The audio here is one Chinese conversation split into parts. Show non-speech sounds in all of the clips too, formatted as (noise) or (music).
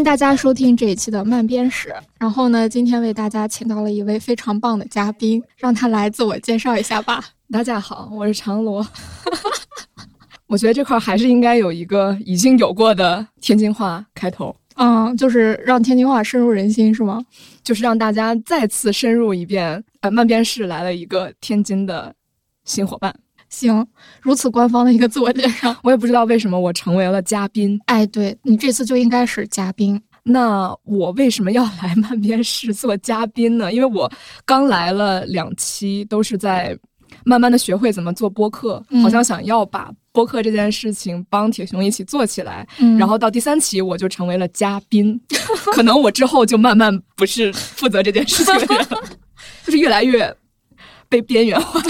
欢迎大家收听这一期的慢编史。然后呢，今天为大家请到了一位非常棒的嘉宾，让他来自我介绍一下吧。大家好，我是长罗。(laughs) 我觉得这块还是应该有一个已经有过的天津话开头。嗯，就是让天津话深入人心，是吗？就是让大家再次深入一遍。呃，慢编室来了一个天津的新伙伴。行，如此官方的一个自我介绍，我也不知道为什么我成为了嘉宾。哎，对你这次就应该是嘉宾。那我为什么要来漫编室做嘉宾呢？因为我刚来了两期，都是在慢慢的学会怎么做播客，好像想要把播客这件事情帮铁熊一起做起来。然后到第三期我就成为了嘉宾，(laughs) 可能我之后就慢慢不是负责这件事情的人，(laughs) 就是越来越被边缘化。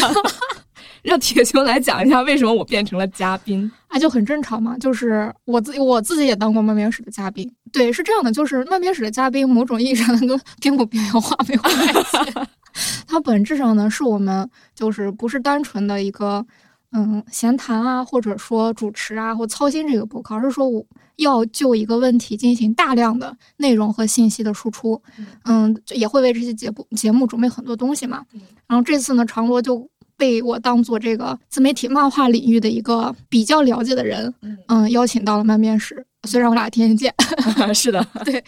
让铁熊来讲一下为什么我变成了嘉宾，啊，就很正常嘛。就是我自己我自己也当过慢编史的嘉宾，对，是这样的，就是慢编史的嘉宾，某种意义上跟编不边缘化没有关系。(laughs) 它本质上呢，是我们就是不是单纯的一个嗯闲谈啊，或者说主持啊，或操心这个播客，而是说我要就一个问题进行大量的内容和信息的输出。嗯，也会为这些节目节目准备很多东西嘛。然后这次呢，长罗就。被我当做这个自媒体漫画领域的一个比较了解的人，嗯，邀请到了漫面试。虽然我俩天天见，(laughs) 是的，对，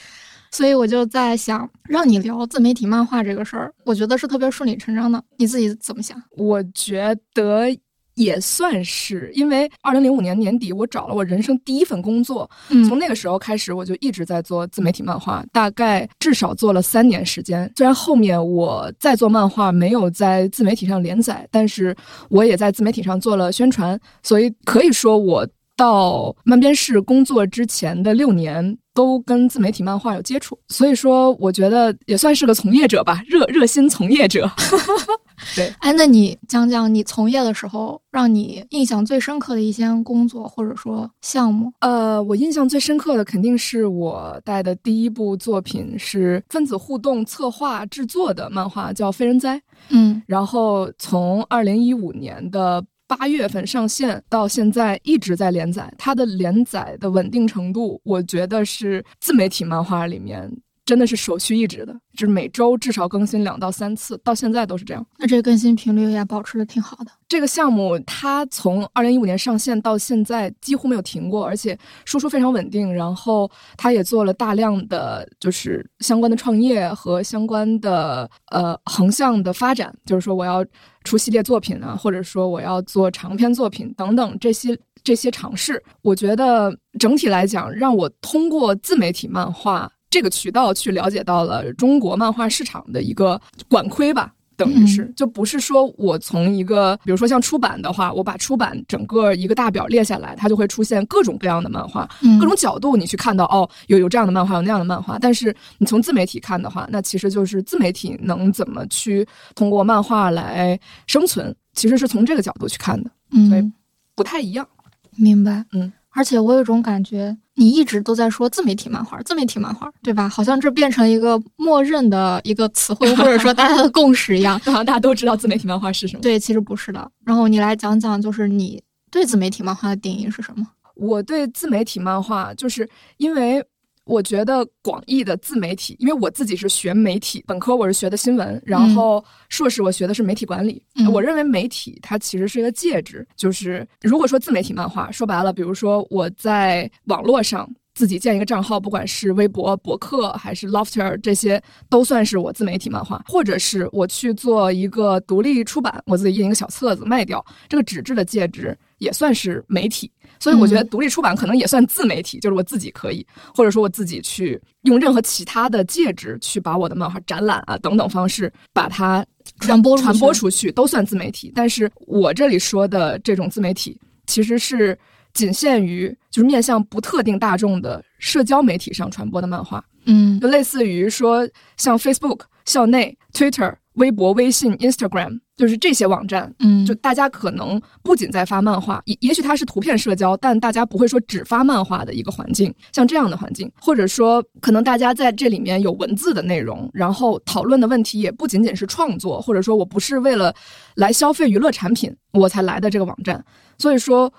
所以我就在想，让你聊自媒体漫画这个事儿，我觉得是特别顺理成章的。你自己怎么想？我觉得。也算是，因为二零零五年年底，我找了我人生第一份工作。嗯，从那个时候开始，我就一直在做自媒体漫画，大概至少做了三年时间。虽然后面我在做漫画没有在自媒体上连载，但是我也在自媒体上做了宣传，所以可以说我到漫编室工作之前的六年都跟自媒体漫画有接触。所以说，我觉得也算是个从业者吧，热热心从业者。(laughs) 对，哎，那你讲讲你从业的时候让你印象最深刻的一些工作或者说项目？呃，我印象最深刻的肯定是我带的第一部作品是分子互动策划制作的漫画，叫《非人哉》。嗯，然后从二零一五年的八月份上线到现在一直在连载，它的连载的稳定程度，我觉得是自媒体漫画里面。真的是首屈一指的，就是每周至少更新两到三次，到现在都是这样。那这个更新频率也保持的挺好的。这个项目它从二零一五年上线到现在几乎没有停过，而且输出非常稳定。然后它也做了大量的就是相关的创业和相关的呃横向的发展，就是说我要出系列作品啊，或者说我要做长篇作品等等这些这些尝试。我觉得整体来讲，让我通过自媒体漫画。这个渠道去了解到了中国漫画市场的一个管窥吧，等于是就不是说我从一个，比如说像出版的话，我把出版整个一个大表列下来，它就会出现各种各样的漫画，各种角度你去看到哦，有有这样的漫画，有那样的漫画。但是你从自媒体看的话，那其实就是自媒体能怎么去通过漫画来生存，其实是从这个角度去看的，所以不太一样。明白，嗯。而且我有一种感觉，你一直都在说自媒体漫画，自媒体漫画，对吧？好像这变成一个默认的一个词汇，或者说大家的共识一样，(laughs) 好像大家都知道自媒体漫画是什么。对，其实不是的。然后你来讲讲，就是你对自媒体漫画的定义是什么？我对自媒体漫画，就是因为。我觉得广义的自媒体，因为我自己是学媒体，本科我是学的新闻，然后硕士我学的是媒体管理。我认为媒体它其实是一个介质，就是如果说自媒体漫画，说白了，比如说我在网络上自己建一个账号，不管是微博、博客还是 Lofter，这些都算是我自媒体漫画，或者是我去做一个独立出版，我自己印一个小册子卖掉，这个纸质的介质也算是媒体。所以我觉得独立出版可能也算自媒体，就是我自己可以，或者说我自己去用任何其他的介质去把我的漫画展览啊等等方式把它传播传播出去，都算自媒体。但是我这里说的这种自媒体，其实是仅限于就是面向不特定大众的社交媒体上传播的漫画，嗯，就类似于说像 Facebook、校内、Twitter。微博、微信、Instagram，就是这些网站，嗯，就大家可能不仅在发漫画，也也许它是图片社交，但大家不会说只发漫画的一个环境，像这样的环境，或者说可能大家在这里面有文字的内容，然后讨论的问题也不仅仅是创作，或者说我不是为了来消费娱乐产品我才来的这个网站，所以说。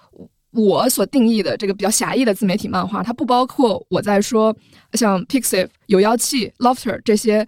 我所定义的这个比较狭义的自媒体漫画，它不包括我在说像 Pixiv、有妖气、Lofter 这些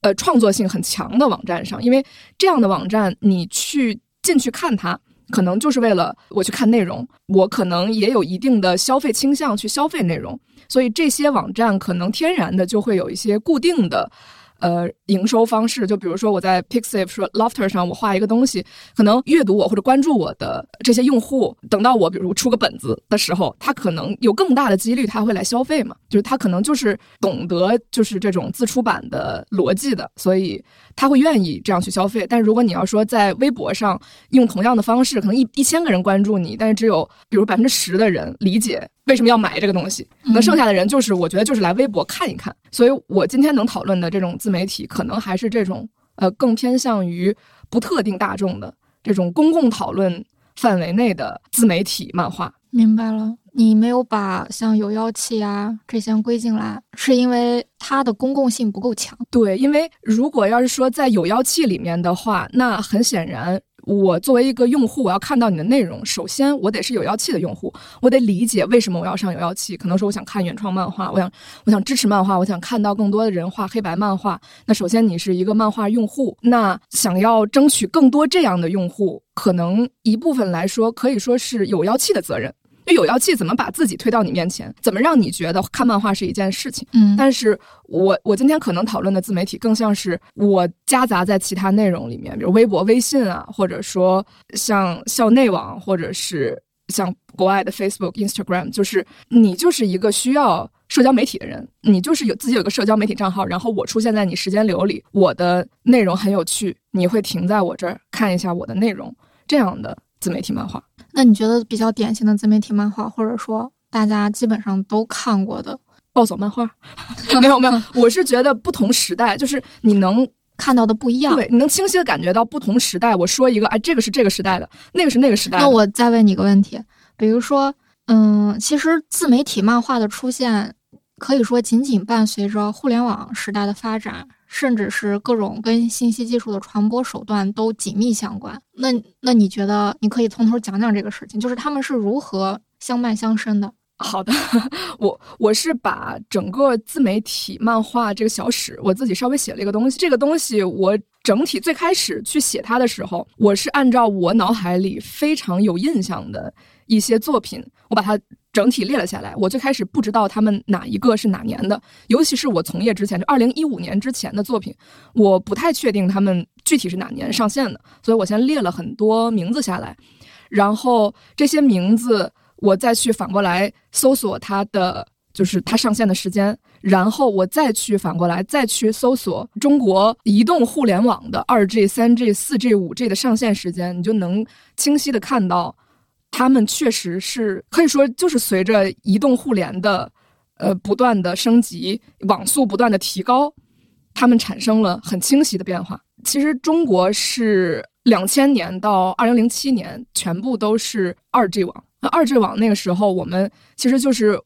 呃创作性很强的网站上，因为这样的网站你去进去看它，可能就是为了我去看内容，我可能也有一定的消费倾向去消费内容，所以这些网站可能天然的就会有一些固定的。呃，营收方式，就比如说我在 Pixiv 说 Lofter 上，我画一个东西，可能阅读我或者关注我的这些用户，等到我比如出个本子的时候，他可能有更大的几率他会来消费嘛，就是他可能就是懂得就是这种自出版的逻辑的，所以他会愿意这样去消费。但如果你要说在微博上用同样的方式，可能一一千个人关注你，但是只有比如百分之十的人理解。为什么要买这个东西？那剩下的人就是，我觉得就是来微博看一看。所以我今天能讨论的这种自媒体，可能还是这种呃更偏向于不特定大众的这种公共讨论范围内的自媒体漫画。明白了，你没有把像有妖气啊这些归进来，是因为它的公共性不够强。对，因为如果要是说在有妖气里面的话，那很显然。我作为一个用户，我要看到你的内容，首先我得是有妖气的用户，我得理解为什么我要上有妖气。可能说我想看原创漫画，我想我想支持漫画，我想看到更多的人画黑白漫画。那首先你是一个漫画用户，那想要争取更多这样的用户，可能一部分来说可以说是有妖气的责任。有妖气怎么把自己推到你面前？怎么让你觉得看漫画是一件事情？嗯，但是我我今天可能讨论的自媒体更像是我夹杂在其他内容里面，比如微博、微信啊，或者说像校内网，或者是像国外的 Facebook、Instagram，就是你就是一个需要社交媒体的人，你就是有自己有个社交媒体账号，然后我出现在你时间流里，我的内容很有趣，你会停在我这儿看一下我的内容，这样的自媒体漫画。那你觉得比较典型的自媒体漫画，或者说大家基本上都看过的暴走漫画？(laughs) 没有没有，(laughs) 我是觉得不同时代就是你能看到的不一样，对，你能清晰的感觉到不同时代。我说一个，哎，这个是这个时代的，那个是那个时代。那我再问你个问题，比如说，嗯，其实自媒体漫画的出现，可以说仅仅伴随着互联网时代的发展。甚至是各种跟信息技术的传播手段都紧密相关。那那你觉得你可以从头讲讲这个事情，就是他们是如何相伴相生的？好的，(laughs) 我我是把整个自媒体漫画这个小史，我自己稍微写了一个东西。这个东西我整体最开始去写它的时候，我是按照我脑海里非常有印象的一些作品，我把它。整体列了下来，我最开始不知道他们哪一个是哪年的，尤其是我从业之前，就二零一五年之前的作品，我不太确定他们具体是哪年上线的，所以我先列了很多名字下来，然后这些名字我再去反过来搜索它的就是它上线的时间，然后我再去反过来再去搜索中国移动互联网的二 G、三 G、四 G、五 G 的上线时间，你就能清晰的看到。他们确实是可以说，就是随着移动互联的，呃，不断的升级，网速不断的提高，他们产生了很清晰的变化。其实中国是两千年到二零零七年全部都是二 G 网，那二 G 网那个时候我们其实就是。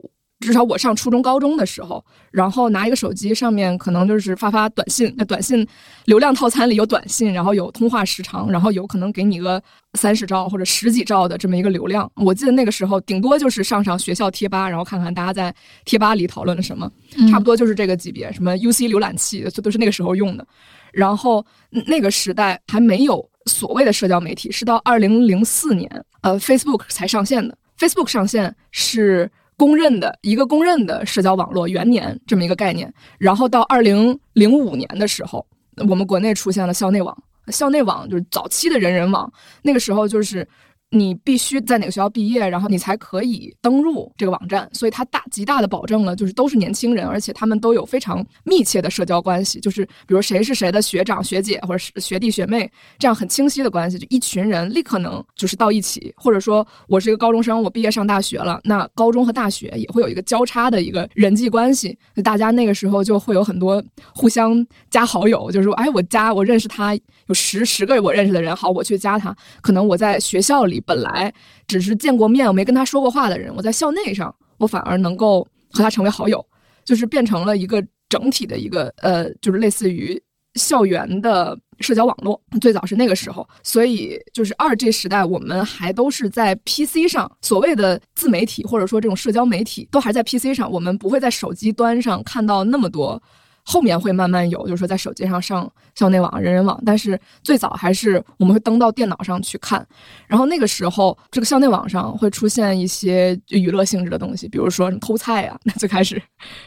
至少我上初中、高中的时候，然后拿一个手机，上面可能就是发发短信。那短信流量套餐里有短信，然后有通话时长，然后有可能给你个三十兆或者十几兆的这么一个流量。我记得那个时候，顶多就是上上学校贴吧，然后看看大家在贴吧里讨论了什么，差不多就是这个级别。什么 UC 浏览器，这都是那个时候用的。然后那个时代还没有所谓的社交媒体，是到二零零四年，呃，Facebook 才上线的。Facebook 上线是。公认的一个公认的社交网络元年这么一个概念，然后到二零零五年的时候，我们国内出现了校内网，校内网就是早期的人人网，那个时候就是。你必须在哪个学校毕业，然后你才可以登录这个网站，所以它大极大的保证了，就是都是年轻人，而且他们都有非常密切的社交关系，就是比如谁是谁的学长学姐或者是学弟学妹，这样很清晰的关系，就一群人立刻能就是到一起，或者说我是一个高中生，我毕业上大学了，那高中和大学也会有一个交叉的一个人际关系，大家那个时候就会有很多互相加好友，就是说，哎，我加我认识他有十十个我认识的人，好，我去加他，可能我在学校里。本来只是见过面，我没跟他说过话的人，我在校内上，我反而能够和他成为好友，就是变成了一个整体的一个呃，就是类似于校园的社交网络，最早是那个时候，所以就是二 G 时代，我们还都是在 PC 上，所谓的自媒体或者说这种社交媒体都还在 PC 上，我们不会在手机端上看到那么多。后面会慢慢有，就是说在手机上上校内网、人人网，但是最早还是我们会登到电脑上去看。然后那个时候，这个校内网上会出现一些娱乐性质的东西，比如说什么偷菜呀，那最开始，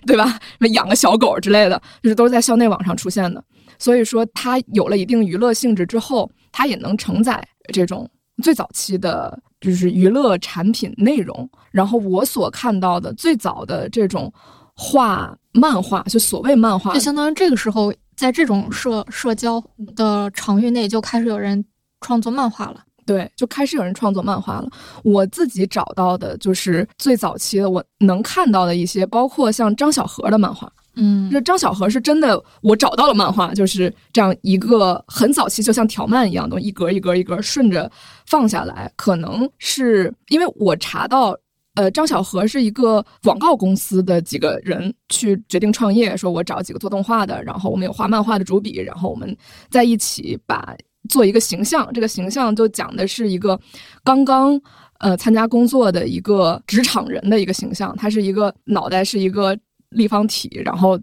对吧？什么养个小狗之类的，就是都是在校内网上出现的。所以说，它有了一定娱乐性质之后，它也能承载这种最早期的，就是娱乐产品内容。然后我所看到的最早的这种。画漫画，就所谓漫画，就相当于这个时候，在这种社社交的场域内，就开始有人创作漫画了。对，就开始有人创作漫画了。我自己找到的就是最早期的，我能看到的一些，包括像张小河的漫画。嗯，那张小河是真的，我找到了漫画，就是这样一个很早期，就像条漫一样的，一格一格一格顺着放下来。可能是因为我查到。呃，张小河是一个广告公司的几个人去决定创业，说我找几个做动画的，然后我们有画漫画的主笔，然后我们在一起把做一个形象。这个形象就讲的是一个刚刚呃参加工作的一个职场人的一个形象，他是一个脑袋是一个立方体，然后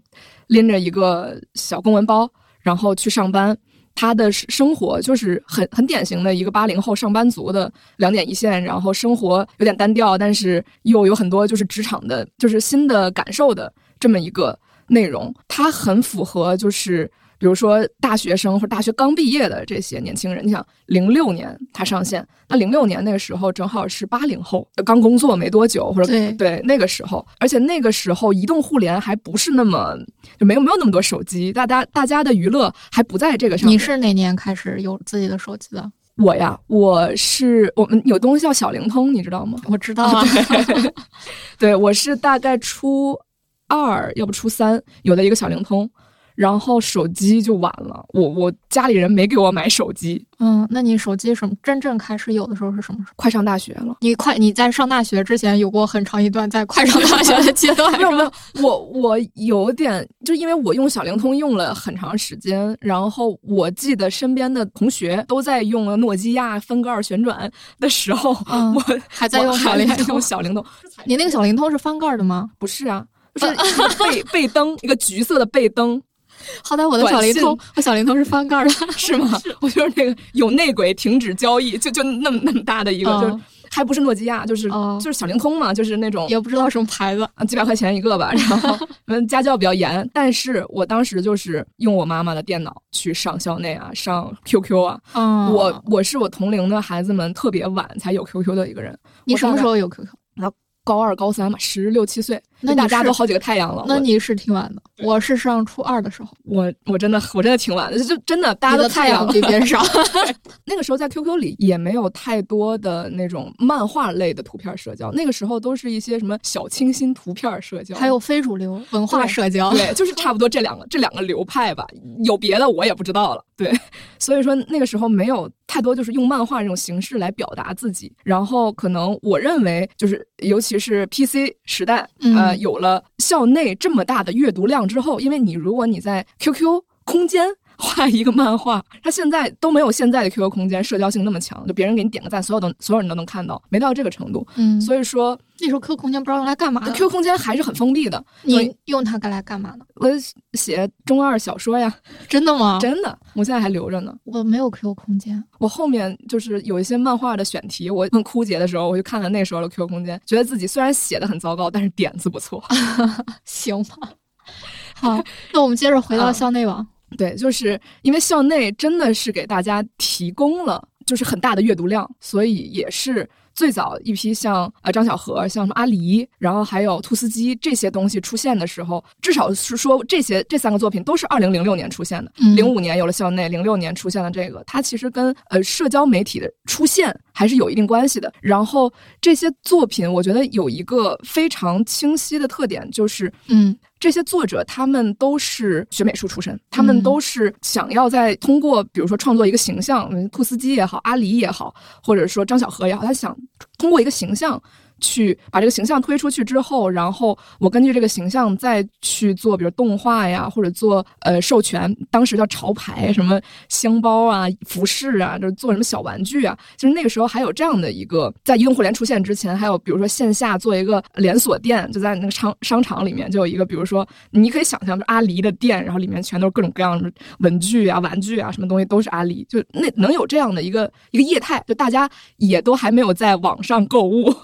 拎着一个小公文包，然后去上班。他的生活就是很很典型的一个八零后上班族的两点一线，然后生活有点单调，但是又有很多就是职场的，就是新的感受的这么一个内容。他很符合就是。比如说大学生或者大学刚毕业的这些年轻人，你想零六年他上线，那零六年那个时候正好是八零后刚工作没多久，或者对对那个时候，而且那个时候移动互联还不是那么就没有没有那么多手机，大家大家的娱乐还不在这个上面。你是哪年开始有自己的手机的？我呀，我是我们有东西叫小灵通，你知道吗？我知道啊，(laughs) 对我是大概初二要不初三有的一个小灵通。然后手机就晚了，我我家里人没给我买手机。嗯，那你手机什么真正开始有的时候是什么时候？快上大学了。你快你在上大学之前有过很长一段在快上大学的阶段？没有没有，我我有点，就因为我用小灵通用了很长时间，然后我记得身边的同学都在用了诺基亚分割二旋转的时候，我 (laughs) 还在用小灵通。小灵通，你那个小灵通是翻盖的吗？不是啊，就是背背 (laughs) 灯，一个橘色的背灯。(laughs) 好歹我的小灵通，我小灵通是翻盖的，(laughs) 是吗？我就是那个有内鬼停止交易，就就那么那么大的一个，就是还不是诺基亚，就是就是小灵通嘛，就是那种也不知道什么牌子，几百块钱一个吧。然后 (laughs) 嗯，家教比较严，但是我当时就是用我妈妈的电脑去上校内啊，上 QQ 啊。我我是我同龄的孩子们特别晚才有 QQ 的一个人。你什么时候有 QQ？高二、高三嘛，十六七岁，那大家都好几个太阳了。那你是挺晚的，我是上初二的时候。我我真的我真的挺晚的，就真的大家都太阳比别人少。(laughs) 那个时候在 QQ 里也没有太多的那种漫画类的图片社交，那个时候都是一些什么小清新图片社交，还有非主流文化社交。对，就是差不多这两个这两个流派吧，有别的我也不知道了。对，(laughs) 所以说那个时候没有太多就是用漫画这种形式来表达自己，然后可能我认为就是尤其是 PC 时代，呃，有了校内这么大的阅读量之后，因为你如果你在 QQ 空间。画一个漫画，他现在都没有现在的 QQ 空间社交性那么强，就别人给你点个赞，所有的所有人都能看到，没到这个程度。嗯，所以说那时候 QQ 空间不知道用来干嘛，QQ 空间还是很封闭的。你用它该来干嘛呢？我写中二小说呀，真的吗？真的，我现在还留着呢。我没有 QQ 空间，我后面就是有一些漫画的选题，我很枯竭的时候，我就看了那时候的 QQ 空间，觉得自己虽然写的很糟糕，但是点子不错。(laughs) 行吧，好，那我们接着回到校内网。对，就是因为校内真的是给大家提供了就是很大的阅读量，所以也是最早一批像呃张小河、像什么阿狸，然后还有兔斯基这些东西出现的时候，至少是说这些这三个作品都是二零零六年出现的，零五年有了校内，零六年出现了这个，它其实跟呃社交媒体的出现还是有一定关系的。然后这些作品，我觉得有一个非常清晰的特点，就是嗯。这些作者他们都是学美术出身，他们都是想要在通过，比如说创作一个形象，兔斯基也好，阿狸也好，或者说张小河也好，他想通过一个形象去把这个形象推出去之后，然后我根据这个形象再去做，比如动画呀，或者做呃授权，当时叫潮牌，什么箱包啊、服饰啊，就是做什么小玩具啊。其实那个时候还有这样的一个，在移动互联出现之前，还有比如说线下做一个连锁店，就在那个商商场里面就有一个，比如说你可以想象，就阿狸的店，然后里面全都是各种各样的文具啊、玩具啊，什么东西都是阿狸，就那能有这样的一个一个业态，就大家也都还没有在网上购物。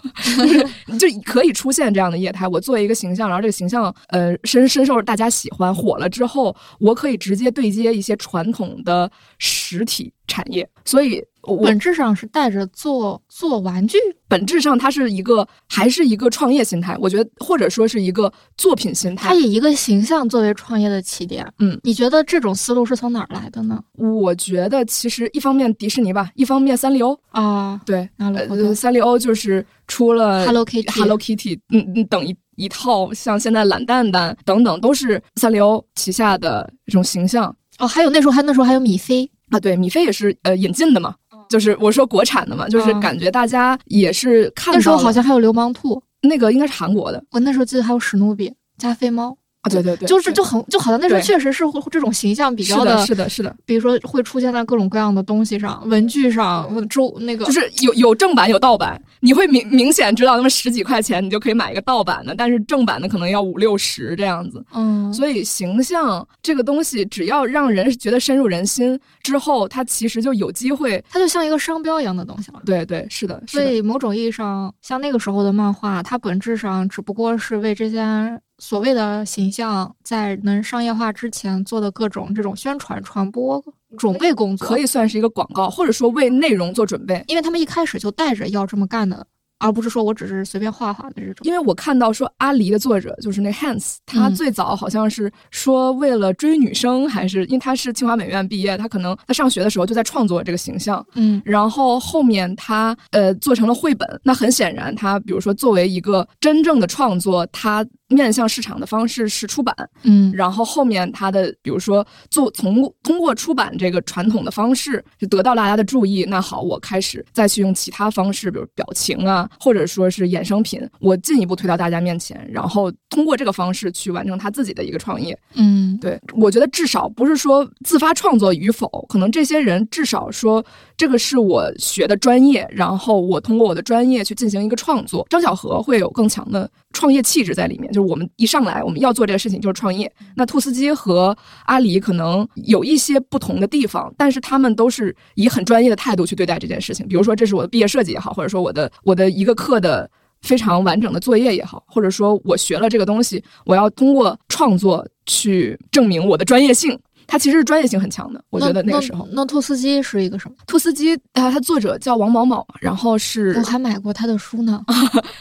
就可以出现这样的业态。我作为一个形象，然后这个形象呃深深受大家喜欢，火了之后，我可以直接对接一些传统的实体产业。所以本质上是带着做做玩具，本质上它是一个还是一个创业心态。我觉得或者说是一个作品心态。它以一个形象作为创业的起点。嗯，你觉得这种思路是从哪儿来的呢？我觉得其实一方面迪士尼吧，一方面三丽鸥啊，对，呃，三丽鸥就是出了 Hello Kitty，Hello Kitty，嗯嗯，等一一套，像现在懒蛋蛋等等，都是三丽鸥旗下的这种形象。哦，还有那时候还那时候还有米菲啊，对，米菲也是呃引进的嘛，就是我说国产的嘛，就是感觉大家也是看那时候好像还有流氓兔，那个应该是韩国的。我那时候记得还有史努比、加菲猫。啊，对对对，就是就很就好像那时候确实是这种形象比较的，是的，是的。比如说会出现在各种各样的东西上，文具上，周那个就是有有正版有盗版，你会明明显知道，那么十几块钱你就可以买一个盗版的，但是正版的可能要五六十这样子。嗯，所以形象这个东西，只要让人觉得深入人心之后，它其实就有机会，它就像一个商标一样的东西了。对对，是的。所以某种意义上，像那个时候的漫画，它本质上只不过是为这些。所谓的形象，在能商业化之前做的各种这种宣传、传播准备工作，可以算是一个广告，或者说为内容做准备。因为他们一开始就带着要这么干的。而不是说我只是随便画画的这种，因为我看到说阿狸的作者就是那 Hans，他最早好像是说为了追女生，还是因为他是清华美院毕业，他可能他上学的时候就在创作这个形象，嗯，然后后面他呃做成了绘本，那很显然他比如说作为一个真正的创作，他面向市场的方式是出版，嗯，然后后面他的比如说做从通过出版这个传统的方式就得到大家的注意，那好，我开始再去用其他方式，比如表情啊。或者说是衍生品，我进一步推到大家面前，然后通过这个方式去完成他自己的一个创业。嗯，对，我觉得至少不是说自发创作与否，可能这些人至少说这个是我学的专业，然后我通过我的专业去进行一个创作。张小河会有更强的创业气质在里面，就是我们一上来我们要做这个事情就是创业。那兔斯基和阿里可能有一些不同的地方，但是他们都是以很专业的态度去对待这件事情。比如说，这是我的毕业设计也好，或者说我的我的。一个课的非常完整的作业也好，或者说我学了这个东西，我要通过创作去证明我的专业性。它其实是专业性很强的，我觉得那个时候。那兔斯基是一个什么？兔斯基啊，他作者叫王某某，然后是我还买过他的书呢。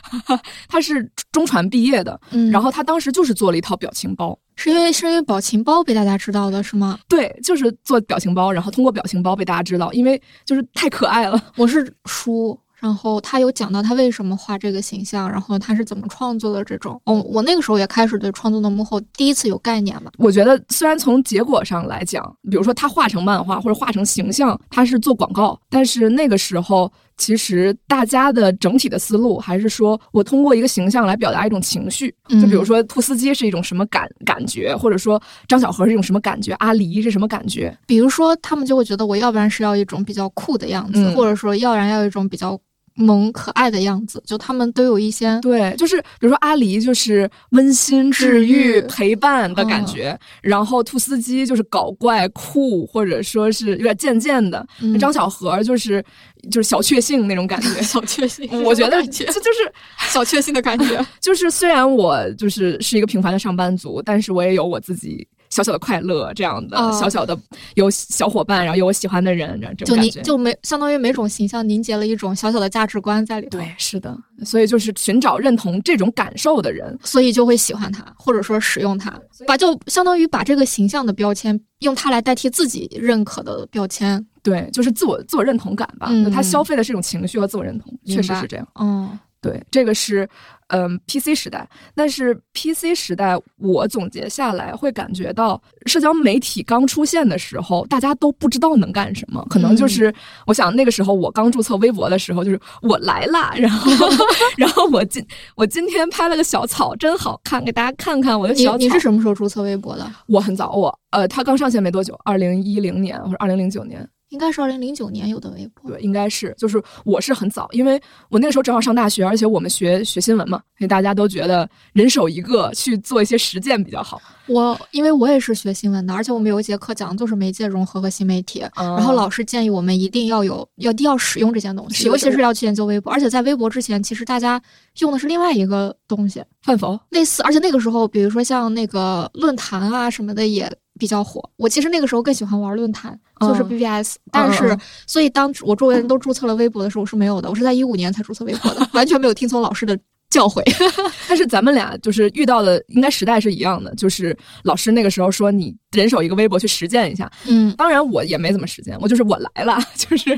(laughs) 他是中传毕业的，嗯，然后他当时就是做了一套表情包，是因为是因为表情包被大家知道的是吗？对，就是做表情包，然后通过表情包被大家知道，因为就是太可爱了。我是书。然后他有讲到他为什么画这个形象，然后他是怎么创作的这种。哦，我那个时候也开始对创作的幕后第一次有概念了。我觉得虽然从结果上来讲，比如说他画成漫画或者画成形象，他是做广告，但是那个时候。其实大家的整体的思路还是说，我通过一个形象来表达一种情绪，就比如说兔斯基是一种什么感感觉，或者说张小河是一种什么感觉，阿狸是什么感觉。比如说，他们就会觉得我要不然是要一种比较酷的样子，或者说要不然要一种比较。萌可爱的样子，就他们都有一些对，就是比如说阿狸就是温馨治愈陪伴的感觉，然后兔斯基就是搞怪酷，或者说是有点贱贱的，张小河就是就是小确幸那种感觉，(laughs) 小确幸，我觉得这就是 (laughs) 小确幸的感觉，(laughs) 就是虽然我就是是一个平凡的上班族，但是我也有我自己。小小的快乐，这样的小小的有小伙伴，然后有我喜欢的人，这种感觉，就没相当于每种形象凝结了一种小小的价值观在里头。对，是的，所以就是寻找认同这种感受的人，所以就会喜欢他，或者说使用他，把就相当于把这个形象的标签用它来代替自己认可的标签。对，就是自我自我认同感吧。他消费的是一种情绪和自我认同，确实是这样。嗯。对，这个是嗯 PC 时代，但是 PC 时代我总结下来会感觉到，社交媒体刚出现的时候，大家都不知道能干什么，可能就是我想那个时候我刚注册微博的时候，就是我来啦，然后 (laughs) 然后我今我今天拍了个小草，真好看，给大家看看我的小草。你是什么时候注册微博的？我很早，我呃，它刚上线没多久，二零一零年或者二零零九年。应该是二零零九年有的微博，对，应该是，就是我是很早，因为我那个时候正好上大学，而且我们学学新闻嘛，所以大家都觉得人手一个去做一些实践比较好。我因为我也是学新闻的，而且我们有一节课讲的就是媒介融合和新媒体，然后老师建议我们一定要有，要要使用这些东西，尤其是要去研究微博，而且在微博之前，其实大家用的是另外一个东西，饭否类似，而且那个时候，比如说像那个论坛啊什么的也。比较火，我其实那个时候更喜欢玩论坛，就是 BBS。但是，所以当我周围人都注册了微博的时候，我是没有的。我是在一五年才注册微博的，(laughs) 完全没有听从老师的教诲。(laughs) 但是咱们俩就是遇到的，应该时代是一样的。就是老师那个时候说，你人手一个微博去实践一下。嗯，当然我也没怎么实践，我就是我来了，(laughs) 就是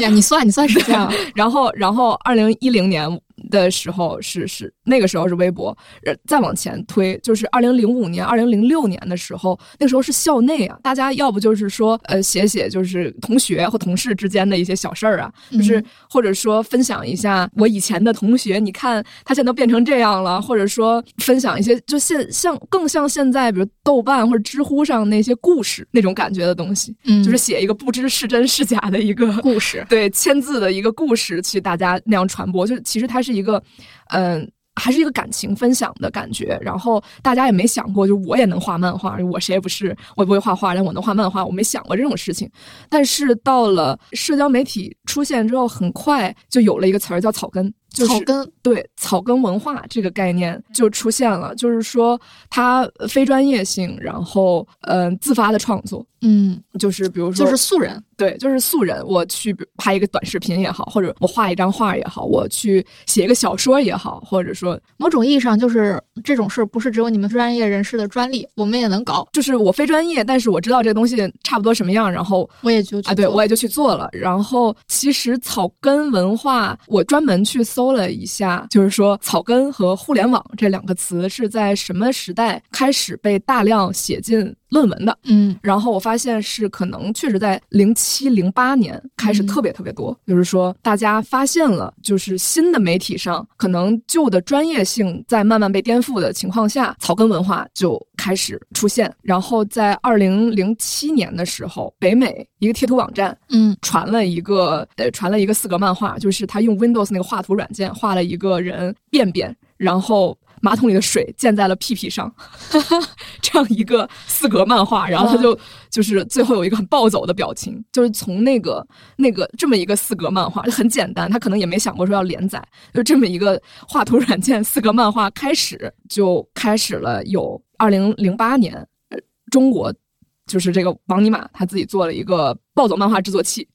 呀，你算你算实践了。然后，然后二零一零年。的时候是是那个时候是微博，呃，再往前推就是二零零五年、二零零六年的时候，那时候是校内啊，大家要不就是说呃写写就是同学或同事之间的一些小事儿啊，就是或者说分享一下我以前的同学，你看他现在都变成这样了，或者说分享一些就现像更像现在比如豆瓣或者知乎上那些故事那种感觉的东西，嗯，就是写一个不知是真是假的一个故事，(laughs) 对，签字的一个故事去大家那样传播，就是其实它是。一个，嗯，还是一个感情分享的感觉。然后大家也没想过，就我也能画漫画，我谁也不是，我也不会画画，但我能画漫画，我没想过这种事情。但是到了社交媒体出现之后，很快就有了一个词儿叫草根。草根对草根文化这个概念就出现了，就是说它非专业性，然后嗯自发的创作，嗯，就是比如说就是素人，对，就是素人，我去拍一个短视频也好，或者我画一张画也好，我去写一个小说也好，或者说某种意义上就是这种事儿不是只有你们专业人士的专利，我们也能搞。就是我非专业，但是我知道这个东西差不多什么样，然后我也就啊，对我也就去做了。然后其实草根文化，我专门去搜。说了一下，就是说草根和互联网这两个词是在什么时代开始被大量写进论文的？嗯，然后我发现是可能确实在零七零八年开始特别特别多，就是说大家发现了，就是新的媒体上可能旧的专业性在慢慢被颠覆的情况下，草根文化就开始出现。然后在二零零七年的时候，北美一个贴图网站，嗯，传了一个呃传了一个四格漫画，就是他用 Windows 那个画图软。件画了一个人便便，然后马桶里的水溅在了屁屁上，(laughs) 这样一个四格漫画，然后他就就是最后有一个很暴走的表情，就是从那个那个这么一个四格漫画就很简单，他可能也没想过说要连载，就这么一个画图软件四格漫画开始就开始了。有二零零八年，中国就是这个王尼玛他自己做了一个暴走漫画制作器。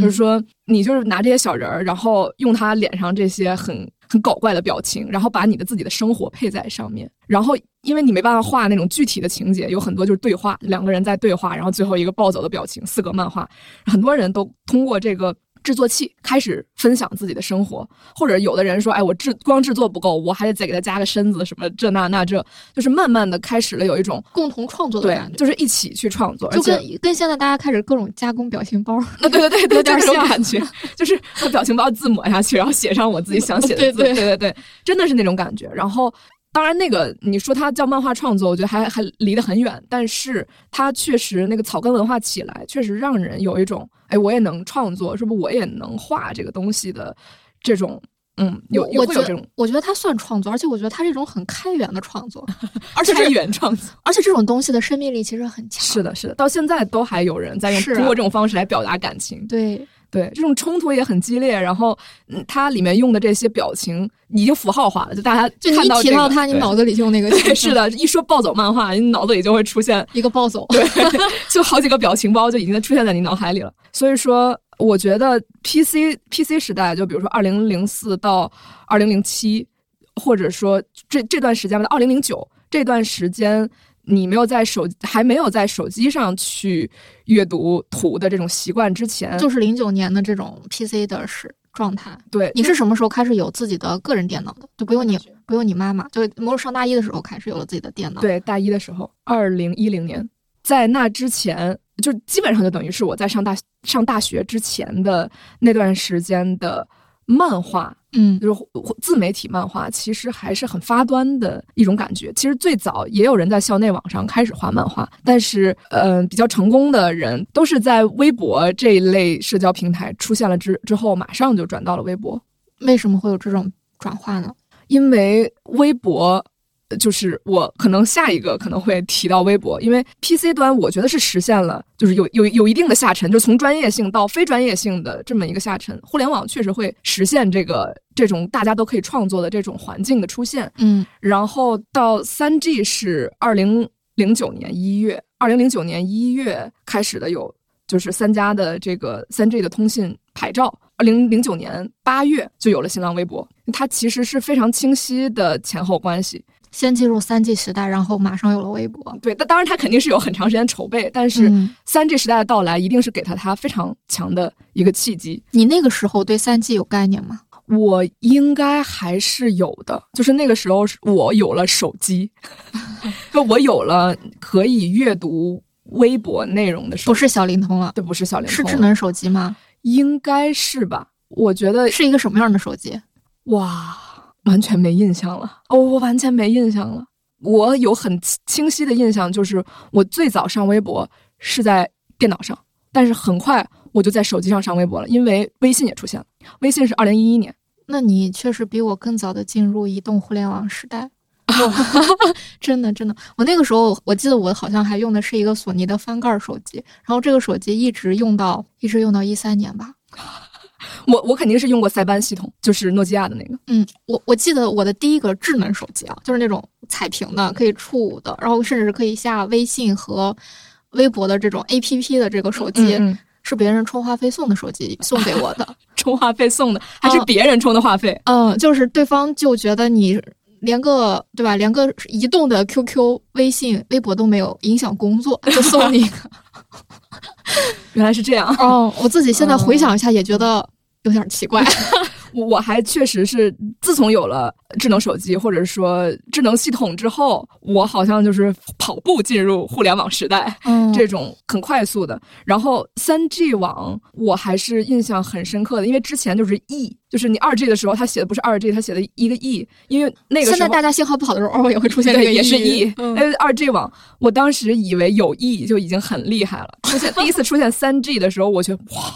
就是说，你就是拿这些小人儿，然后用他脸上这些很很搞怪的表情，然后把你的自己的生活配在上面。然后，因为你没办法画那种具体的情节，有很多就是对话，两个人在对话，然后最后一个暴走的表情，四个漫画，很多人都通过这个。制作器开始分享自己的生活，或者有的人说：“哎，我制光制作不够，我还得再给他加个身子什么这那那这，就是慢慢的开始了有一种共同创作的感觉，就是一起去创作，就跟跟现在大家开始各种加工表情包，对对对对，(laughs) 有点像感觉，就是把表情包字抹下去，然后写上我自己想写的 (laughs) 字，对。对对对，真的是那种感觉，然后。当然，那个你说它叫漫画创作，我觉得还还离得很远。但是它确实那个草根文化起来，确实让人有一种，哎，我也能创作，是不是我也能画这个东西的这种，嗯，有有会有这种。我觉得它算创作，而且我觉得它是一种很开源的创作，(laughs) 而且开源创作，而且这种东西的生命力其实很强。是的，是的，到现在都还有人在用通过这种方式来表达感情。对。对，这种冲突也很激烈，然后，嗯，它里面用的这些表情已经符号化了，就大家就看到提到它，你脑子里就那个。对，是的，一说暴走漫画，你脑子里就会出现一个暴走，对，(laughs) 就好几个表情包就已经出现在你脑海里了。所以说，我觉得 PC PC 时代，就比如说二零零四到二零零七，或者说这这段时间吧，二零零九这段时间。你没有在手还没有在手机上去阅读图的这种习惯之前，就是零九年的这种 PC 的时状态。对，你是什么时候开始有自己的个人电脑的？就不用你，不用你妈妈，就某种上大一的时候开始有了自己的电脑。对，大一的时候，二零一零年，在那之前，就基本上就等于是我在上大上大学之前的那段时间的漫画。嗯，就是自媒体漫画，其实还是很发端的一种感觉。其实最早也有人在校内网上开始画漫画，但是，呃，比较成功的人都是在微博这一类社交平台出现了之之后，马上就转到了微博。为什么会有这种转化呢？因为微博。就是我可能下一个可能会提到微博，因为 PC 端我觉得是实现了，就是有有有一定的下沉，就从专业性到非专业性的这么一个下沉。互联网确实会实现这个这种大家都可以创作的这种环境的出现。嗯，然后到三 G 是二零零九年一月，二零零九年一月开始的有就是三家的这个三 G 的通信牌照。二零零九年八月就有了新浪微博，它其实是非常清晰的前后关系。先进入三 G 时代，然后马上有了微博。对，那当然他肯定是有很长时间筹备，但是三 G 时代的到来一定是给了他非常强的一个契机。你那个时候对三 G 有概念吗？我应该还是有的，就是那个时候我有了手机，(laughs) 就我有了可以阅读微博内容的手机，不是小灵通了，对，不是小灵通，是智能手机吗？应该是吧？我觉得是一个什么样的手机？哇！完全没印象了，哦，我完全没印象了。我有很清晰的印象，就是我最早上微博是在电脑上，但是很快我就在手机上上微博了，因为微信也出现了。微信是二零一一年，那你确实比我更早的进入移动互联网时代。(laughs) 真的，真的，我那个时候我记得我好像还用的是一个索尼的翻盖手机，然后这个手机一直用到一直用到一三年吧。我我肯定是用过塞班系统，就是诺基亚的那个。嗯，我我记得我的第一个智能手机啊，就是那种彩屏的，可以触的，然后甚至是可以下微信和微博的这种 A P P 的这个手机，是别人充话费送的手机送给我的，(laughs) 充话费送的，还是别人充的话费？嗯，就是对方就觉得你连个对吧，连个移动的 Q Q、微信、微博都没有，影响工作，就送你一个。(laughs) 原来是这样。哦，我自己现在回想一下，也觉得。有点奇怪，(laughs) 我还确实是自从有了智能手机或者说智能系统之后，我好像就是跑步进入互联网时代，嗯，这种很快速的。然后三 G 网我还是印象很深刻的，因为之前就是 E，就是你二 G 的时候，他写的不是二 G，他写的一个 E，因为那个现在大家信号不好的时候，偶尔也会出现这个也是 E，哎，二 G 网，我当时以为有 E 就已经很厉害了，出现第一次出现三 G 的时候，我觉得哇。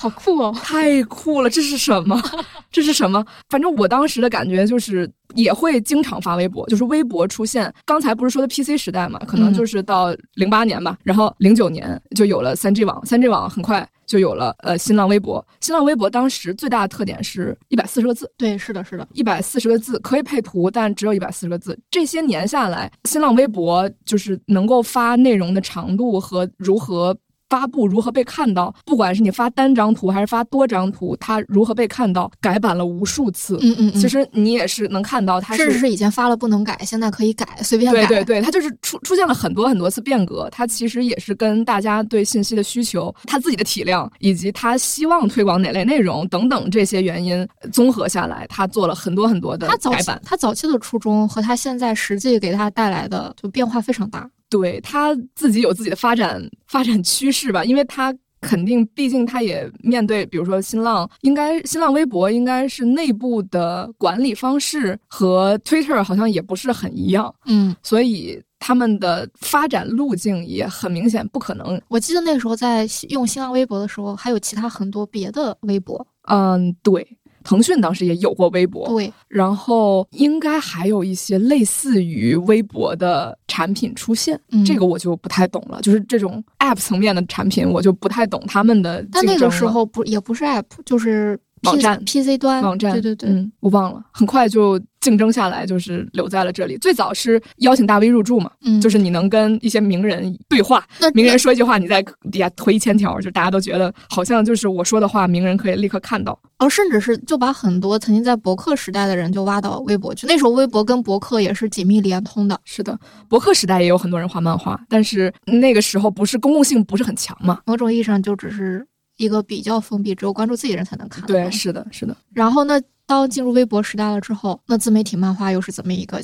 好酷哦！(laughs) 太酷了，这是什么？(laughs) 这是什么？反正我当时的感觉就是也会经常发微博，就是微博出现。刚才不是说的 PC 时代嘛，可能就是到零八年吧，然后零九年就有了三 G 网，三 G 网很快就有了呃新浪微博。新浪微博当时最大的特点是一百四十个字，对，是的，是的，一百四十个字可以配图，但只有一百四十个字。这些年下来，新浪微博就是能够发内容的长度和如何。发布如何被看到？不管是你发单张图还是发多张图，它如何被看到？改版了无数次。嗯嗯，其实你也是能看到，它甚至是以前发了不能改，现在可以改，随便改。对对对，它就是出出现了很多很多次变革。它其实也是跟大家对信息的需求、它自己的体量以及它希望推广哪类内容等等这些原因综合下来，他做了很多很多的改版。他早期的初衷和他现在实际给他带来的就变化非常大。对他自己有自己的发展发展趋势吧，因为他肯定，毕竟他也面对，比如说新浪，应该新浪微博应该是内部的管理方式和 Twitter 好像也不是很一样，嗯，所以他们的发展路径也很明显不可能。我记得那时候在用新浪微博的时候，还有其他很多别的微博，嗯，对。腾讯当时也有过微博，对，然后应该还有一些类似于微博的产品出现，这个我就不太懂了。就是这种 App 层面的产品，我就不太懂他们的。但那个时候不也不是 App，就是网站 PC 端网站，对对对，我忘了，很快就。竞争下来就是留在了这里。最早是邀请大 V 入驻嘛，嗯，就是你能跟一些名人对话，名人说一句话，你在底下推一千条，就大家都觉得好像就是我说的话，名人可以立刻看到。哦，甚至是就把很多曾经在博客时代的人就挖到微博去。那时候微博跟博客也是紧密连通的。是的，博客时代也有很多人画漫画，但是那个时候不是公共性不是很强嘛，某种意义上就只是。一个比较封闭，只有关注自己人才能看。对，是的，是的。然后呢，当进入微博时代了之后，那自媒体漫画又是怎么一个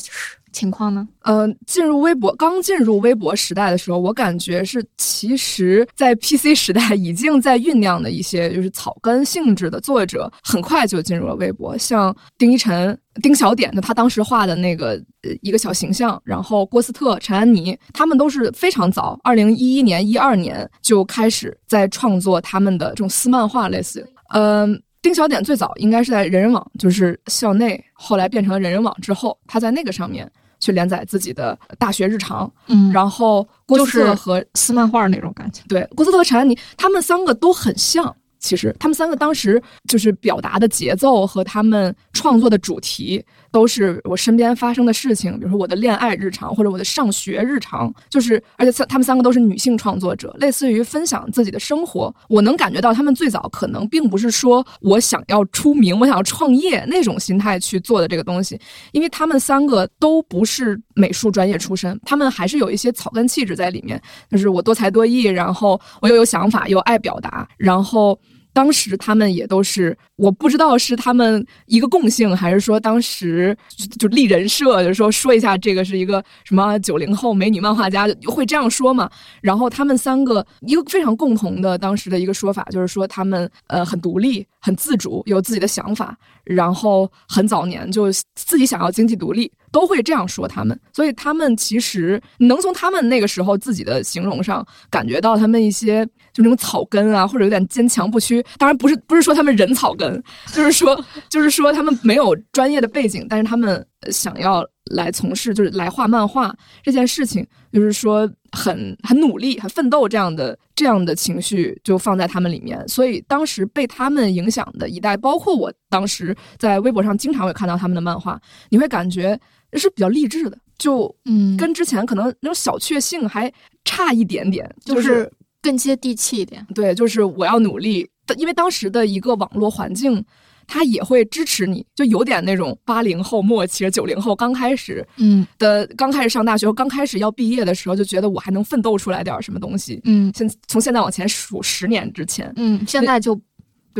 情况呢？嗯，进入微博，刚进入微博时代的时候，我感觉是，其实，在 PC 时代已经在酝酿的一些就是草根性质的作者，很快就进入了微博，像丁一晨、丁小点就他当时画的那个呃一个小形象，然后郭斯特、陈安妮，他们都是非常早，二零一一年、一二年就开始在创作他们的这种私漫画，类似，嗯。丁小点最早应该是在人人网，就是校内，后来变成了人人网之后，他在那个上面去连载自己的大学日常。嗯，然后郭斯特和撕漫画那种感觉。对，郭斯特和陈安妮，他们三个都很像。其实他们三个当时就是表达的节奏和他们创作的主题，都是我身边发生的事情，比如说我的恋爱日常或者我的上学日常，就是而且三他们三个都是女性创作者，类似于分享自己的生活。我能感觉到他们最早可能并不是说我想要出名，我想要创业那种心态去做的这个东西，因为他们三个都不是美术专业出身，他们还是有一些草根气质在里面，就是我多才多艺，然后我又有想法，又爱表达，然后。当时他们也都是，我不知道是他们一个共性，还是说当时就立人设，就是说说一下这个是一个什么九零后美女漫画家会这样说嘛？然后他们三个一个非常共同的当时的一个说法，就是说他们呃很独立、很自主，有自己的想法，然后很早年就自己想要经济独立。都会这样说他们，所以他们其实能从他们那个时候自己的形容上感觉到他们一些就那种草根啊，或者有点坚强不屈。当然不是不是说他们人草根，就是说就是说他们没有专业的背景，但是他们想要来从事就是来画漫画这件事情，就是说很很努力、很奋斗这样的这样的情绪就放在他们里面。所以当时被他们影响的一代，包括我当时在微博上经常会看到他们的漫画，你会感觉。是比较励志的，就嗯，跟之前可能那种小确幸还差一点点，就是更接地气一点。对，就是我要努力，因为当时的一个网络环境，它也会支持你，就有点那种八零后末期、九零后刚开始，嗯的刚开始上大学、刚开始要毕业的时候，就觉得我还能奋斗出来点什么东西。嗯，现从现在往前数十年之前，嗯，现在就。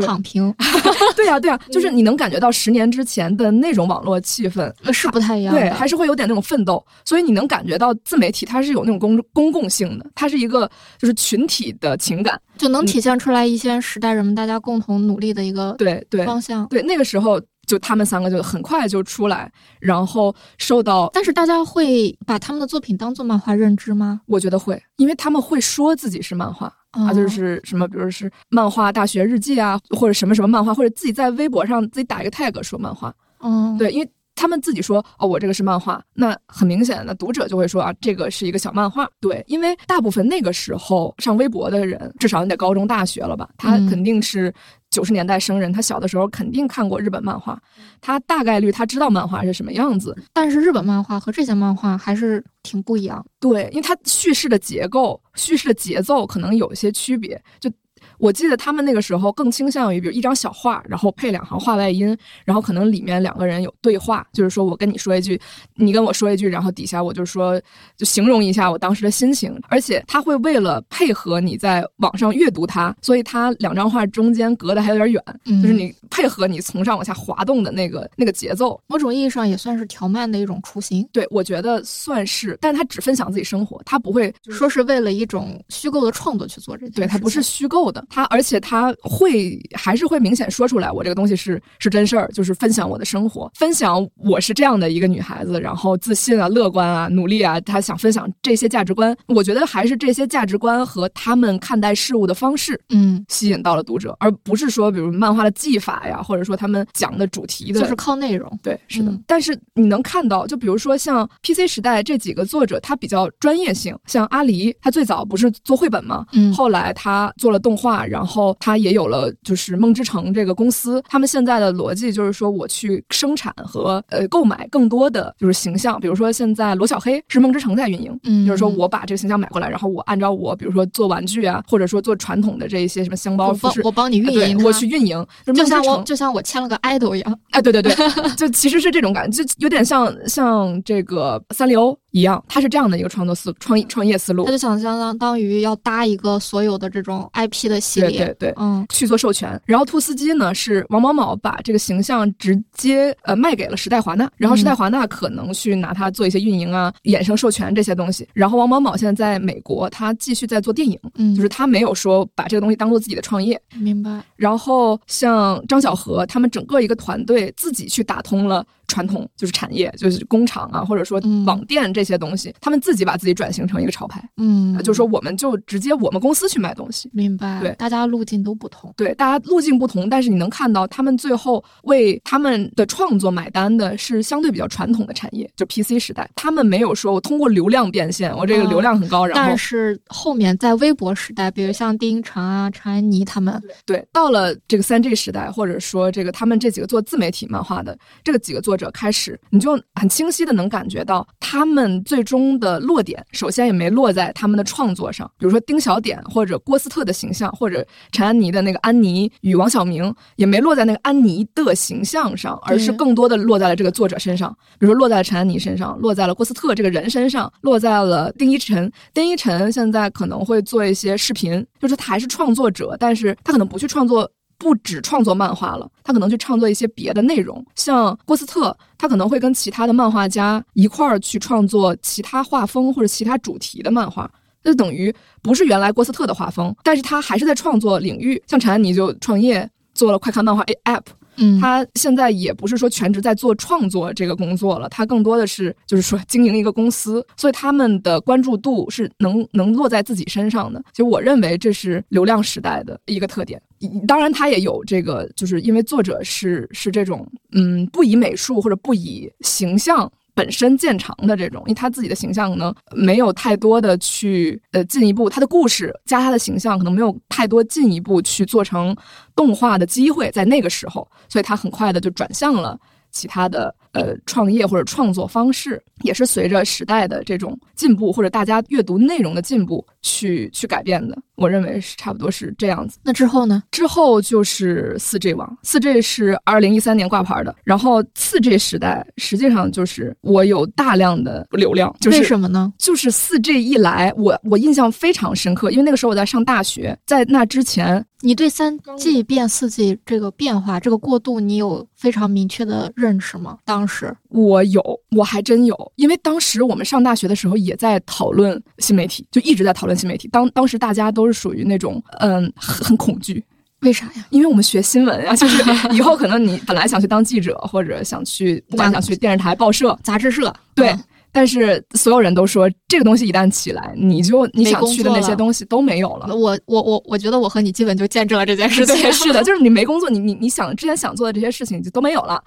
躺平，(laughs) 对呀对呀，就是你能感觉到十年之前的那种网络气氛是不太一样，对，还是会有点那种奋斗，所以你能感觉到自媒体它是有那种公公共性的，它是一个就是群体的情感，就能体现出来一些时代人们大家共同努力的一个对对方向。对，那个时候就他们三个就很快就出来，然后受到，但是大家会把他们的作品当做漫画认知吗？我觉得会，因为他们会说自己是漫画。啊，就是什么，比如是漫画大学日记啊，或者什么什么漫画，或者自己在微博上自己打一个 tag 说漫画。嗯，对，因为他们自己说哦，我这个是漫画，那很明显那读者就会说啊，这个是一个小漫画。对，因为大部分那个时候上微博的人，至少你得高中大学了吧，他肯定是。九十年代生人，他小的时候肯定看过日本漫画，他大概率他知道漫画是什么样子。但是日本漫画和这些漫画还是挺不一样，对，因为它叙事的结构、叙事的节奏可能有一些区别，就。我记得他们那个时候更倾向于，比如一张小画，然后配两行画外音，然后可能里面两个人有对话，就是说我跟你说一句，你跟我说一句，然后底下我就说，就形容一下我当时的心情。而且他会为了配合你在网上阅读它，所以他两张画中间隔的还有点远，就是你配合你从上往下滑动的那个那个节奏，某种意义上也算是调慢的一种雏形。对，我觉得算是，但他只分享自己生活，他不会说是为了一种虚构的创作去做这件。对他不是虚构的。他而且他会还是会明显说出来，我这个东西是是真事儿，就是分享我的生活，分享我是这样的一个女孩子，然后自信啊、乐观啊、努力啊，他想分享这些价值观。我觉得还是这些价值观和他们看待事物的方式，嗯，吸引到了读者，而不是说比如漫画的技法呀，或者说他们讲的主题的，就是靠内容。对，是的。但是你能看到，就比如说像 PC 时代这几个作者，他比较专业性，像阿狸，他最早不是做绘本吗？嗯，后来他做了动画。然后他也有了，就是梦之城这个公司，他们现在的逻辑就是说，我去生产和呃购买更多的就是形象，比如说现在罗小黑是梦之城在运营，嗯，就是说我把这个形象买过来，然后我按照我比如说做玩具啊，或者说做传统的这一些什么箱包，我我帮你运营，我去运营，就像我就像我签了个 idol 一样，哎，对对对，(laughs) 就其实是这种感觉，就有点像像这个三丽鸥。一样，它是这样的一个创作思创意创业思路他。就想相当当于要搭一个所有的这种 IP 的系列，对对对，嗯去做授权。然后兔斯基呢是王某某把这个形象直接呃卖给了时代华纳，然后时代华纳可能去拿它做一些运营啊、衍生授权这些东西。然后王某某现在在美国，他继续在做电影，嗯，就是他没有说把这个东西当做自己的创业。明白，然后像张小河他们整个一个团队自己去打通了传统就是产业，就是工厂啊，或者说嗯。网店这些东西，他们自己把自己转型成一个潮牌，嗯。呃，就是说我们就直接我们公司去卖东西。明白，对。大家路径都不同，对，大家路径不同，但是你能看到他们最后为他们的创作买单的是相对比较传统的产业，就 PC 时代，他们没有说我通过流量变现，我这个流量很高，然后但是后面在微博时代，比如像丁一晨啊、陈安妮他们，对，到了这个三 G 时代，或者说这个他们这几个做自媒体漫画的这个几个作者开始，你就很清晰的能感觉到他们最终的落点，首先也没落在他们的创作上，比如说丁小点或者郭斯特的形象，或者陈安妮的那个安妮与王晓明，也没落在那个安妮的形象上，而是更多的落在了这个作者身上，比如说落在了陈安妮身上，落在了郭斯特这个人身上，落在了丁一晨。丁一晨现在可能会做一些视频，就是他还是创作者，但是他可能不去创作。不只创作漫画了，他可能去创作一些别的内容，像郭斯特，他可能会跟其他的漫画家一块儿去创作其他画风或者其他主题的漫画，那就等于不是原来郭斯特的画风，但是他还是在创作领域。像陈安妮就创业做了快看漫画 App，嗯，他现在也不是说全职在做创作这个工作了，他更多的是就是说经营一个公司，所以他们的关注度是能能落在自己身上的。其实我认为这是流量时代的一个特点。当然，他也有这个，就是因为作者是是这种嗯不以美术或者不以形象。本身见长的这种，因为他自己的形象可能没有太多的去呃进一步，他的故事加他的形象可能没有太多进一步去做成动画的机会，在那个时候，所以他很快的就转向了其他的呃创业或者创作方式，也是随着时代的这种进步或者大家阅读内容的进步去去改变的。我认为是差不多是这样子。那之后呢？之后就是四 G 网，四 G 是二零一三年挂牌的，然后四 G 时代实际上就是我有大量的流量，就是为什么呢？就是四 G 一来，我我印象非常深刻，因为那个时候我在上大学，在那之前，你对三 G 变四 G 这个变化、这个过渡，你有非常明确的认识吗？当时，我有，我还真有，因为当时我们上大学的时候也在讨论新媒体，就一直在讨论新媒体。当当时大家都是属于那种嗯很很恐惧，为啥呀？因为我们学新闻啊，就是 (laughs) 以后可能你本来想去当记者，或者想去不管想去电视台、报社，杂志社，对。嗯但是所有人都说，这个东西一旦起来，你就你想去的那些东西都没有了。我我我我觉得我和你基本就见证了这件事情。对，(laughs) 是的，就是你没工作，你你你想之前想做的这些事情就都没有了。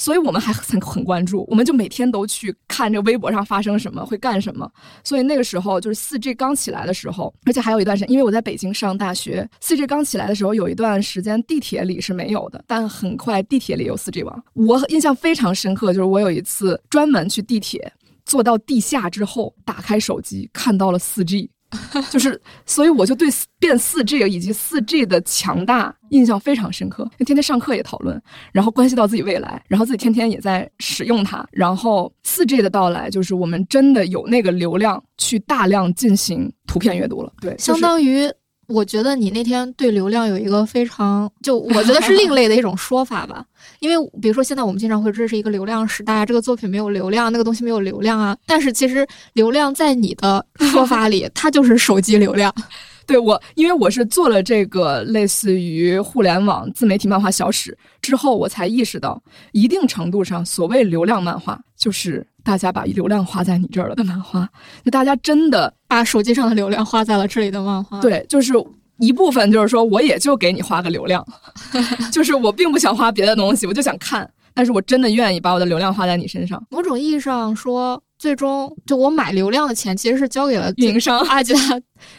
所以我们还很很关注，我们就每天都去看这微博上发生什么，会干什么。所以那个时候就是四 G 刚起来的时候，而且还有一段时间，因为我在北京上大学，四 G 刚起来的时候，有一段时间地铁里是没有的，但很快地铁里有四 G 网。我印象非常深刻，就是我有一次专门去地铁。坐到地下之后，打开手机看到了四 G，(laughs) 就是，所以我就对变四 G 以及四 G 的强大印象非常深刻。天天上课也讨论，然后关系到自己未来，然后自己天天也在使用它。然后四 G 的到来，就是我们真的有那个流量去大量进行图片阅读了。对，相当于。我觉得你那天对流量有一个非常，就我觉得是另类的一种说法吧。因为比如说现在我们经常会这是一个流量时代，这个作品没有流量，那个东西没有流量啊。但是其实流量在你的说法里，它就是手机流量。(laughs) 对我，因为我是做了这个类似于互联网自媒体漫画小史之后，我才意识到，一定程度上，所谓流量漫画，就是大家把流量花在你这儿了的漫画，就大家真的把手机上的流量花在了这里的漫画。对，就是一部分，就是说我也就给你花个流量，(laughs) 就是我并不想花别的东西，我就想看，但是我真的愿意把我的流量花在你身上。某种意义上说，最终就我买流量的钱其实是交给了运营商阿吉拉。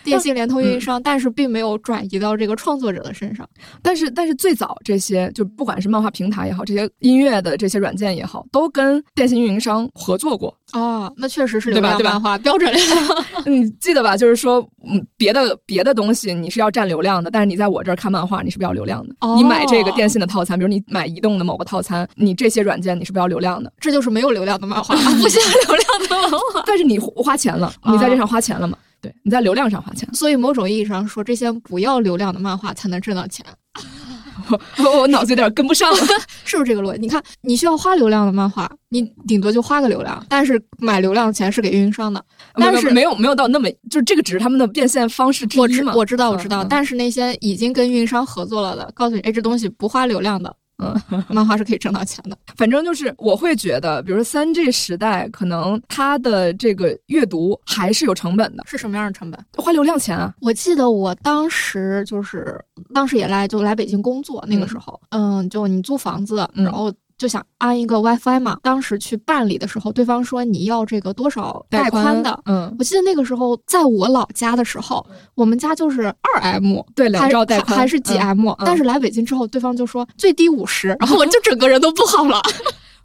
电信、联通、运营商，但是并没有转移到这个创作者的身上。但是，但是最早这些，就不管是漫画平台也好，这些音乐的这些软件也好，都跟电信运营商合作过。哦，那确实是流量漫画标准流量。你 (laughs) 记得吧？就是说，嗯，别的别的东西你是要占流量的，但是你在我这儿看漫画，你是不要流量的。你买这个电信的套餐，比如你买移动的某个套餐，你这些软件你是不要流量的。这就是没有流量的漫画，不需要流量的漫画。(laughs) 但是你花钱了，你在这上花钱了嘛？对，你在流量上花钱。所以某种意义上说，这些不要流量的漫画才能挣到钱。(laughs) 我我脑子有点跟不上了，(laughs) 是不是这个逻辑？你看，你需要花流量的漫画，你顶多就花个流量，但是买流量的钱是给运营商的，但是没有没有到那么，就是这个只是他们的变现方式之一嘛。我知道，我知道，但是那些已经跟运营商合作了的，告诉你，哎，这东西不花流量的。嗯，漫画是可以挣到钱的。反正就是我会觉得，比如说三 G 时代，可能它的这个阅读还是有成本的。是什么样的成本？花流量钱啊！我记得我当时就是当时也来就来北京工作，那个时候，嗯，就你租房子，然后。就想安一个 WiFi 嘛，当时去办理的时候，对方说你要这个多少带宽的，嗯，我记得那个时候在我老家的时候，我们家就是二 M，对，两兆带宽还是几 M，但是来北京之后，对方就说最低五十，然后我就整个人都不好了。(laughs)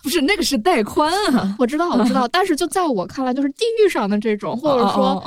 不是那个是带宽啊，我知道我知道，(laughs) 但是就在我看来，就是地域上的这种，或者说，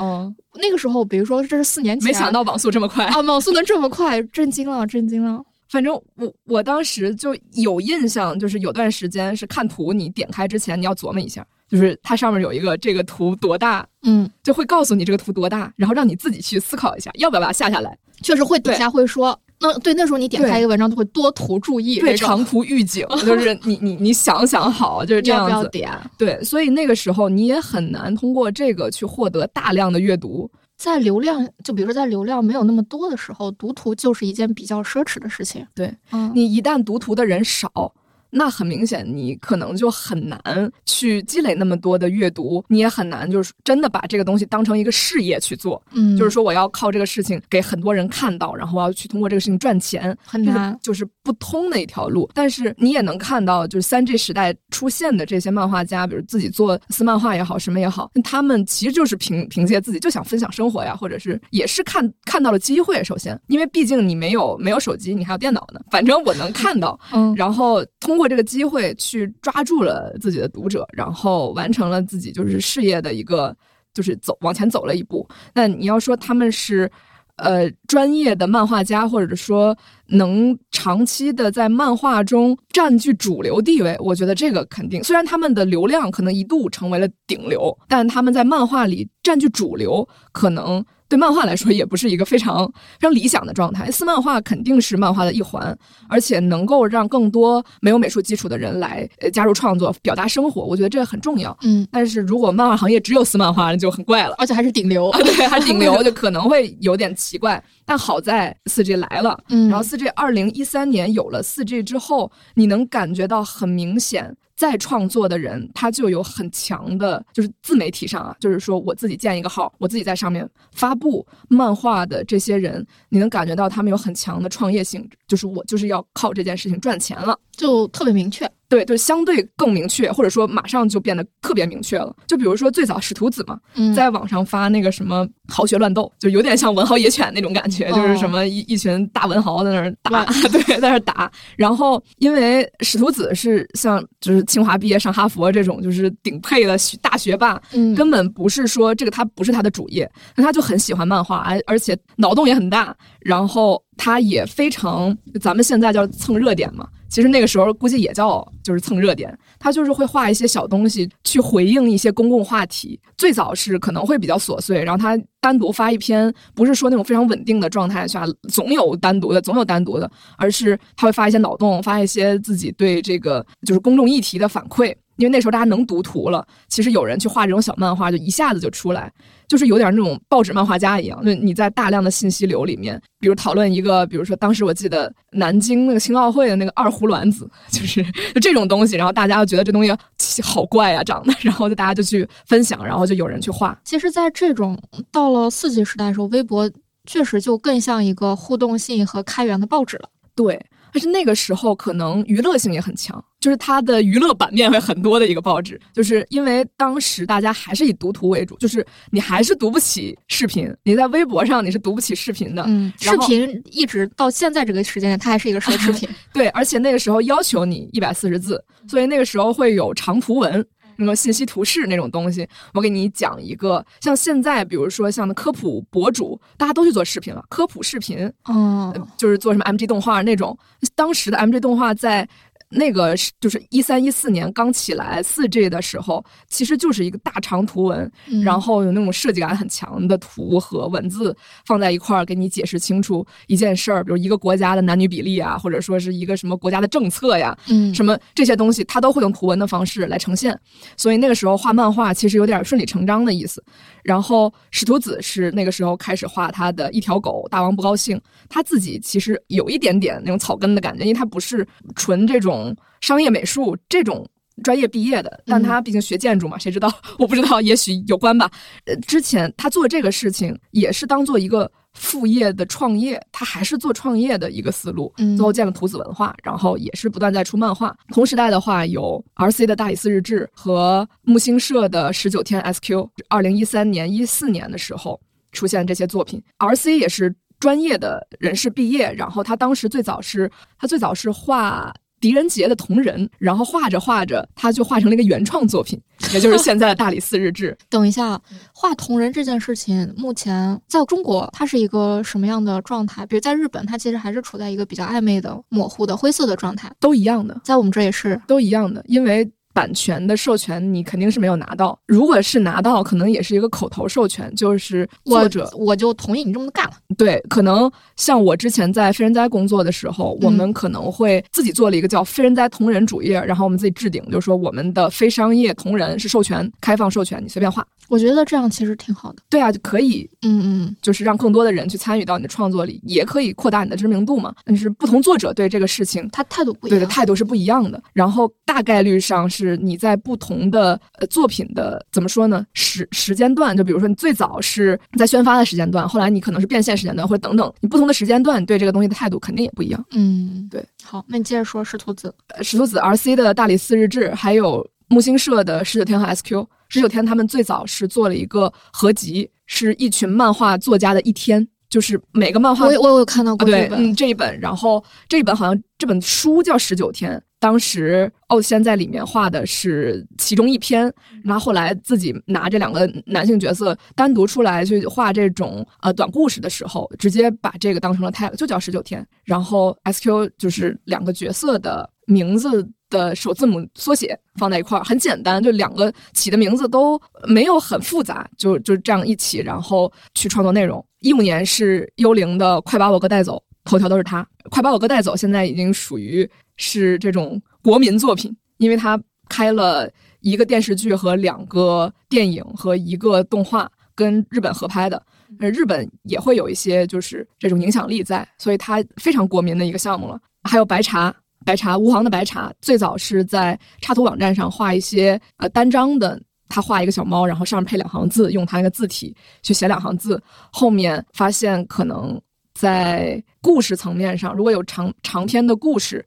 那个时候，比如说这是四年前，没想到网速这么快。啊，网速能这么快，震惊了，震惊了。反正我我当时就有印象，就是有段时间是看图，你点开之前你要琢磨一下，就是它上面有一个这个图多大，嗯，就会告诉你这个图多大，然后让你自己去思考一下，要不要把它下下来。确实会底下会说，那对那时候你点开一个文章都会多图注意，对长图预警，(laughs) 就是你你你想想好，就是这样子。要不要点？对，所以那个时候你也很难通过这个去获得大量的阅读。在流量，就比如说在流量没有那么多的时候，读图就是一件比较奢侈的事情。对，你一旦读图的人少。那很明显，你可能就很难去积累那么多的阅读，你也很难就是真的把这个东西当成一个事业去做。嗯，就是说我要靠这个事情给很多人看到，然后我要去通过这个事情赚钱，很难，就是不通的一条路。但是你也能看到，就是三 G 时代出现的这些漫画家，比如自己做私漫画也好，什么也好，他们其实就是凭凭借自己就想分享生活呀，或者是也是看看到了机会。首先，因为毕竟你没有没有手机，你还有电脑呢。反正我能看到，嗯，然后通。过这个机会去抓住了自己的读者，然后完成了自己就是事业的一个就是走往前走了一步。那你要说他们是呃专业的漫画家，或者说能长期的在漫画中占据主流地位，我觉得这个肯定。虽然他们的流量可能一度成为了顶流，但他们在漫画里占据主流，可能。对漫画来说，也不是一个非常非常理想的状态。四漫画肯定是漫画的一环，而且能够让更多没有美术基础的人来呃加入创作、表达生活，我觉得这个很重要。嗯，但是如果漫画行业只有四漫画，那就很怪了，而且还是顶流，对，还是顶流，(laughs) 就可能会有点奇怪。但好在四 G 来了，嗯，然后四 G 二零一三年有了四 G 之后，你能感觉到很明显。在创作的人，他就有很强的，就是自媒体上啊，就是说我自己建一个号，我自己在上面发布漫画的这些人，你能感觉到他们有很强的创业性，就是我就是要靠这件事情赚钱了，就特别明确。对，就相对更明确，或者说马上就变得特别明确了。就比如说最早使徒子嘛，在网上发那个什么豪学乱斗，就有点像文豪野犬那种感觉，就是什么一一群大文豪在那儿打，(laughs) 对，在那儿打。然后因为使徒子是像就是清华毕业上哈佛这种就是顶配的大学霸，根本不是说这个他不是他的主业，那他就很喜欢漫画，而而且脑洞也很大，然后他也非常咱们现在叫蹭热点嘛。其实那个时候估计也叫就是蹭热点，他就是会画一些小东西去回应一些公共话题。最早是可能会比较琐碎，然后他单独发一篇，不是说那种非常稳定的状态下总有单独的，总有单独的，而是他会发一些脑洞，发一些自己对这个就是公众议题的反馈。因为那时候大家能读图了，其实有人去画这种小漫画，就一下子就出来，就是有点那种报纸漫画家一样。就你在大量的信息流里面，比如讨论一个，比如说当时我记得南京那个青奥会的那个二胡卵子，(laughs) 就是就这种东西，然后大家就觉得这东西好怪啊，长得，(laughs) 然后就大家就去分享，然后就有人去画。其实，在这种到了四 G 时代的时候，微博确实就更像一个互动性和开源的报纸了。对。但是那个时候可能娱乐性也很强，就是它的娱乐版面会很多的一个报纸，就是因为当时大家还是以读图为主，就是你还是读不起视频，你在微博上你是读不起视频的，嗯，视频一直到现在这个时间点，它还是一个奢侈品，(laughs) 对，而且那个时候要求你一百四十字，所以那个时候会有长图文。那个信息图示那种东西，我给你讲一个，像现在，比如说像科普博主，大家都去做视频了，科普视频，嗯，就是做什么 MG 动画那种，当时的 MG 动画在。那个是就是一三一四年刚起来四 G 的时候，其实就是一个大长图文，然后有那种设计感很强的图和文字放在一块儿，给你解释清楚一件事儿，比如一个国家的男女比例啊，或者说是一个什么国家的政策呀，嗯，什么这些东西，它都会用图文的方式来呈现。所以那个时候画漫画其实有点顺理成章的意思。然后史徒子是那个时候开始画他的一条狗，大王不高兴。他自己其实有一点点那种草根的感觉，因为他不是纯这种商业美术这种专业毕业的，但他毕竟学建筑嘛，谁知道？(laughs) 我不知道，也许有关吧。呃，之前他做这个事情也是当做一个。副业的创业，他还是做创业的一个思路，最后建了图子文化，然后也是不断在出漫画。同时代的话，有 R C 的大理寺日志和木星社的十九天 S Q。二零一三年、一四年的时候出现这些作品，R C 也是专业的人士毕业，然后他当时最早是，他最早是画。狄仁杰的同人，然后画着画着，他就画成了一个原创作品，也就是现在的大理寺日志。(laughs) 等一下，画同人这件事情，目前在中国它是一个什么样的状态？比如在日本，它其实还是处在一个比较暧昧的、模糊的、灰色的状态，都一样的。在我们这也是都一样的，因为。版权的授权你肯定是没有拿到，如果是拿到，可能也是一个口头授权，就是作者我就同意你这么干了。对，可能像我之前在非人哉工作的时候，我们可能会自己做了一个叫非人哉同人主页，然后我们自己置顶，就是说我们的非商业同人是授权开放授权，你随便画。我觉得这样其实挺好的。对啊，就可以，嗯嗯，就是让更多的人去参与到你的创作里，也可以扩大你的知名度嘛。但是不同作者对这个事情，他态度不一样，对的态度是不一样的。然后大概率上是你在不同的呃作品的怎么说呢时时间段，就比如说你最早是在宣发的时间段，后来你可能是变现时间段，或者等等，你不同的时间段对这个东西的态度肯定也不一样。嗯，对。好，那你接着说石图子，石图子 R C 的大理寺日志，还有木星社的十九天和 S Q。十九天，他们最早是做了一个合集，是一群漫画作家的一天，就是每个漫画。我我有看到过这本，嗯，这一本，然后这一本好像这本书叫十九天。当时奥先在里面画的是其中一篇，然后后来自己拿这两个男性角色单独出来去画这种呃短故事的时候，直接把这个当成了 tag，就叫十九天。然后 S Q 就是两个角色的名字。的首字母缩写放在一块儿很简单，就两个起的名字都没有很复杂，就就这样一起，然后去创作内容。一五年是幽灵的《快把我哥带走》，头条都是他，《快把我哥带走》现在已经属于是这种国民作品，因为他开了一个电视剧和两个电影和一个动画，跟日本合拍的，呃，日本也会有一些就是这种影响力在，所以它非常国民的一个项目了。还有白茶。白茶，吴航的白茶最早是在插图网站上画一些呃单张的，他画一个小猫，然后上面配两行字，用他那个字体去写两行字。后面发现可能在故事层面上，如果有长长篇的故事，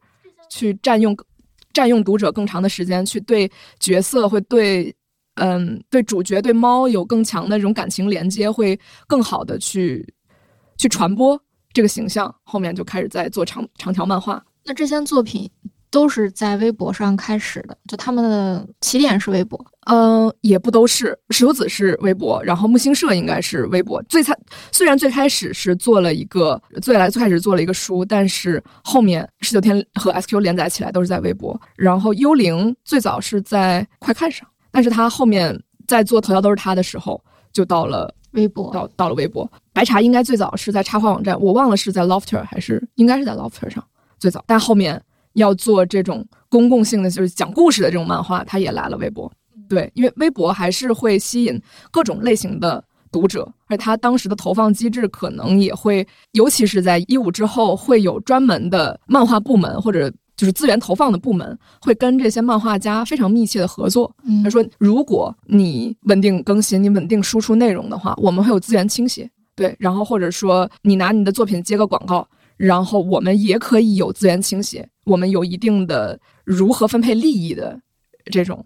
去占用占用读者更长的时间，去对角色会对嗯对主角对猫有更强的这种感情连接，会更好的去去传播这个形象。后面就开始在做长长条漫画。那这些作品都是在微博上开始的，就他们的起点是微博。嗯，也不都是，石头子是微博，然后木星社应该是微博。最开虽然最开始是做了一个最来最开始做了一个书，但是后面十九天和 SQ 连载起来都是在微博。然后幽灵最早是在快看上，但是他后面在做头条都是他的时候，就到了微博，到到了微博。白茶应该最早是在插画网站，我忘了是在 Lofter 还是应该是在 Lofter 上。最早，但后面要做这种公共性的，就是讲故事的这种漫画，他也来了微博。对，因为微博还是会吸引各种类型的读者，而他当时的投放机制可能也会，尤其是在一五之后，会有专门的漫画部门或者就是资源投放的部门，会跟这些漫画家非常密切的合作。他说，如果你稳定更新，你稳定输出内容的话，我们会有资源倾斜。对，然后或者说你拿你的作品接个广告。然后我们也可以有资源倾斜，我们有一定的如何分配利益的这种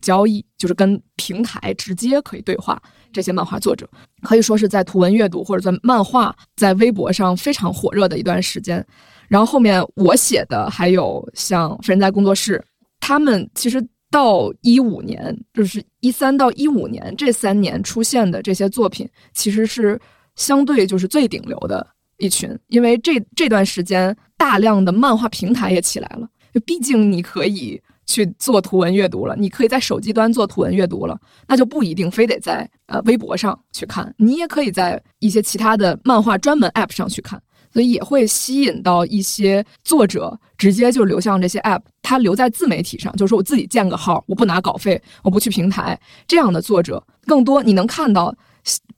交易，就是跟平台直接可以对话。这些漫画作者可以说是在图文阅读或者在漫画在微博上非常火热的一段时间。然后后面我写的还有像非人哉工作室，他们其实到一五年，就是一三到一五年这三年出现的这些作品，其实是相对就是最顶流的一群，因为这这段时间大量的漫画平台也起来了，就毕竟你可以去做图文阅读了，你可以在手机端做图文阅读了，那就不一定非得在呃微博上去看，你也可以在一些其他的漫画专门 App 上去看。所以也会吸引到一些作者，直接就流向这些 App，他留在自媒体上，就是说我自己建个号，我不拿稿费，我不去平台，这样的作者更多。你能看到，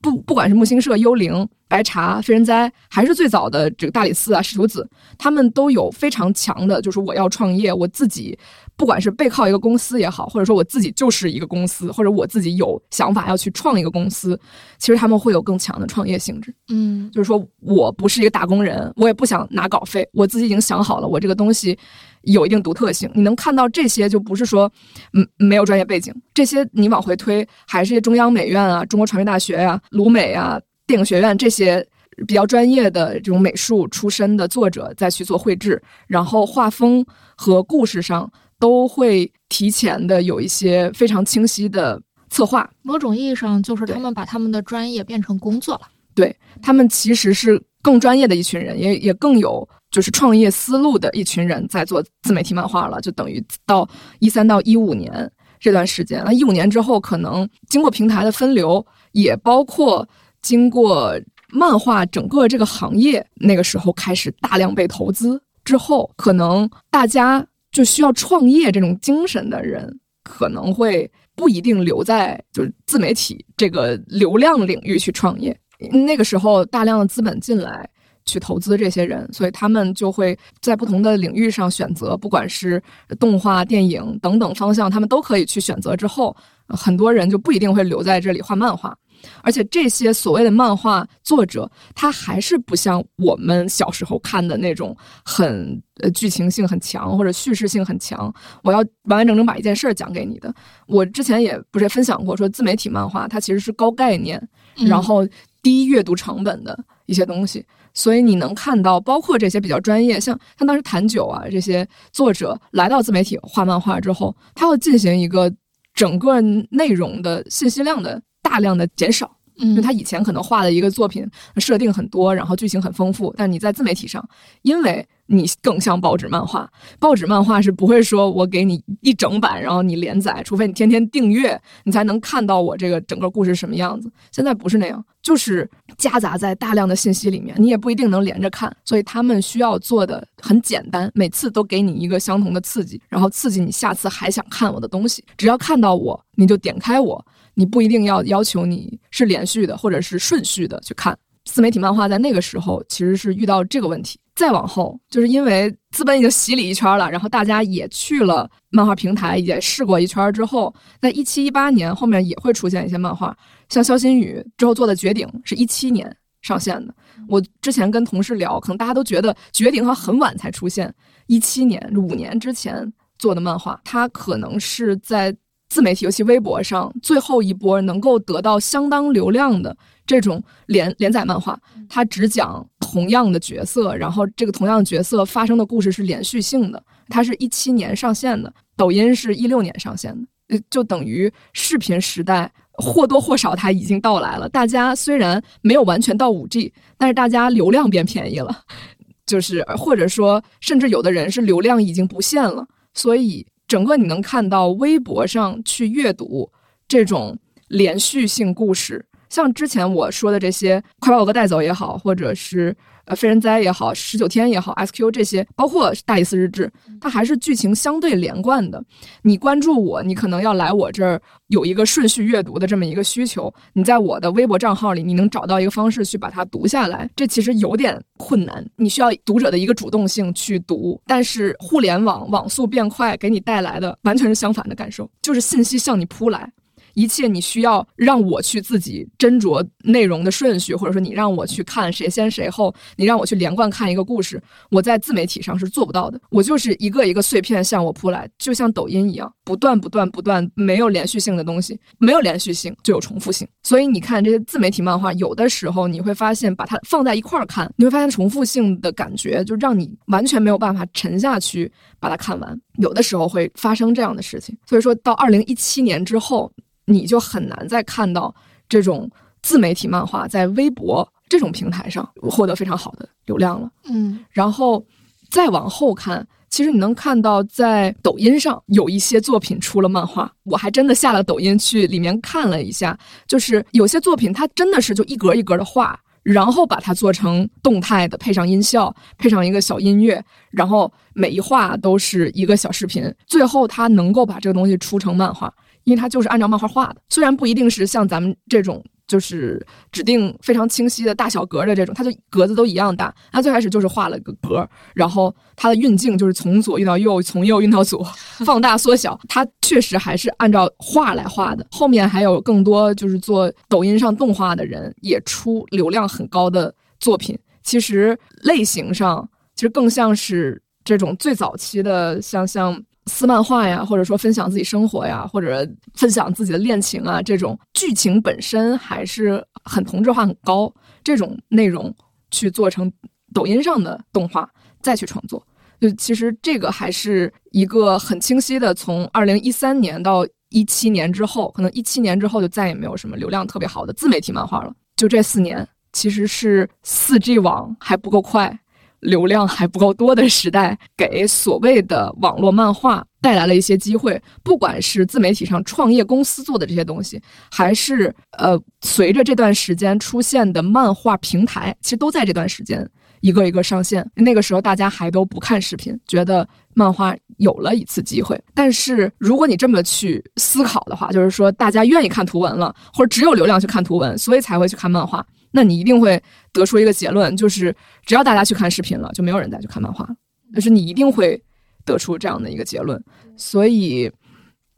不不管是木星社、幽灵、白茶、非人哉，还是最早的这个大理寺啊、石图子，他们都有非常强的，就是我要创业，我自己。不管是背靠一个公司也好，或者说我自己就是一个公司，或者我自己有想法要去创一个公司，其实他们会有更强的创业性质。嗯，就是说我不是一个打工人，我也不想拿稿费，我自己已经想好了，我这个东西有一定独特性。你能看到这些，就不是说嗯没有专业背景，这些你往回推，还是中央美院啊、中国传媒大学呀、鲁美啊、电影学院这些比较专业的这种美术出身的作者再去做绘制，然后画风和故事上。都会提前的有一些非常清晰的策划，某种意义上就是他们把他们的专业变成工作了。对他们其实是更专业的一群人，也也更有就是创业思路的一群人在做自媒体漫画了。就等于到一三到一五年这段时间，那一五年之后，可能经过平台的分流，也包括经过漫画整个这个行业那个时候开始大量被投资之后，可能大家。就需要创业这种精神的人，可能会不一定留在就是自媒体这个流量领域去创业。那个时候，大量的资本进来去投资这些人，所以他们就会在不同的领域上选择，不管是动画、电影等等方向，他们都可以去选择。之后，很多人就不一定会留在这里画漫画。而且这些所谓的漫画作者，他还是不像我们小时候看的那种很呃剧情性很强或者叙事性很强，我要完完整整把一件事儿讲给你的。我之前也不是分享过，说自媒体漫画它其实是高概念，然后低阅读成本的一些东西。所以你能看到，包括这些比较专业，像像当时谭九啊这些作者来到自媒体画漫画之后，他要进行一个整个内容的信息量的。大量的减少，因为他以前可能画的一个作品设定很多，然后剧情很丰富，但你在自媒体上，因为你更像报纸漫画，报纸漫画是不会说我给你一整版，然后你连载，除非你天天订阅，你才能看到我这个整个故事什么样子。现在不是那样，就是夹杂在大量的信息里面，你也不一定能连着看，所以他们需要做的很简单，每次都给你一个相同的刺激，然后刺激你下次还想看我的东西，只要看到我，你就点开我。你不一定要要求你是连续的或者是顺序的去看自媒体漫画，在那个时候其实是遇到这个问题。再往后，就是因为资本已经洗礼一圈了，然后大家也去了漫画平台，也试过一圈之后，在一七一八年后面也会出现一些漫画，像肖新宇之后做的《绝顶》是一七年上线的。我之前跟同事聊，可能大家都觉得《绝顶》它很晚才出现，一七年五年之前做的漫画，它可能是在。自媒体，尤其微博上，最后一波能够得到相当流量的这种连连载漫画，它只讲同样的角色，然后这个同样的角色发生的故事是连续性的。它是一七年上线的，抖音是一六年上线的，就等于视频时代或多或少它已经到来了。大家虽然没有完全到五 G，但是大家流量变便宜了，(laughs) 就是或者说，甚至有的人是流量已经不限了，所以。整个你能看到微博上去阅读这种连续性故事，像之前我说的这些“快把我哥带走”也好，或者是呃“非人哉”也好，“十九天”也好，“SQ” 这些，包括《大理寺日志》，它还是剧情相对连贯的。你关注我，你可能要来我这儿有一个顺序阅读的这么一个需求。你在我的微博账号里，你能找到一个方式去把它读下来，这其实有点困难。你需要读者的一个主动性去读，但是互联网网速变快给你带来的完全是相反的感受，就是信息向你扑来。一切你需要让我去自己斟酌内容的顺序，或者说你让我去看谁先谁后，你让我去连贯看一个故事，我在自媒体上是做不到的。我就是一个一个碎片向我扑来，就像抖音一样，不断不断不断，没有连续性的东西，没有连续性就有重复性。所以你看这些自媒体漫画，有的时候你会发现，把它放在一块儿看，你会发现重复性的感觉就让你完全没有办法沉下去把它看完。有的时候会发生这样的事情。所以说到二零一七年之后。你就很难再看到这种自媒体漫画在微博这种平台上获得非常好的流量了。嗯，然后再往后看，其实你能看到在抖音上有一些作品出了漫画，我还真的下了抖音去里面看了一下，就是有些作品它真的是就一格一格的画，然后把它做成动态的，配上音效，配上一个小音乐，然后每一画都是一个小视频，最后它能够把这个东西出成漫画。因为它就是按照漫画画的，虽然不一定是像咱们这种就是指定非常清晰的大小格的这种，它就格子都一样大。它最开始就是画了个格，然后它的运镜就是从左运到右，从右运到左，(laughs) 放大缩小，它确实还是按照画来画的。后面还有更多就是做抖音上动画的人也出流量很高的作品，其实类型上其实更像是这种最早期的，像像。撕漫画呀，或者说分享自己生活呀，或者分享自己的恋情啊，这种剧情本身还是很同质化很高。这种内容去做成抖音上的动画，再去创作，就其实这个还是一个很清晰的。从二零一三年到一七年之后，可能一七年之后就再也没有什么流量特别好的自媒体漫画了。就这四年，其实是四 G 网还不够快。流量还不够多的时代，给所谓的网络漫画带来了一些机会。不管是自媒体上创业公司做的这些东西，还是呃，随着这段时间出现的漫画平台，其实都在这段时间一个一个上线。那个时候大家还都不看视频，觉得漫画有了一次机会。但是如果你这么去思考的话，就是说大家愿意看图文了，或者只有流量去看图文，所以才会去看漫画。那你一定会得出一个结论，就是只要大家去看视频了，就没有人再去看漫画了。就是你一定会得出这样的一个结论。所以，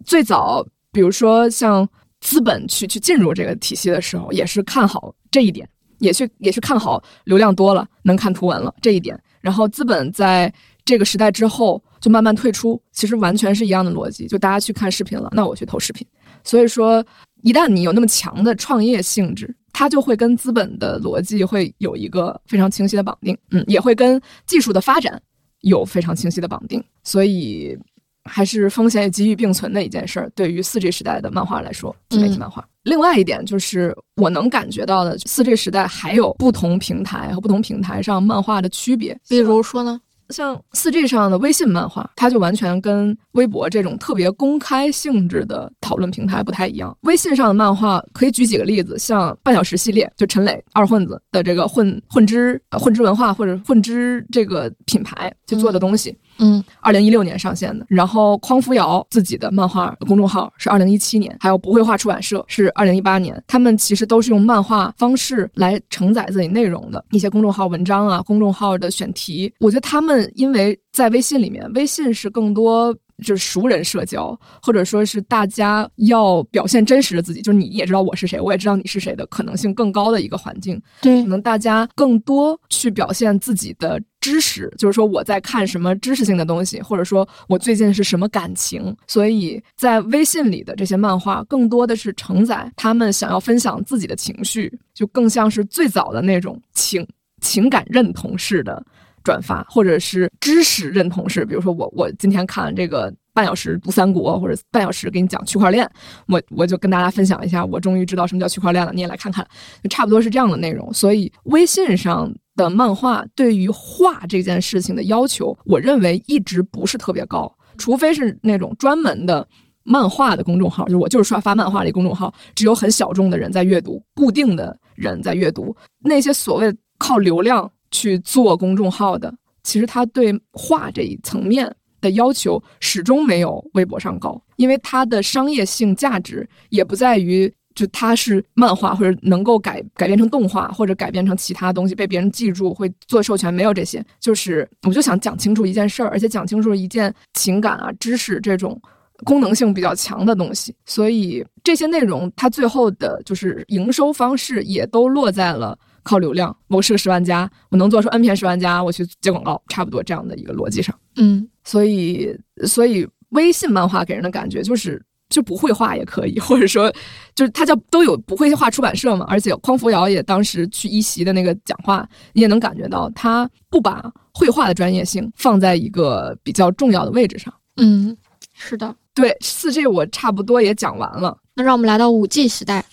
最早比如说像资本去去进入这个体系的时候，也是看好这一点，也去也去看好流量多了能看图文了这一点。然后资本在这个时代之后就慢慢退出，其实完全是一样的逻辑，就大家去看视频了，那我去投视频。所以说，一旦你有那么强的创业性质。它就会跟资本的逻辑会有一个非常清晰的绑定，嗯，也会跟技术的发展有非常清晰的绑定，所以还是风险与机遇并存的一件事儿。对于四 G 时代的漫画来说，自媒体漫画。另外一点就是，我能感觉到的四 G 时代还有不同平台和不同平台上漫画的区别，比如说呢？像四 G 上的微信漫画，它就完全跟微博这种特别公开性质的讨论平台不太一样。微信上的漫画可以举几个例子，像半小时系列，就陈磊二混子的这个混混之混之文化或者混之这个品牌去做的东西。嗯，嗯。二零一六年上线的，然后匡扶摇自己的漫画公众号是二零一七年，还有不会画出版社是二零一八年，他们其实都是用漫画方式来承载自己内容的一些公众号文章啊，公众号的选题。我觉得他们因为在微信里面，微信是更多就是熟人社交，或者说是大家要表现真实的自己，就是你也知道我是谁，我也知道你是谁的可能性更高的一个环境。对，可能大家更多去表现自己的。知识就是说我在看什么知识性的东西，或者说我最近是什么感情，所以在微信里的这些漫画更多的是承载他们想要分享自己的情绪，就更像是最早的那种情情感认同式的转发，或者是知识认同式。比如说我我今天看这个半小时读三国，或者半小时给你讲区块链，我我就跟大家分享一下，我终于知道什么叫区块链了，你也来看看，就差不多是这样的内容。所以微信上。的漫画对于画这件事情的要求，我认为一直不是特别高，除非是那种专门的漫画的公众号，就是我就是刷发漫画的公众号，只有很小众的人在阅读，固定的人在阅读。那些所谓靠流量去做公众号的，其实他对画这一层面的要求始终没有微博上高，因为它的商业性价值也不在于。就它是漫画，或者能够改改编成动画，或者改编成其他东西，被别人记住，会做授权，没有这些。就是我就想讲清楚一件事儿，而且讲清楚一件情感啊、知识这种功能性比较强的东西，所以这些内容它最后的就是营收方式也都落在了靠流量。我是个十万加，我能做出 N 篇十万加，我去接广告，差不多这样的一个逻辑上。嗯，所以所以微信漫画给人的感觉就是就不会画也可以，或者说就是它叫都有不会画出版社嘛，而且匡扶摇也当时去一席的那个讲话，你也能感觉到他不把绘画的专业性放在一个比较重要的位置上。嗯，是的。对，四 G 我差不多也讲完了。那让我们来到五 G 时代。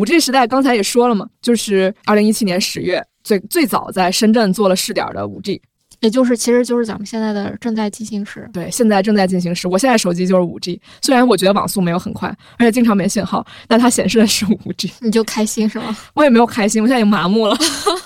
五 G 时代刚才也说了嘛，就是二零一七年十月最最早在深圳做了试点的五 G，也就是其实就是咱们现在的正在进行时。对，现在正在进行时。我现在手机就是五 G，虽然我觉得网速没有很快，而且经常没信号，但它显示的是五 G。你就开心是吗？(laughs) 我也没有开心，我现在已经麻木了。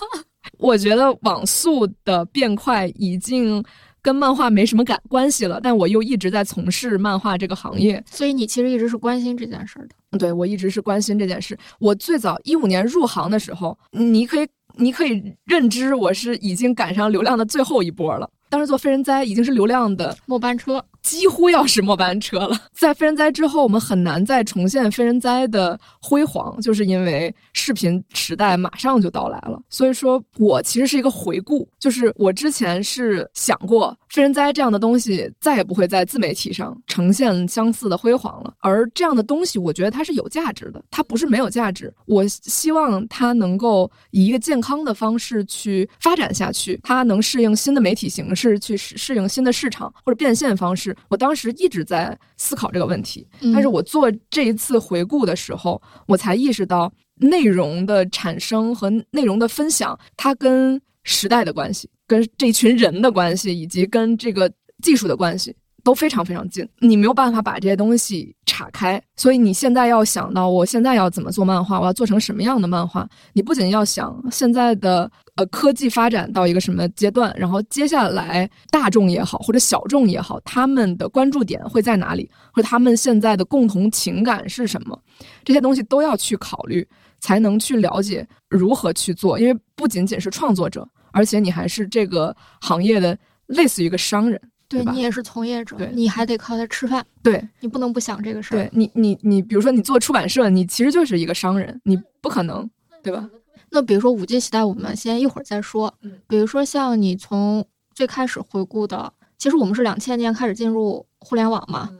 (laughs) 我觉得网速的变快已经。跟漫画没什么感关系了，但我又一直在从事漫画这个行业，所以你其实一直是关心这件事的。对，我一直是关心这件事。我最早一五年入行的时候，你可以，你可以认知我是已经赶上流量的最后一波了。当时做非人哉已经是流量的末班车。几乎要是末班车了。(laughs) 在非人哉之后，我们很难再重现非人哉的辉煌，就是因为视频时代马上就到来了。所以说我其实是一个回顾，就是我之前是想过非人哉这样的东西再也不会在自媒体上呈现相似的辉煌了。而这样的东西，我觉得它是有价值的，它不是没有价值。我希望它能够以一个健康的方式去发展下去，它能适应新的媒体形式，去适适应新的市场或者变现方式。我当时一直在思考这个问题，但是我做这一次回顾的时候，我才意识到内容的产生和内容的分享，它跟时代的关系、跟这群人的关系，以及跟这个技术的关系都非常非常近。你没有办法把这些东西岔开，所以你现在要想到，我现在要怎么做漫画，我要做成什么样的漫画？你不仅要想现在的。呃，科技发展到一个什么阶段？然后接下来大众也好，或者小众也好，他们的关注点会在哪里？或者他们现在的共同情感是什么？这些东西都要去考虑，才能去了解如何去做。因为不仅仅是创作者，而且你还是这个行业的类似于一个商人，对吧？你也是从业者，你还得靠它吃饭，对你不能不想这个事儿。对你，你，你，比如说你做出版社，你其实就是一个商人，你不可能，对吧？那比如说五 G 时代，我们先一会儿再说。比如说像你从最开始回顾的，其实我们是两千年开始进入互联网嘛，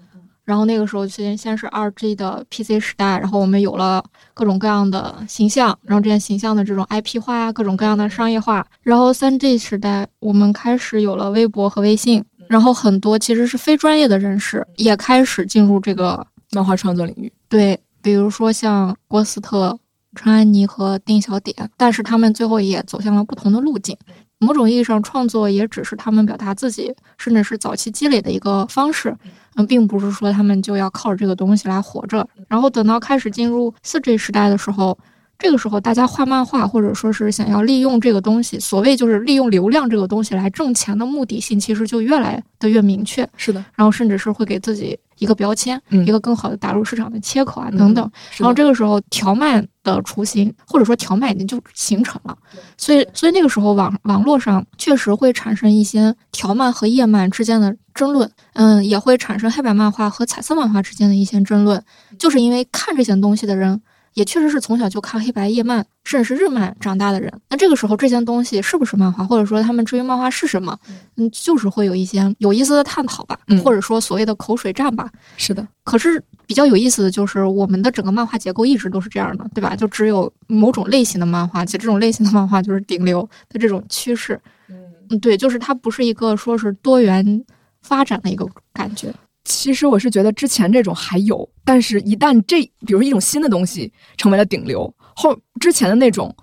然后那个时候先先是二 G 的 PC 时代，然后我们有了各种各样的形象，然后这些形象的这种 IP 化呀，各种各样的商业化。然后三 G 时代，我们开始有了微博和微信，然后很多其实是非专业的人士也开始进入这个漫画创作领域。对，比如说像郭斯特。陈安妮和丁小点，但是他们最后也走向了不同的路径。某种意义上，创作也只是他们表达自己，甚至是早期积累的一个方式。嗯，并不是说他们就要靠着这个东西来活着。然后等到开始进入四 G 时代的时候。这个时候，大家画漫画，或者说是想要利用这个东西，所谓就是利用流量这个东西来挣钱的目的性，其实就越来的越明确。是的，然后甚至是会给自己一个标签，一个更好的打入市场的切口啊等等。然后这个时候，条漫的雏形，或者说条漫已经就形成了。所以，所以那个时候网网络上确实会产生一些条漫和页漫之间的争论，嗯，也会产生黑白漫画和彩色漫画之间的一些争论，就是因为看这些东西的人。也确实是从小就看黑白页漫，甚至是日漫长大的人。那这个时候，这些东西是不是漫画，或者说他们至于漫画是什么，嗯，就是会有一些有意思的探讨吧，或者说所谓的口水战吧。是的。可是比较有意思的就是，我们的整个漫画结构一直都是这样的，对吧？就只有某种类型的漫画，其实这种类型的漫画就是顶流的这种趋势。嗯，对，就是它不是一个说是多元发展的一个感觉。其实我是觉得之前这种还有，但是一旦这，比如说一种新的东西成为了顶流，后之前的那种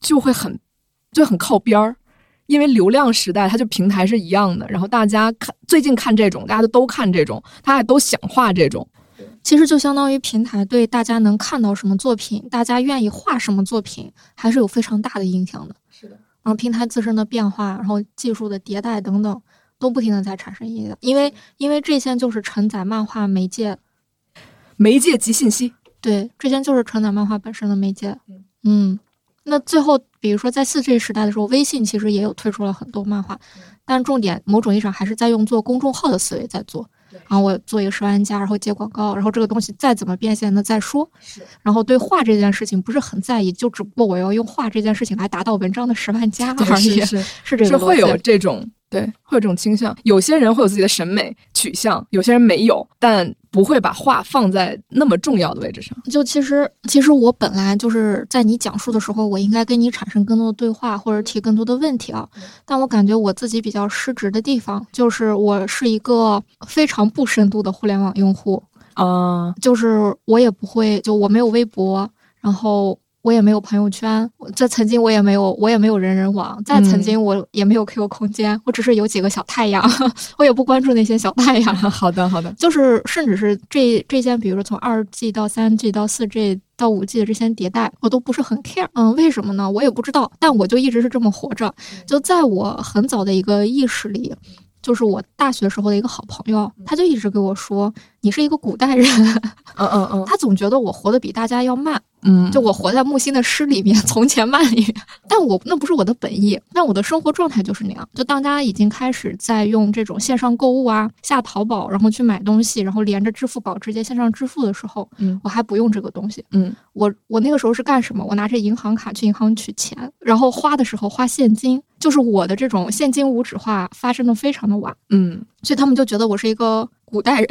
就会很就很靠边儿，因为流量时代它就平台是一样的，然后大家看最近看这种，大家都都看这种，大家都想画这种，其实就相当于平台对大家能看到什么作品，大家愿意画什么作品，还是有非常大的影响的。是的，然后平台自身的变化，然后技术的迭代等等。都不停的在产生意义的，因为因为这些就是承载漫画媒介，媒介及信息，对，这些就是承载漫画本身的媒介。嗯，那最后比如说在四 G 时代的时候，微信其实也有推出了很多漫画，但重点某种意义上还是在用做公众号的思维在做，然后我做一个十万加，然后接广告，然后这个东西再怎么变现的再说。然后对画这件事情不是很在意，就只不过我要用画这件事情来达到文章的十万加而已。是 (laughs) 是这个是会有这种对，会有这种倾向。有些人会有自己的审美取向，有些人没有，但。不会把话放在那么重要的位置上。就其实，其实我本来就是在你讲述的时候，我应该跟你产生更多的对话，或者提更多的问题啊。但我感觉我自己比较失职的地方，就是我是一个非常不深度的互联网用户啊，就是我也不会，就我没有微博，然后。我也没有朋友圈，在曾经我也没有，我也没有人人网，在曾经我也没有 QQ 空间，我只是有几个小太阳，(laughs) 我也不关注那些小太阳。(laughs) 好的，好的，就是甚至是这这些，比如说从二 G 到三 G 到四 G 到五 G 的这些迭代，我都不是很 care。嗯，为什么呢？我也不知道，但我就一直是这么活着。就在我很早的一个意识里，就是我大学时候的一个好朋友，他就一直跟我说：“你是一个古代人。”嗯嗯嗯，(laughs) 他总觉得我活得比大家要慢。嗯，就我活在木心的诗里面，从前慢里面，但我那不是我的本意，但我的生活状态就是那样。就当大家已经开始在用这种线上购物啊，下淘宝，然后去买东西，然后连着支付宝直接线上支付的时候，嗯，我还不用这个东西，嗯，我我那个时候是干什么？我拿着银行卡去银行取钱，然后花的时候花现金，就是我的这种现金无纸化发生的非常的晚，嗯，所以他们就觉得我是一个古代人。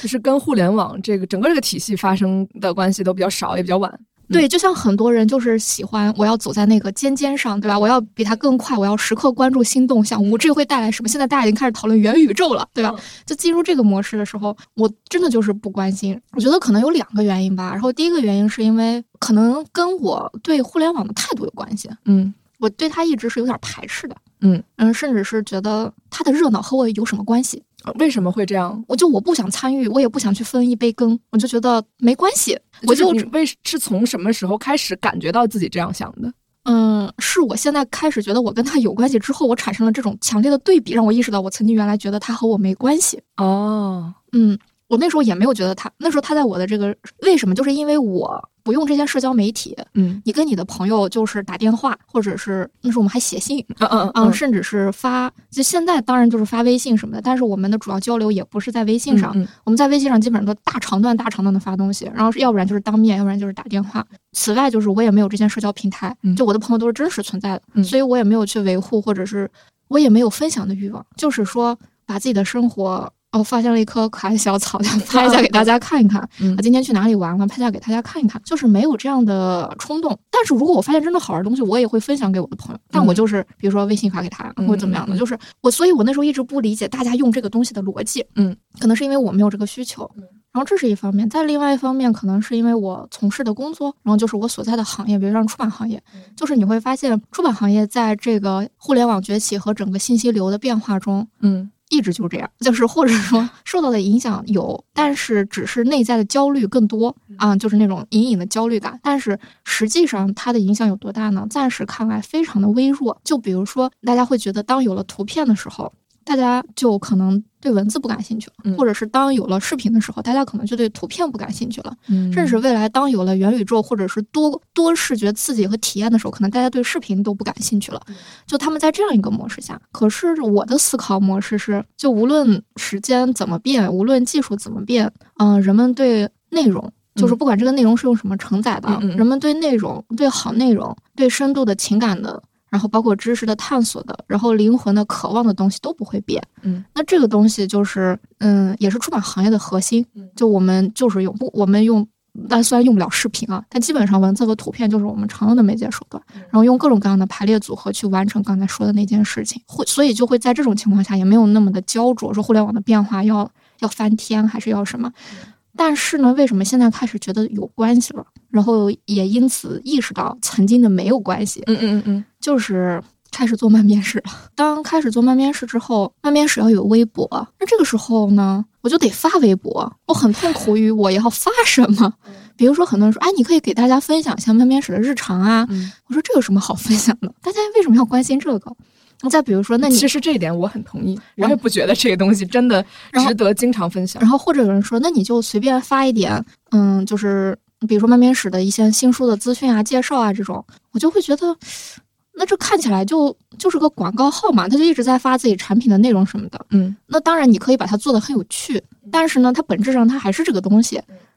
就是跟互联网这个整个这个体系发生的关系都比较少，也比较晚。对，就像很多人就是喜欢我要走在那个尖尖上，对吧？我要比他更快，我要时刻关注新动向。五 G 会带来什么？现在大家已经开始讨论元宇宙了，对吧？就进入这个模式的时候，我真的就是不关心。我觉得可能有两个原因吧。然后第一个原因是因为可能跟我对互联网的态度有关系。嗯，我对他一直是有点排斥的。嗯嗯，甚至是觉得他的热闹和我有什么关系？为什么会这样？我就我不想参与，我也不想去分一杯羹，我就觉得没关系。我就为是从什么时候开始感觉到自己这样想的？嗯，是我现在开始觉得我跟他有关系之后，我产生了这种强烈的对比，让我意识到我曾经原来觉得他和我没关系。哦，嗯。我那时候也没有觉得他，那时候他在我的这个为什么，就是因为我不用这些社交媒体，嗯，你跟你的朋友就是打电话，或者是那时候我们还写信，嗯嗯嗯，甚至是发，就现在当然就是发微信什么的，但是我们的主要交流也不是在微信上，我们在微信上基本上都大长段大长段的发东西，然后要不然就是当面，要不然就是打电话。此外就是我也没有这些社交平台，就我的朋友都是真实存在的，所以我也没有去维护，或者是我也没有分享的欲望，就是说把自己的生活。哦，发现了一棵可爱小草，(laughs) 拍一下给大家看一看。我今天去哪里玩了？拍下给大家看一看。就是没有这样的冲动。但是如果我发现真的好玩的东西，我也会分享给我的朋友。但我就是，比如说微信发给他，或者怎么样的，就是我。所以我那时候一直不理解大家用这个东西的逻辑。嗯，可能是因为我没有这个需求。然后这是一方面，再另外一方面，可能是因为我从事的工作，然后就是我所在的行业，比如像出版行业，就是你会发现出版行业在这个互联网崛起和整个信息流的变化中，嗯。一直就这样，就是或者说 (laughs) 受到的影响有，但是只是内在的焦虑更多啊，就是那种隐隐的焦虑感。但是实际上它的影响有多大呢？暂时看来非常的微弱。就比如说，大家会觉得当有了图片的时候。大家就可能对文字不感兴趣了，或者是当有了视频的时候，大家可能就对图片不感兴趣了。甚至未来当有了元宇宙或者是多多视觉刺激和体验的时候，可能大家对视频都不感兴趣了。就他们在这样一个模式下，可是我的思考模式是：就无论时间怎么变，无论技术怎么变，嗯，人们对内容，就是不管这个内容是用什么承载的，人们对内容、对好内容、对深度的情感的。然后包括知识的探索的，然后灵魂的渴望的东西都不会变。嗯，那这个东西就是，嗯，也是出版行业的核心。就我们就是用不，我们用，但虽然用不了视频啊，但基本上文字和图片就是我们常用的媒介手段。然后用各种各样的排列组合去完成刚才说的那件事情，会所以就会在这种情况下也没有那么的焦灼，说互联网的变化要要翻天还是要什么。但是呢，为什么现在开始觉得有关系了？然后也因此意识到曾经的没有关系。嗯嗯嗯嗯，就是开始做慢面试了。当开始做慢面试之后，慢面试要有微博，那这个时候呢，我就得发微博。我很痛苦于我要发什么。比如说，很多人说，哎，你可以给大家分享一下慢面试的日常啊。我说这有什么好分享的？大家为什么要关心这个？再比如说，那你其实这一点我很同意，我也不觉得这个东西真的值得经常分享。然后或者有人说，那你就随便发一点，嗯，就是比如说漫面史的一些新书的资讯啊、介绍啊这种，我就会觉得那这看起来就就是个广告号嘛，他就一直在发自己产品的内容什么的。嗯，那当然你可以把它做的很有趣，但是呢，它本质上它还是这个东西。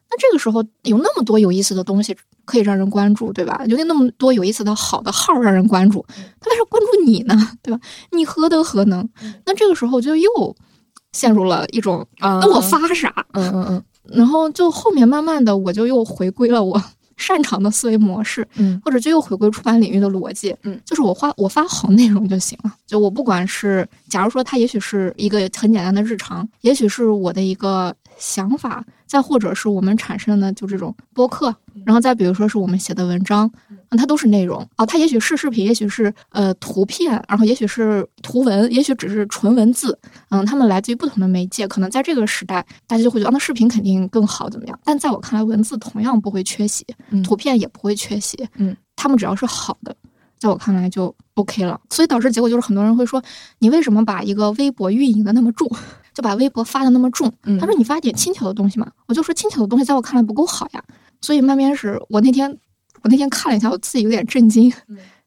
那这个时候有那么多有意思的东西可以让人关注，对吧？有那么多有意思的好的号让人关注，他为啥关注你呢？(laughs) 对吧？你何德何能？那这个时候就又陷入了一种，那我发啥？嗯嗯嗯，然后就后面慢慢的我就又回归了我。(laughs) 擅长的思维模式，嗯，或者就又回归出版领域的逻辑，嗯，就是我发我发好内容就行了。就我不管是，假如说它也许是一个很简单的日常，也许是我的一个想法，再或者是我们产生的就这种播客，然后再比如说是我们写的文章，嗯，它都是内容啊。它也许是视频，也许是呃图片，然后也许是图文，也许只是纯文字，嗯，它们来自于不同的媒介。可能在这个时代，大家就会觉得那视频肯定更好，怎么样？但在我看来，文字同样不会缺席。图片也不会缺席，嗯，他们只要是好的，在我看来就 OK 了。所以导致结果就是很多人会说，你为什么把一个微博运营的那么重，就把微博发的那么重？他说你发点轻巧的东西嘛，我就说轻巧的东西在我看来不够好呀。所以慢慢是我那天我那天看了一下，我自己有点震惊，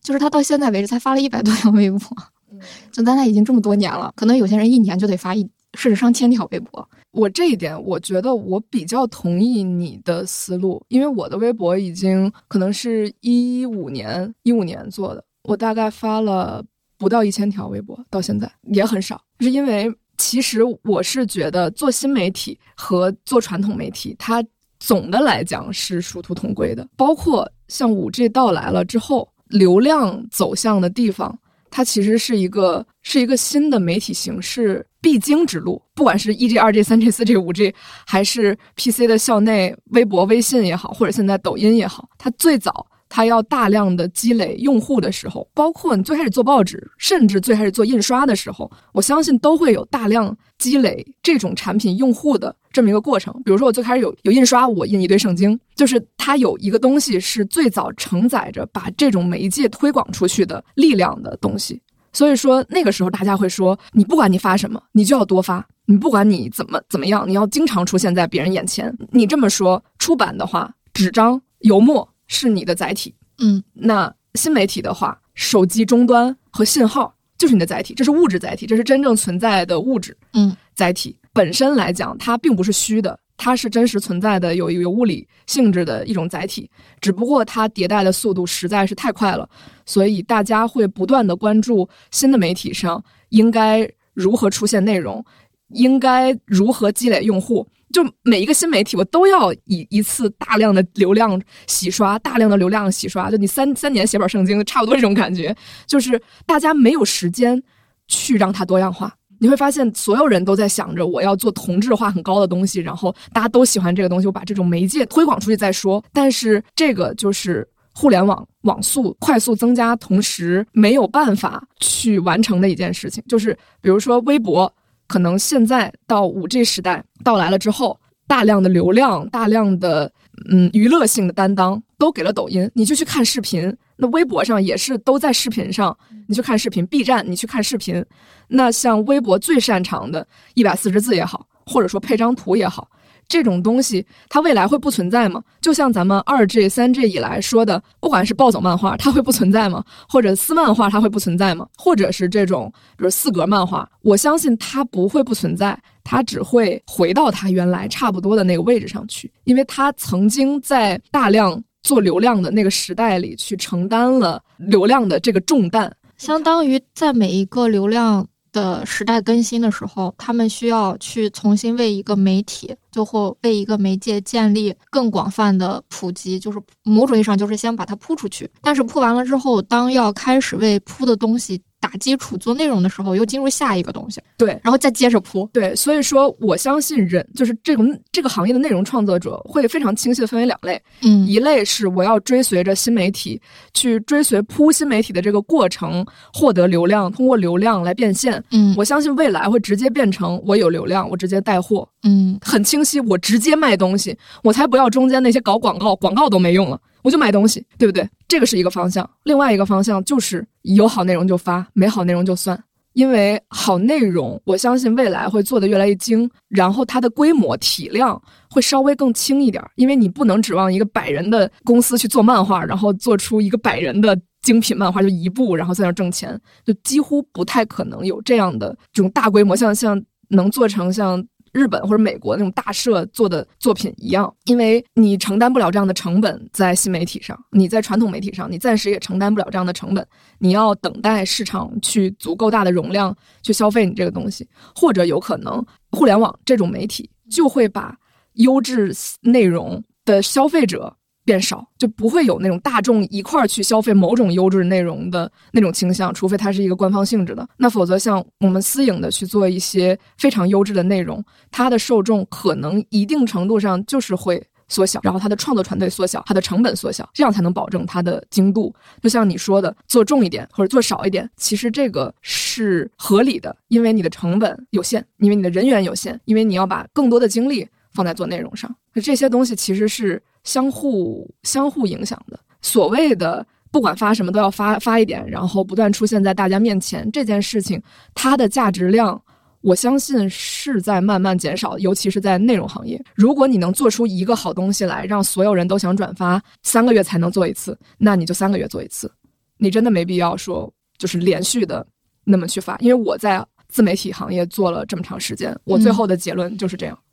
就是他到现在为止才发了一百多条微博，(laughs) 就咱俩已经这么多年了，可能有些人一年就得发一甚至上千条微博。我这一点，我觉得我比较同意你的思路，因为我的微博已经可能是一五年一五年做的，我大概发了不到一千条微博，到现在也很少。是因为其实我是觉得做新媒体和做传统媒体，它总的来讲是殊途同归的。包括像五 G 到来了之后，流量走向的地方。它其实是一个是一个新的媒体形式必经之路，不管是一 G、二 G、三 G、四 G、五 G，还是 PC 的校内微博、微信也好，或者现在抖音也好，它最早它要大量的积累用户的时候，包括你最开始做报纸，甚至最开始做印刷的时候，我相信都会有大量积累这种产品用户的这么一个过程。比如说我最开始有有印刷，我印一堆圣经，就是它有一个东西是最早承载着把这种媒介推广出去的力量的东西。所以说那个时候大家会说，你不管你发什么，你就要多发；你不管你怎么怎么样，你要经常出现在别人眼前。你这么说，出版的话，纸张、油墨是你的载体，嗯，那新媒体的话，手机终端和信号就是你的载体，这是物质载体，这是真正存在的物质，嗯，载体。本身来讲，它并不是虚的。它是真实存在的，有有物理性质的一种载体，只不过它迭代的速度实在是太快了，所以大家会不断的关注新的媒体上应该如何出现内容，应该如何积累用户。就每一个新媒体，我都要以一次大量的流量洗刷，大量的流量洗刷。就你三三年写本圣经，差不多这种感觉，就是大家没有时间去让它多样化。你会发现，所有人都在想着我要做同质化很高的东西，然后大家都喜欢这个东西，我把这种媒介推广出去再说。但是这个就是互联网网速快速增加，同时没有办法去完成的一件事情。就是比如说微博，可能现在到五 G 时代到来了之后，大量的流量、大量的嗯娱乐性的担当都给了抖音，你就去看视频。那微博上也是都在视频上，你去看视频，B 站你去看视频。那像微博最擅长的一百四十字也好，或者说配张图也好，这种东西它未来会不存在吗？就像咱们二 G、三 G 以来说的，不管是暴走漫画，它会不存在吗？或者私漫画它会不存在吗？或者是这种比如四格漫画，我相信它不会不存在，它只会回到它原来差不多的那个位置上去，因为它曾经在大量。做流量的那个时代里，去承担了流量的这个重担，相当于在每一个流量的时代更新的时候，他们需要去重新为一个媒体，就或为一个媒介建立更广泛的普及，就是某种意义上就是先把它铺出去。但是铺完了之后，当要开始为铺的东西。打基础做内容的时候，又进入下一个东西，对，然后再接着铺，对，所以说我相信人就是这种这个行业的内容创作者会非常清晰的分为两类，嗯，一类是我要追随着新媒体去追随铺新媒体的这个过程，获得流量，通过流量来变现，嗯，我相信未来会直接变成我有流量，我直接带货，嗯，很清晰，我直接卖东西，我才不要中间那些搞广告，广告都没用了。我就买东西，对不对？这个是一个方向。另外一个方向就是有好内容就发，没好内容就算。因为好内容，我相信未来会做得越来越精，然后它的规模体量会稍微更轻一点。因为你不能指望一个百人的公司去做漫画，然后做出一个百人的精品漫画就一部，然后在那挣钱，就几乎不太可能有这样的这种大规模，像像能做成像。日本或者美国那种大社做的作品一样，因为你承担不了这样的成本，在新媒体上，你在传统媒体上，你暂时也承担不了这样的成本。你要等待市场去足够大的容量去消费你这个东西，或者有可能互联网这种媒体就会把优质内容的消费者。变少就不会有那种大众一块儿去消费某种优质内容的那种倾向，除非它是一个官方性质的。那否则，像我们私营的去做一些非常优质的内容，它的受众可能一定程度上就是会缩小，然后它的创作团队缩小，它的成本缩小，这样才能保证它的精度。就像你说的，做重一点或者做少一点，其实这个是合理的，因为你的成本有限，因为你的人员有限，因为你要把更多的精力放在做内容上。那这些东西其实是。相互相互影响的，所谓的不管发什么都要发发一点，然后不断出现在大家面前这件事情，它的价值量，我相信是在慢慢减少，尤其是在内容行业。如果你能做出一个好东西来，让所有人都想转发，三个月才能做一次，那你就三个月做一次，你真的没必要说就是连续的那么去发。因为我在自媒体行业做了这么长时间，我最后的结论就是这样。嗯，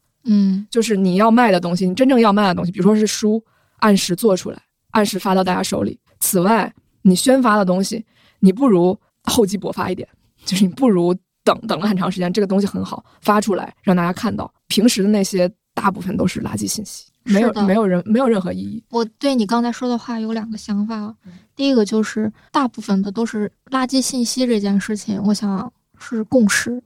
就是你要卖的东西，你真正要卖的东西，比如说是书，按时做出来，按时发到大家手里。此外，你宣发的东西，你不如厚积薄发一点，就是你不如等等了很长时间，这个东西很好发出来，让大家看到。平时的那些大部分都是垃圾信息，没有没有人没有任何意义。我对你刚才说的话有两个想法，第一个就是大部分的都是垃圾信息这件事情，我想。是共识，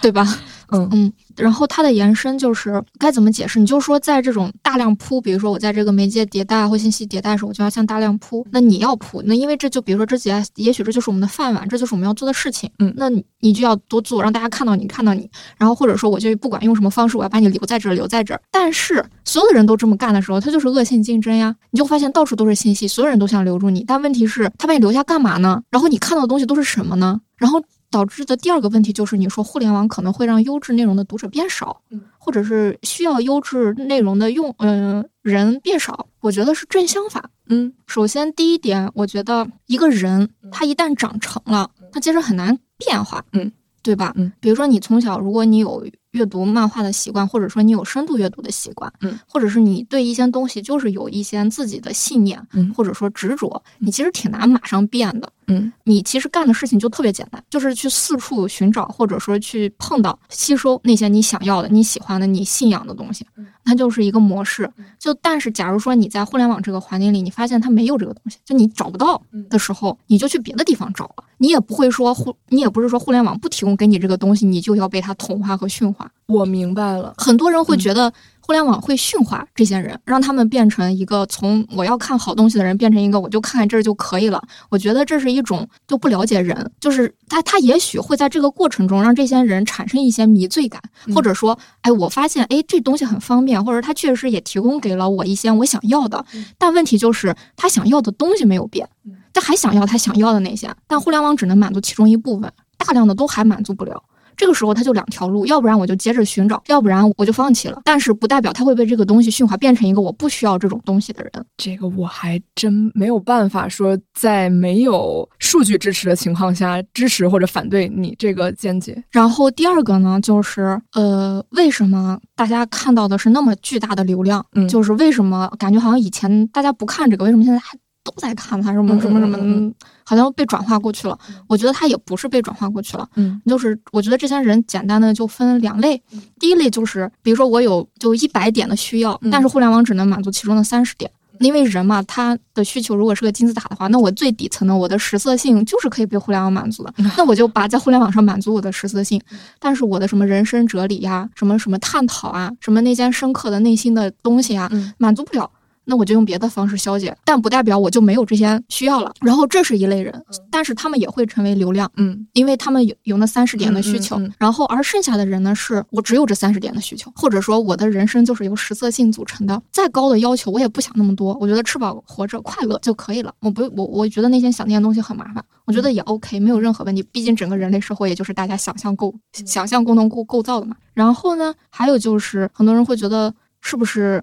对吧？嗯嗯，然后它的延伸就是该怎么解释？你就说在这种大量铺，比如说我在这个媒介迭代或信息迭代的时候，我就要向大量铺。那你要铺，那因为这就比如说这几，也许这就是我们的饭碗，这就是我们要做的事情。嗯，那你就要多做，让大家看到你，看到你。然后或者说我就不管用什么方式，我要把你留在这儿，留在这儿。但是所有的人都这么干的时候，它就是恶性竞争呀。你就发现到处都是信息，所有人都想留住你，但问题是，他把你留下干嘛呢？然后你看到的东西都是什么呢？然后。导致的第二个问题就是，你说互联网可能会让优质内容的读者变少，或者是需要优质内容的用嗯人变少。我觉得是正相反。嗯，首先第一点，我觉得一个人他一旦长成了，他其实很难变化。嗯，对吧？嗯，比如说你从小，如果你有。阅读漫画的习惯，或者说你有深度阅读的习惯，嗯，或者是你对一些东西就是有一些自己的信念，嗯，或者说执着，你其实挺难马上变的，嗯，你其实干的事情就特别简单，就是去四处寻找，或者说去碰到、吸收那些你想要的、你喜欢的、你信仰的东西，它就是一个模式。就但是，假如说你在互联网这个环境里，你发现它没有这个东西，就你找不到的时候，你就去别的地方找了。你也不会说互，你也不是说互联网不提供给你这个东西，你就要被它同化和驯化。我明白了，很多人会觉得互联网会驯化这些人，让他们变成一个从我要看好东西的人变成一个我就看看这儿就可以了。我觉得这是一种就不了解人，就是他他也许会在这个过程中让这些人产生一些迷醉感，或者说，哎，我发现哎这东西很方便，或者他确实也提供给了我一些我想要的，但问题就是他想要的东西没有变，他还想要他想要的那些，但互联网只能满足其中一部分，大量的都还满足不了。这个时候他就两条路，要不然我就接着寻找，要不然我就放弃了。但是不代表他会被这个东西驯化，变成一个我不需要这种东西的人。这个我还真没有办法说，在没有数据支持的情况下支持或者反对你这个见解。然后第二个呢，就是呃，为什么大家看到的是那么巨大的流量？嗯，就是为什么感觉好像以前大家不看这个，为什么现在还？都在看它什么什么什么，好像被转化过去了。我觉得他也不是被转化过去了，嗯，就是我觉得这些人简单的就分两类。第一类就是，比如说我有就一百点的需要，但是互联网只能满足其中的三十点，因为人嘛，他的需求如果是个金字塔的话，那我最底层的我的实色性就是可以被互联网满足的，那我就把在互联网上满足我的实色性，但是我的什么人生哲理呀，什么什么探讨啊，什么那些深刻的内心的东西啊，满足不了。那我就用别的方式消解，但不代表我就没有这些需要了。然后这是一类人，但是他们也会成为流量，嗯，因为他们有有那三十点的需求。然后而剩下的人呢，是我只有这三十点的需求，或者说我的人生就是由食色性组成的。再高的要求我也不想那么多，我觉得吃饱活着快乐就可以了。我不我我觉得那些想那些东西很麻烦，我觉得也 OK，没有任何问题。毕竟整个人类社会也就是大家想象构想象共同构构造的嘛。然后呢，还有就是很多人会觉得是不是？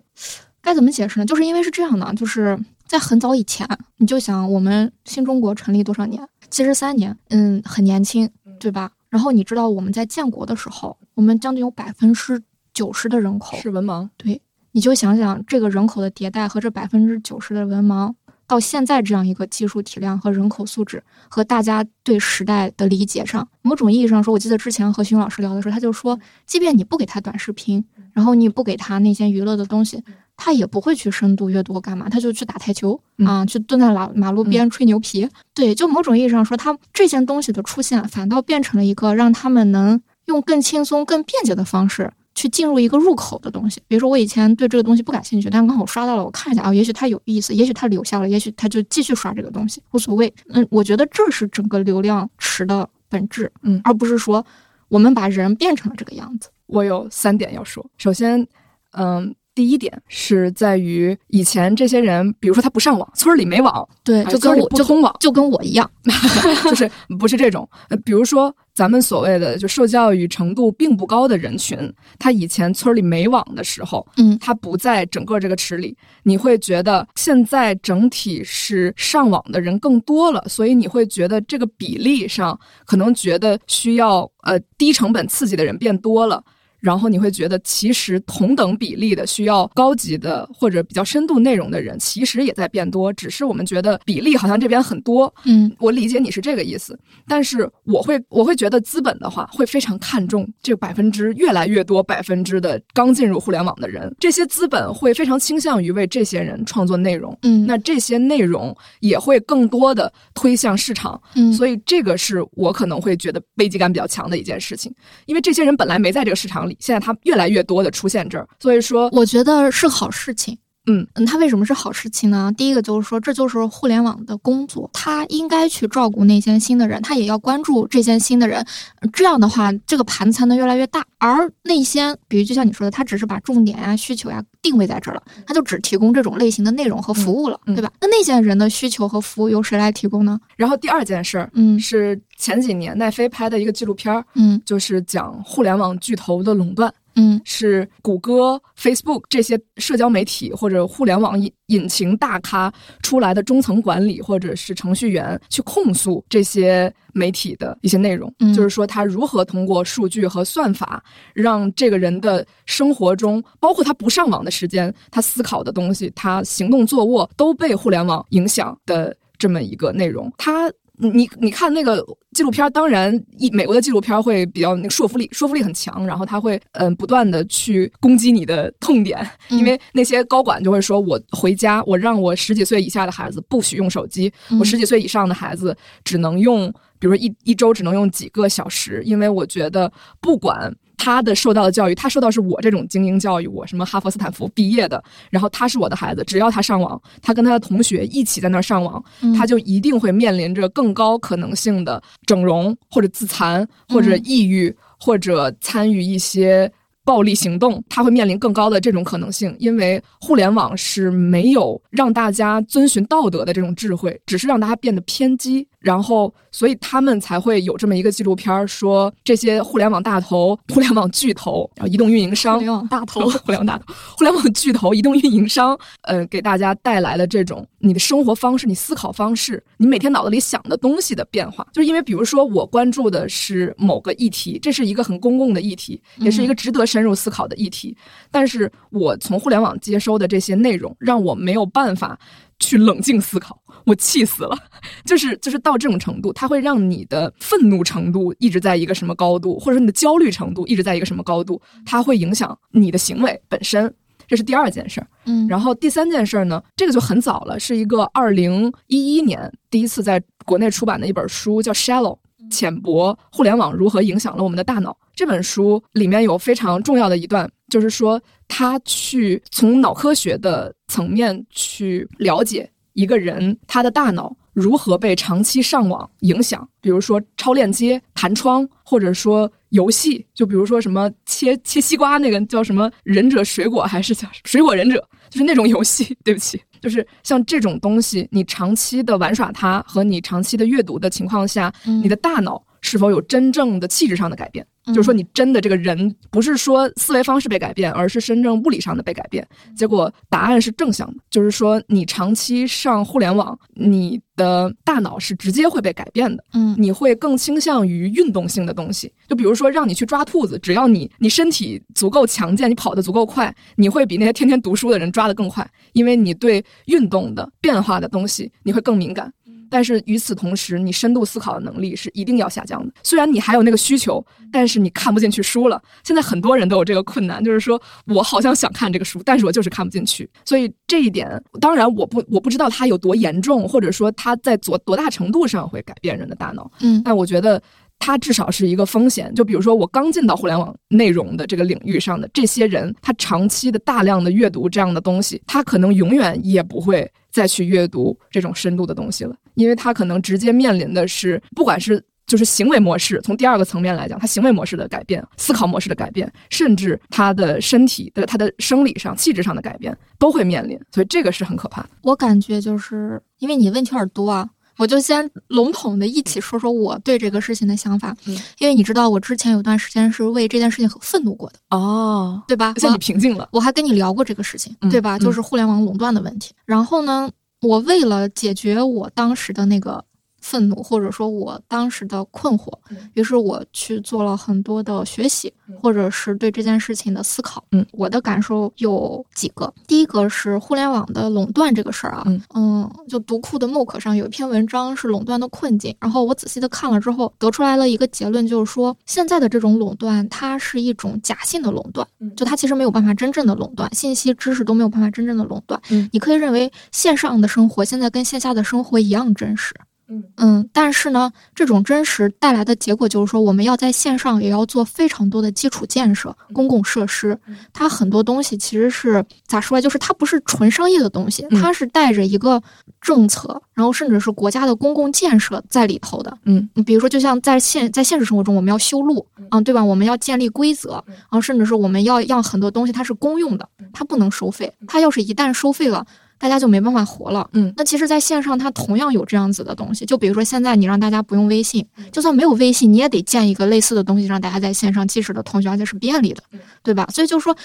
该怎么解释呢？就是因为是这样的，就是在很早以前，你就想我们新中国成立多少年？七十三年，嗯，很年轻，对吧？然后你知道我们在建国的时候，我们将近有百分之九十的人口是文盲，对，你就想想这个人口的迭代和这百分之九十的文盲。到现在这样一个技术体量和人口素质和大家对时代的理解上，某种意义上说，我记得之前和徐老师聊的时候，他就说，即便你不给他短视频，然后你不给他那些娱乐的东西，他也不会去深度阅读干嘛，他就去打台球啊，去蹲在马马路边吹牛皮。对，就某种意义上说，他这件东西的出现，反倒变成了一个让他们能用更轻松、更便捷的方式。去进入一个入口的东西，比如说我以前对这个东西不感兴趣，但刚好刷到了，我看一下啊，也许它有意思，也许它留下了，也许他就继续刷这个东西，无所谓。嗯，我觉得这是整个流量池的本质，嗯，而不是说我们把人变成了这个样子。我有三点要说，首先，嗯。第一点是在于以前这些人，比如说他不上网，村里没网，对，就跟我不通网，就跟我一样，(laughs) 就是不是这种。呃，比如说咱们所谓的就受教育程度并不高的人群，他以前村里没网的时候，嗯，他不在整个这个池里，你会觉得现在整体是上网的人更多了，所以你会觉得这个比例上可能觉得需要呃低成本刺激的人变多了。然后你会觉得，其实同等比例的需要高级的或者比较深度内容的人，其实也在变多，只是我们觉得比例好像这边很多。嗯，我理解你是这个意思，但是我会我会觉得资本的话会非常看重这百分之越来越多百分之的刚进入互联网的人，这些资本会非常倾向于为这些人创作内容。嗯，那这些内容也会更多的推向市场。嗯，所以这个是我可能会觉得危机感比较强的一件事情，因为这些人本来没在这个市场现在它越来越多的出现这儿，所以说我觉得是好事情。嗯嗯，它为什么是好事情呢？第一个就是说，这就是互联网的工作，他应该去照顾那些新的人，他也要关注这些新的人。这样的话，这个盘才能越来越大。而那些，比如就像你说的，他只是把重点啊、需求呀定位在这儿了，他就只提供这种类型的内容和服务了，对吧？那那些人的需求和服务由谁来提供呢？然后第二件事儿，嗯，是前几年奈飞拍的一个纪录片儿，嗯，就是讲互联网巨头的垄断。嗯，是谷歌、Facebook 这些社交媒体或者互联网引引擎大咖出来的中层管理或者是程序员去控诉这些媒体的一些内容，就是说他如何通过数据和算法让这个人的生活中，包括他不上网的时间，他思考的东西，他行动坐卧都被互联网影响的这么一个内容，他。你你看那个纪录片，当然一美国的纪录片会比较那个说服力，说服力很强，然后他会嗯不断的去攻击你的痛点，因为那些高管就会说，我回家，我让我十几岁以下的孩子不许用手机，我十几岁以上的孩子只能用，比如说一一周只能用几个小时，因为我觉得不管。他的受到的教育，他受到是我这种精英教育，我什么哈佛、斯坦福毕业的，然后他是我的孩子，只要他上网，他跟他的同学一起在那儿上网，他就一定会面临着更高可能性的整容或者自残或者抑郁或者参与一些暴力行动，他会面临更高的这种可能性，因为互联网是没有让大家遵循道德的这种智慧，只是让大家变得偏激。然后，所以他们才会有这么一个纪录片儿，说这些互联网大头、互联网巨头，然后移动运营商、互联网大头、(laughs) 互联网大头、互联网巨头、移动运营商，呃，给大家带来了这种你的生活方式、你思考方式、你每天脑子里想的东西的变化。就是因为，比如说，我关注的是某个议题，这是一个很公共的议题，也是一个值得深入思考的议题，但是我从互联网接收的这些内容，让我没有办法。去冷静思考，我气死了，就是就是到这种程度，它会让你的愤怒程度一直在一个什么高度，或者说你的焦虑程度一直在一个什么高度，它会影响你的行为本身，这是第二件事儿。嗯，然后第三件事儿呢，这个就很早了，是一个二零一一年第一次在国内出版的一本书，叫《Shallow》，浅薄互联网如何影响了我们的大脑。这本书里面有非常重要的一段。就是说，他去从脑科学的层面去了解一个人他的大脑如何被长期上网影响，比如说超链接、弹窗，或者说游戏，就比如说什么切切西瓜那个叫什么忍者水果，还是叫水果忍者，就是那种游戏。对不起，就是像这种东西，你长期的玩耍它和你长期的阅读的情况下，你的大脑。是否有真正的气质上的改变。就是说，你真的这个人不是说思维方式被改变，而是真正物理上的被改变。结果答案是正向的，就是说你长期上互联网，你的大脑是直接会被改变的。嗯，你会更倾向于运动性的东西，就比如说让你去抓兔子，只要你你身体足够强健，你跑得足够快，你会比那些天天读书的人抓得更快，因为你对运动的变化的东西你会更敏感。但是与此同时，你深度思考的能力是一定要下降的。虽然你还有那个需求，但是你看不进去书了。现在很多人都有这个困难，就是说我好像想看这个书，但是我就是看不进去。所以这一点，当然我不我不知道它有多严重，或者说它在多多大程度上会改变人的大脑。嗯，但我觉得它至少是一个风险。就比如说我刚进到互联网内容的这个领域上的这些人，他长期的大量的阅读这样的东西，他可能永远也不会再去阅读这种深度的东西了。因为他可能直接面临的是，不管是就是行为模式，从第二个层面来讲，他行为模式的改变、思考模式的改变，甚至他的身体的、他的生理上、气质上的改变，都会面临。所以这个是很可怕的。我感觉就是因为你问题有点多啊，我就先笼统的一起说说我对这个事情的想法。嗯，因为你知道，我之前有段时间是为这件事情很愤怒过的哦，对吧？现在你平静了，我还跟你聊过这个事情，对吧？就是互联网垄断的问题。然后呢？我为了解决我当时的那个。愤怒，或者说我当时的困惑，于是我去做了很多的学习，或者是对这件事情的思考。嗯，我的感受有几个，第一个是互联网的垄断这个事儿啊，嗯，就读库的 MOOC 上有一篇文章是垄断的困境，然后我仔细的看了之后，得出来了一个结论，就是说现在的这种垄断，它是一种假性的垄断，就它其实没有办法真正的垄断，信息知识都没有办法真正的垄断。嗯，你可以认为线上的生活现在跟线下的生活一样真实。嗯嗯，但是呢，这种真实带来的结果就是说，我们要在线上也要做非常多的基础建设、公共设施。它很多东西其实是咋说？就是它不是纯商业的东西，它是带着一个政策，然后甚至是国家的公共建设在里头的。嗯，比如说，就像在现在现实生活中，我们要修路，嗯，对吧？我们要建立规则，然后甚至是我们要让很多东西它是公用的，它不能收费。它要是一旦收费了，大家就没办法活了，嗯，那其实，在线上它同样有这样子的东西，就比如说现在你让大家不用微信，就算没有微信，你也得建一个类似的东西，让大家在线上即时的同学，而且是便利的，对吧？所以就是说，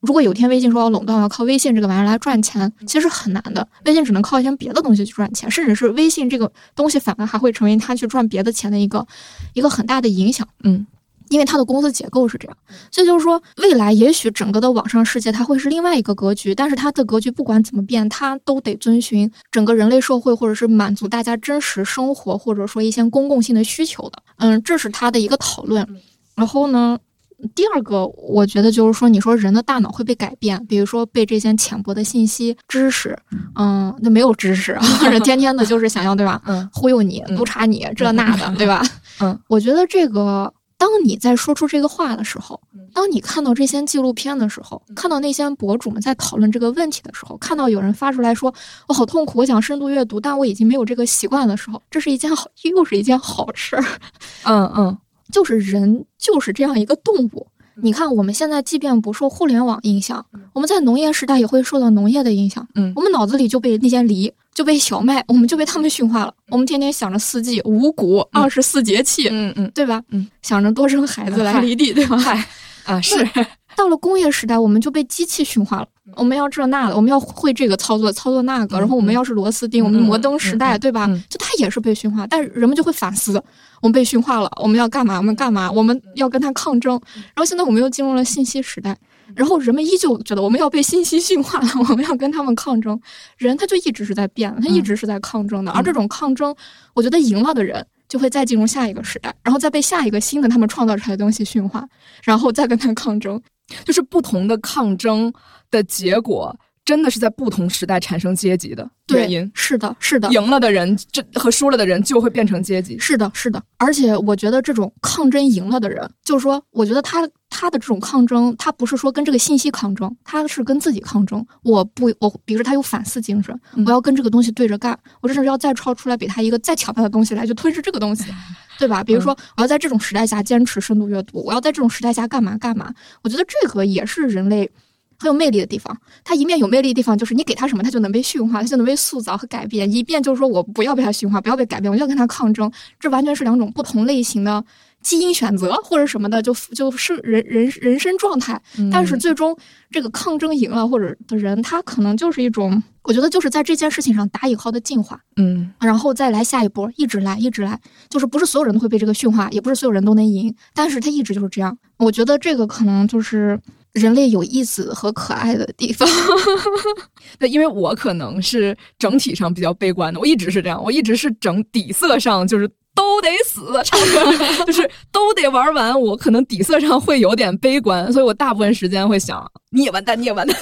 如果有天微信说要垄断，要靠微信这个玩意儿来赚钱，其实很难的。微信只能靠一些别的东西去赚钱，甚至是微信这个东西反而还会成为他去赚别的钱的一个一个很大的影响，嗯。因为它的公司结构是这样，所以就是说，未来也许整个的网上世界它会是另外一个格局，但是它的格局不管怎么变，它都得遵循整个人类社会或者是满足大家真实生活或者说一些公共性的需求的。嗯，这是它的一个讨论。然后呢，第二个我觉得就是说，你说人的大脑会被改变，比如说被这些浅薄的信息、知识，嗯，那没有知识，或者天天的就是想要对吧？嗯，忽悠你、督查你这那的，对吧？嗯，我觉得这个。当你在说出这个话的时候，当你看到这些纪录片的时候，看到那些博主们在讨论这个问题的时候，看到有人发出来说“我好痛苦，我想深度阅读，但我已经没有这个习惯”的时候，这是一件好，又是一件好事儿。嗯嗯，就是人就是这样一个动物。你看，我们现在即便不受互联网影响，我们在农业时代也会受到农业的影响。嗯，我们脑子里就被那些梨。就被小麦，我们就被他们驯化了。我们天天想着四季、五谷、二十四节气，嗯嗯，对吧？嗯，想着多生孩子来犁地，对吧？嗨，啊是。(laughs) 到了工业时代，我们就被机器驯化了。我们要这那的，我们要会这个操作，操作那个。然后我们要是螺丝钉，我们摩登时代，对吧？就它也是被驯化，但是人们就会反思：我们被驯化了，我们要干嘛？我们干嘛？我们要跟它抗争。然后现在我们又进入了信息时代。然后人们依旧觉得我们要被信息驯化了，我们要跟他们抗争。人他就一直是在变，他一直是在抗争的。而这种抗争，我觉得赢了的人就会再进入下一个时代，然后再被下一个新的他们创造出来的东西驯化，然后再跟他抗争。就是不同的抗争的结果。真的是在不同时代产生阶级的原因，是的，是的，赢了的人这和输了的人就会变成阶级，是的，是的。而且我觉得这种抗争赢了的人，就是说，我觉得他他的这种抗争，他不是说跟这个信息抗争，他是跟自己抗争。我不，我比如说他有反思精神，我要跟这个东西对着干，我甚至要再抄出来，比他一个再强大的东西来去吞噬这个东西，对吧？比如说，我要在这种时代下坚持深度阅读，我要在这种时代下干嘛干嘛。我觉得这个也是人类。很有魅力的地方。它一面有魅力的地方就是你给它什么，它就能被驯化，它就能被塑造和改变；一遍就是说我不要被它驯化，不要被改变，我要跟它抗争。这完全是两种不同类型的基因选择或者什么的，就就是人人人生状态。但是最终这个抗争赢了或者的人，他可能就是一种，我觉得就是在这件事情上打引号的进化。嗯，然后再来下一波，一直来，一直来，就是不是所有人都会被这个驯化，也不是所有人都能赢，但是他一直就是这样。我觉得这个可能就是人类有意思和可爱的地方。(laughs) 对，因为我可能是整体上比较悲观的，我一直是这样，我一直是整底色上就是。都得死，差不多 (laughs) 就是都得玩完。我可能底色上会有点悲观，所以我大部分时间会想你也完蛋，(laughs) 你也完蛋，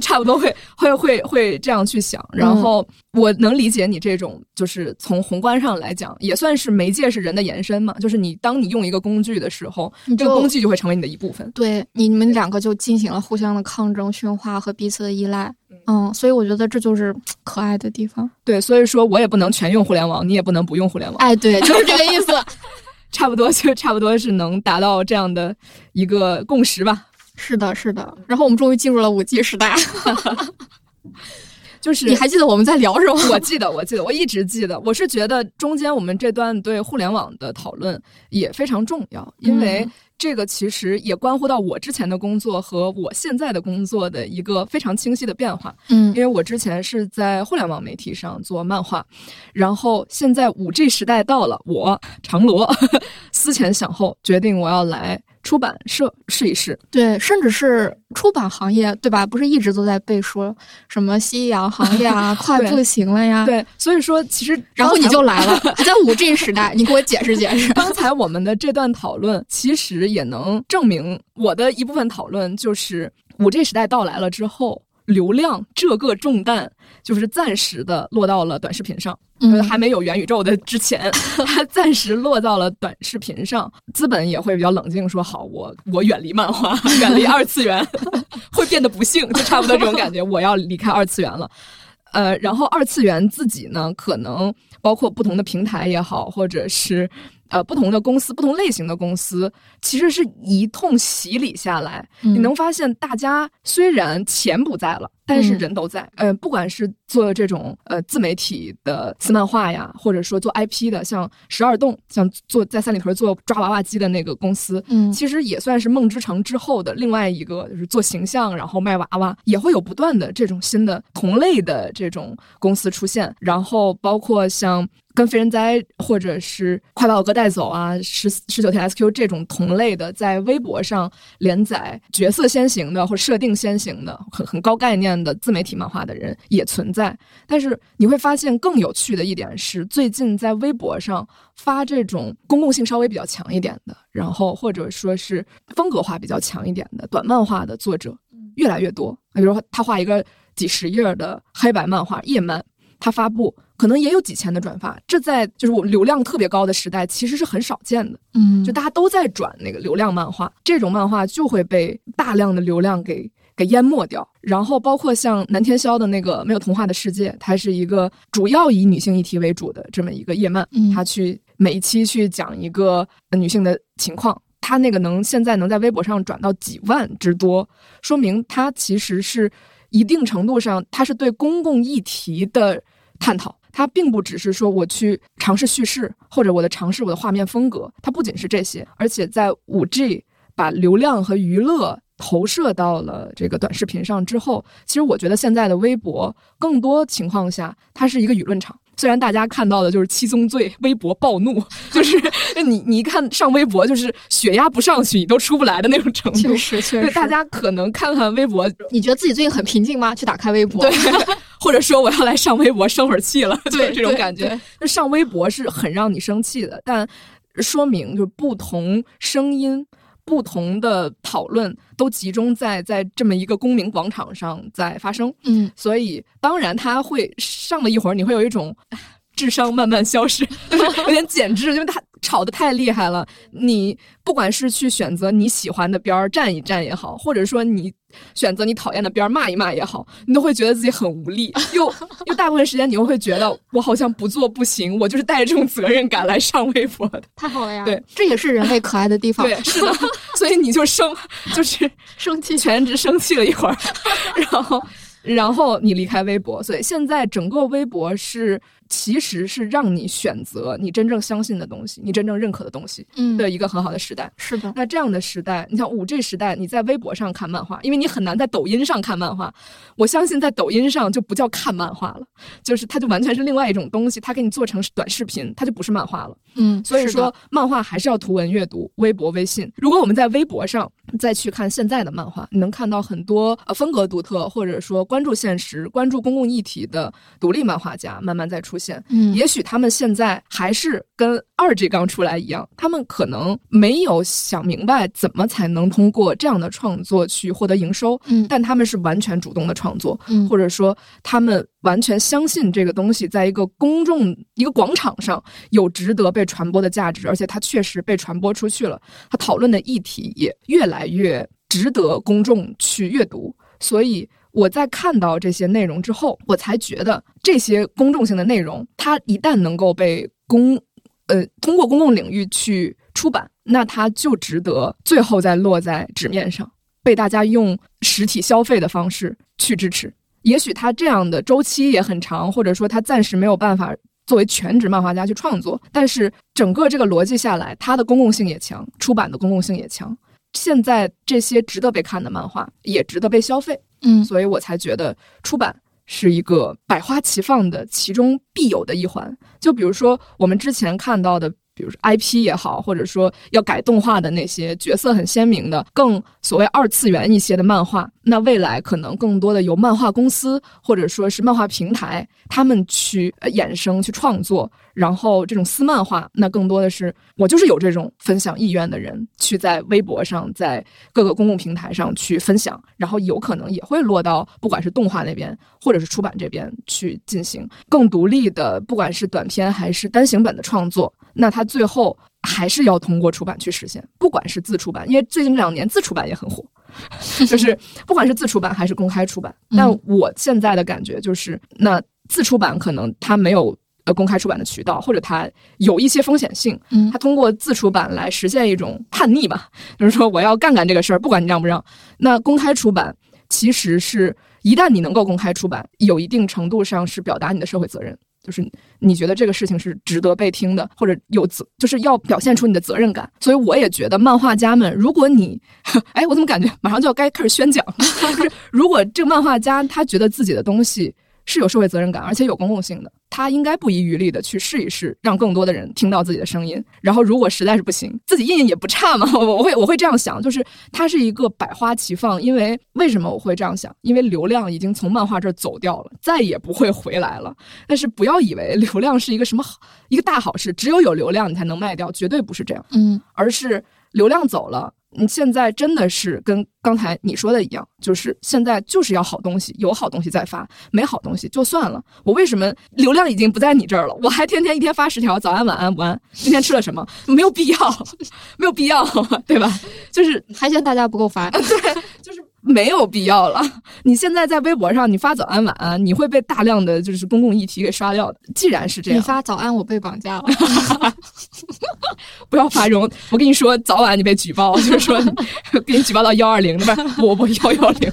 差不多会会会会这样去想。然后我能理解你这种，就是从宏观上来讲，也算是媒介是人的延伸嘛。就是你当你用一个工具的时候，这个工具就会成为你的一部分。对你们两个就进行了互相的抗争、驯化和彼此的依赖。嗯，所以我觉得这就是 (tsk) 可爱的地方。对，所以说我也不能全用互联网，你也不能不用互联网。哎，对，就是这个意思。(laughs) (laughs) 差不多就差不多是能达到这样的一个共识吧。是的，是的。然后我们终于进入了五 G 时代。(laughs) 就是你还记得我们在聊什么？我记得，我记得，我一直记得。我是觉得中间我们这段对互联网的讨论也非常重要，因为。这个其实也关乎到我之前的工作和我现在的工作的一个非常清晰的变化。嗯，因为我之前是在互联网媒体上做漫画，然后现在五 G 时代到了，我长罗 (laughs) 思前想后决定我要来。出版社试一试，对，甚至是出版行业，对吧？不是一直都在被说什么夕阳行业啊，(laughs) 快不行了呀？对，所以说其实，然后你就来了，还在五 G 时代，你给我解释解释。(laughs) 刚才我们的这段讨论，其实也能证明我的一部分讨论，就是五 G 时代到来了之后。流量这个重担就是暂时的落到了短视频上，还没有元宇宙的之前，(laughs) 它暂时落到了短视频上。资本也会比较冷静，说好，我我远离漫画，(laughs) 远离二次元，(laughs) 会变得不幸，就差不多这种感觉。我要离开二次元了，呃，然后二次元自己呢，可能包括不同的平台也好，或者是。呃，不同的公司，不同类型的公司，其实是一通洗礼下来，你能发现，大家虽然钱不在了，但是人都在。呃，不管是做这种呃自媒体的私漫画呀，或者说做 IP 的，像十二栋，像做在三里屯做抓娃娃机的那个公司，嗯，其实也算是梦之城之后的另外一个，就是做形象，然后卖娃娃，也会有不断的这种新的同类的这种公司出现，然后包括像。跟非人哉或者是快把我哥带走啊，十十九天 SQ 这种同类的，在微博上连载角色先行的或者设定先行的很很高概念的自媒体漫画的人也存在。但是你会发现更有趣的一点是，最近在微博上发这种公共性稍微比较强一点的，然后或者说是风格化比较强一点的短漫画的作者越来越多。比如说他画一个几十页的黑白漫画页漫。他发布可能也有几千的转发，这在就是我流量特别高的时代，其实是很少见的。嗯，就大家都在转那个流量漫画，这种漫画就会被大量的流量给给淹没掉。然后包括像南天霄的那个没有童话的世界，它是一个主要以女性议题为主的这么一个页漫，他去每一期去讲一个女性的情况，他那个能现在能在微博上转到几万之多，说明他其实是。一定程度上，它是对公共议题的探讨，它并不只是说我去尝试叙事，或者我的尝试我的画面风格，它不仅是这些，而且在五 G 把流量和娱乐投射到了这个短视频上之后，其实我觉得现在的微博更多情况下，它是一个舆论场。虽然大家看到的就是七宗罪，微博暴怒，(laughs) 就是你 (laughs) 你一看上微博，就是血压不上去你都出不来的那种程度。确实，确实。大家可能看看微博，你觉得自己最近很平静吗？去打开微博，对，(laughs) 或者说我要来上微博生会儿气了，对这种感觉。那上微博是很让你生气的，但说明就不同声音。不同的讨论都集中在在这么一个公民广场上在发生，嗯，所以当然他会上了一会儿，你会有一种智商慢慢消失，(laughs) 有点减智，因为他吵得太厉害了，你不管是去选择你喜欢的边儿站一站也好，或者说你选择你讨厌的边儿骂一骂也好，你都会觉得自己很无力，又 (laughs) 又大部分时间你又会觉得我好像不做不行，我就是带着这种责任感来上微博的。太好了呀！对，这也是人类可爱的地方。对，是的，(laughs) 所以你就生就是 (laughs) 生气，全职生气了一会儿，然后然后你离开微博，所以现在整个微博是。其实是让你选择你真正相信的东西，你真正认可的东西，嗯，的一个很好的时代。是的，那这样的时代，你像五 G 时代，你在微博上看漫画，因为你很难在抖音上看漫画。我相信在抖音上就不叫看漫画了，就是它就完全是另外一种东西，它给你做成短视频，它就不是漫画了。嗯，所以说漫画还是要图文阅读，微博、微信。如果我们在微博上再去看现在的漫画，你能看到很多呃风格独特，或者说关注现实、关注公共议题的独立漫画家慢慢在出现。嗯，也许。他们现在还是跟二 G 刚出来一样，他们可能没有想明白怎么才能通过这样的创作去获得营收，嗯，但他们是完全主动的创作，嗯，或者说他们完全相信这个东西在一个公众一个广场上有值得被传播的价值，而且它确实被传播出去了，他讨论的议题也越来越值得公众去阅读，所以。我在看到这些内容之后，我才觉得这些公众性的内容，它一旦能够被公，呃，通过公共领域去出版，那它就值得最后再落在纸面上，被大家用实体消费的方式去支持。也许它这样的周期也很长，或者说它暂时没有办法作为全职漫画家去创作，但是整个这个逻辑下来，它的公共性也强，出版的公共性也强。现在这些值得被看的漫画，也值得被消费。嗯，所以我才觉得出版是一个百花齐放的其中必有的一环。就比如说我们之前看到的，比如说 IP 也好，或者说要改动画的那些角色很鲜明的、更所谓二次元一些的漫画，那未来可能更多的由漫画公司或者说是漫画平台他们去衍生、去创作。然后这种私漫画，那更多的是我就是有这种分享意愿的人，去在微博上，在各个公共平台上去分享，然后有可能也会落到不管是动画那边，或者是出版这边去进行更独立的，不管是短片还是单行本的创作，那它最后还是要通过出版去实现，不管是自出版，因为最近这两年自出版也很火，(laughs) 就是不管是自出版还是公开出版，但我现在的感觉就是，那自出版可能它没有。呃公开出版的渠道，或者它有一些风险性，嗯，它通过自出版来实现一种叛逆吧，就是说我要干干这个事儿，不管你让不让。那公开出版其实是一旦你能够公开出版，有一定程度上是表达你的社会责任，就是你觉得这个事情是值得被听的，或者有责，就是要表现出你的责任感。所以我也觉得漫画家们，如果你，(laughs) 哎，我怎么感觉马上就要该开始宣讲了？(laughs) 就是如果这个漫画家他觉得自己的东西。是有社会责任感，而且有公共性的，他应该不遗余力的去试一试，让更多的人听到自己的声音。然后，如果实在是不行，自己印印也不差嘛。(laughs) 我我会我会这样想，就是它是一个百花齐放。因为为什么我会这样想？因为流量已经从漫画这儿走掉了，再也不会回来了。但是不要以为 (laughs) 流量是一个什么好一个大好事，只有有流量你才能卖掉，绝对不是这样。嗯，而是流量走了。你现在真的是跟刚才你说的一样，就是现在就是要好东西，有好东西再发，没好东西就算了。我为什么流量已经不在你这儿了，我还天天一天发十条早安晚安午安，今天吃了什么？没有必要，(laughs) 没有必要，(laughs) 对吧？就是还嫌大家不够发，(laughs) 对，就是。没有必要了。(laughs) 你现在在微博上，你发早安晚安，你会被大量的就是公共议题给刷掉的。既然是这样，你发早安，我被绑架了。(laughs) 不要发这种，我跟你说，早晚你被举报，(laughs) 就是说给你举报到幺二零，不是我我幺幺零，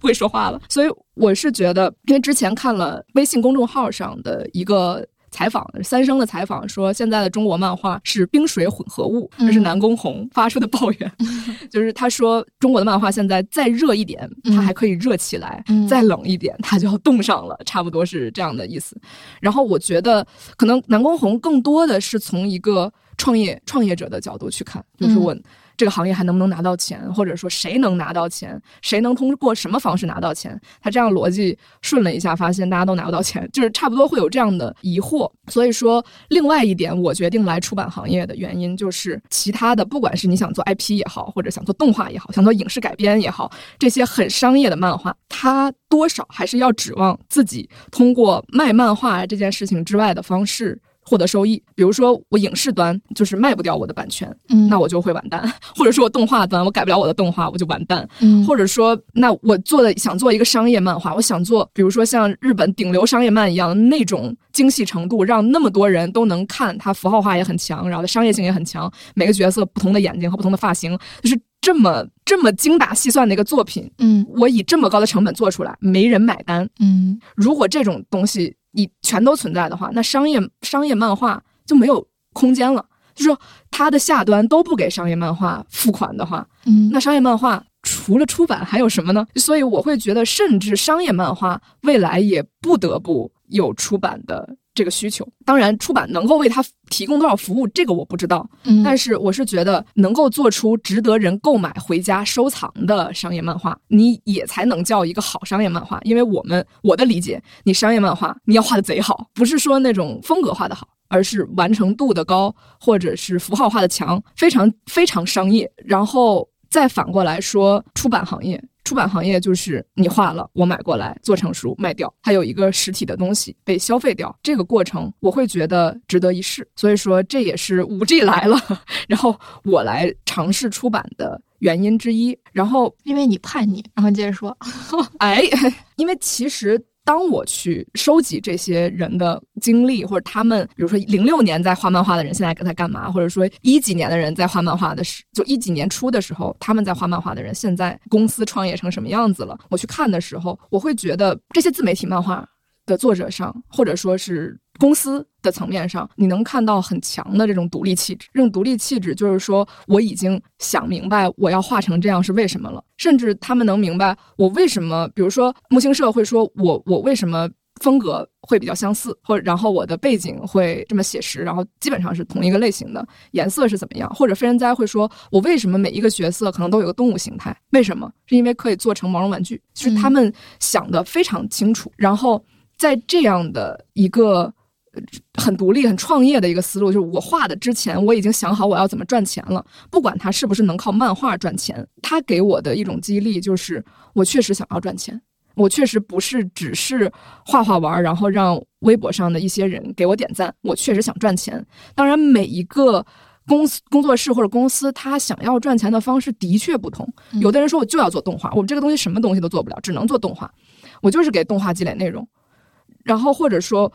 不会说话了。所以我是觉得，因为之前看了微信公众号上的一个。采访三生的采访说，现在的中国漫画是冰水混合物，这是南宫红发出的抱怨。(laughs) 就是他说，中国的漫画现在再热一点，它还可以热起来；再冷一点，它就要冻上了，差不多是这样的意思。然后我觉得，可能南宫红更多的是从一个创业创业者的角度去看，就是我。这个行业还能不能拿到钱，或者说谁能拿到钱，谁能通过什么方式拿到钱？他这样逻辑顺了一下，发现大家都拿不到钱，就是差不多会有这样的疑惑。所以说，另外一点，我决定来出版行业的原因，就是其他的，不管是你想做 IP 也好，或者想做动画也好，想做影视改编也好，这些很商业的漫画，它多少还是要指望自己通过卖漫画这件事情之外的方式。获得收益。比如说我影视端就是卖不掉我的版权，嗯，那我就会完蛋；(laughs) 或者说我动画端我改不了我的动画，我就完蛋。嗯，或者说，那我做的想做一个商业漫画，我想做，比如说像日本顶流商业漫一样那种精细程度，让那么多人都能看，它符号化也很强，然后它商业性也很强，每个角色不同的眼睛和不同的发型，就是这么这么精打细算的一个作品。嗯我以这么高的成本做出来，没人买单。嗯如果这种东西你全都存在的话，那商业商业漫画就没有空间了。就是说，它的下端都不给商业漫画付款的话，嗯，那商业漫画除了出版还有什么呢？所以我会觉得，甚至商业漫画未来也不得不有出版的这个需求。当然，出版能够为他提供多少服务，这个我不知道。嗯，但是我是觉得，能够做出值得人购买回家收藏的商业漫画，你也才能叫一个好商业漫画。因为我们我的理解，你商业漫画你要画的贼好，不是说那种风格画的好，而是完成度的高，或者是符号化的强，非常非常商业。然后再反过来说，出版行业。出版行业就是你画了，我买过来做成书卖掉，还有一个实体的东西被消费掉，这个过程我会觉得值得一试。所以说这也是五 G 来了，(laughs) 然后我来尝试出版的原因之一。然后因为你叛逆，然后接着说，哎，因为其实当我去收集这些人的经历，或者他们，比如说零六年在画漫画的人现在在干嘛，或者说一几年的人在画漫画的时，就一几年初的时候他们在画漫画的人现在公司创业成什么样子了，我去看的时候，我会觉得这些自媒体漫画的作者上，或者说是公司的层面上，你能看到很强的这种独立气质。这种独立气质就是说，我已经想明白我要画成这样是为什么了，甚至他们能明白我为什么，比如说木星社会说我我为什么。风格会比较相似，或然后我的背景会这么写实，然后基本上是同一个类型的，颜色是怎么样？或者非人哉会说，我为什么每一个角色可能都有个动物形态？为什么？是因为可以做成毛绒玩具，就是他们想的非常清楚。然后在这样的一个很独立、很创业的一个思路，就是我画的之前我已经想好我要怎么赚钱了，不管它是不是能靠漫画赚钱，它给我的一种激励就是我确实想要赚钱。我确实不是只是画画玩，然后让微博上的一些人给我点赞。我确实想赚钱。当然，每一个公司、工作室或者公司，他想要赚钱的方式的确不同。有的人说我就要做动画，我们这个东西什么东西都做不了，只能做动画。我就是给动画积累内容，然后或者说，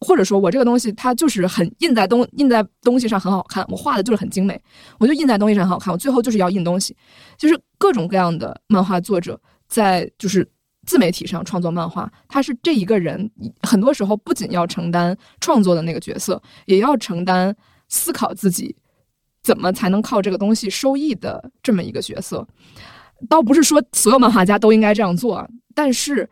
或者说我这个东西它就是很印在东印在东西上很好看，我画的就是很精美，我就印在东西上很好看。我最后就是要印东西，就是各种各样的漫画作者在就是。自媒体上创作漫画，他是这一个人，很多时候不仅要承担创作的那个角色，也要承担思考自己怎么才能靠这个东西收益的这么一个角色。倒不是说所有漫画家都应该这样做，但是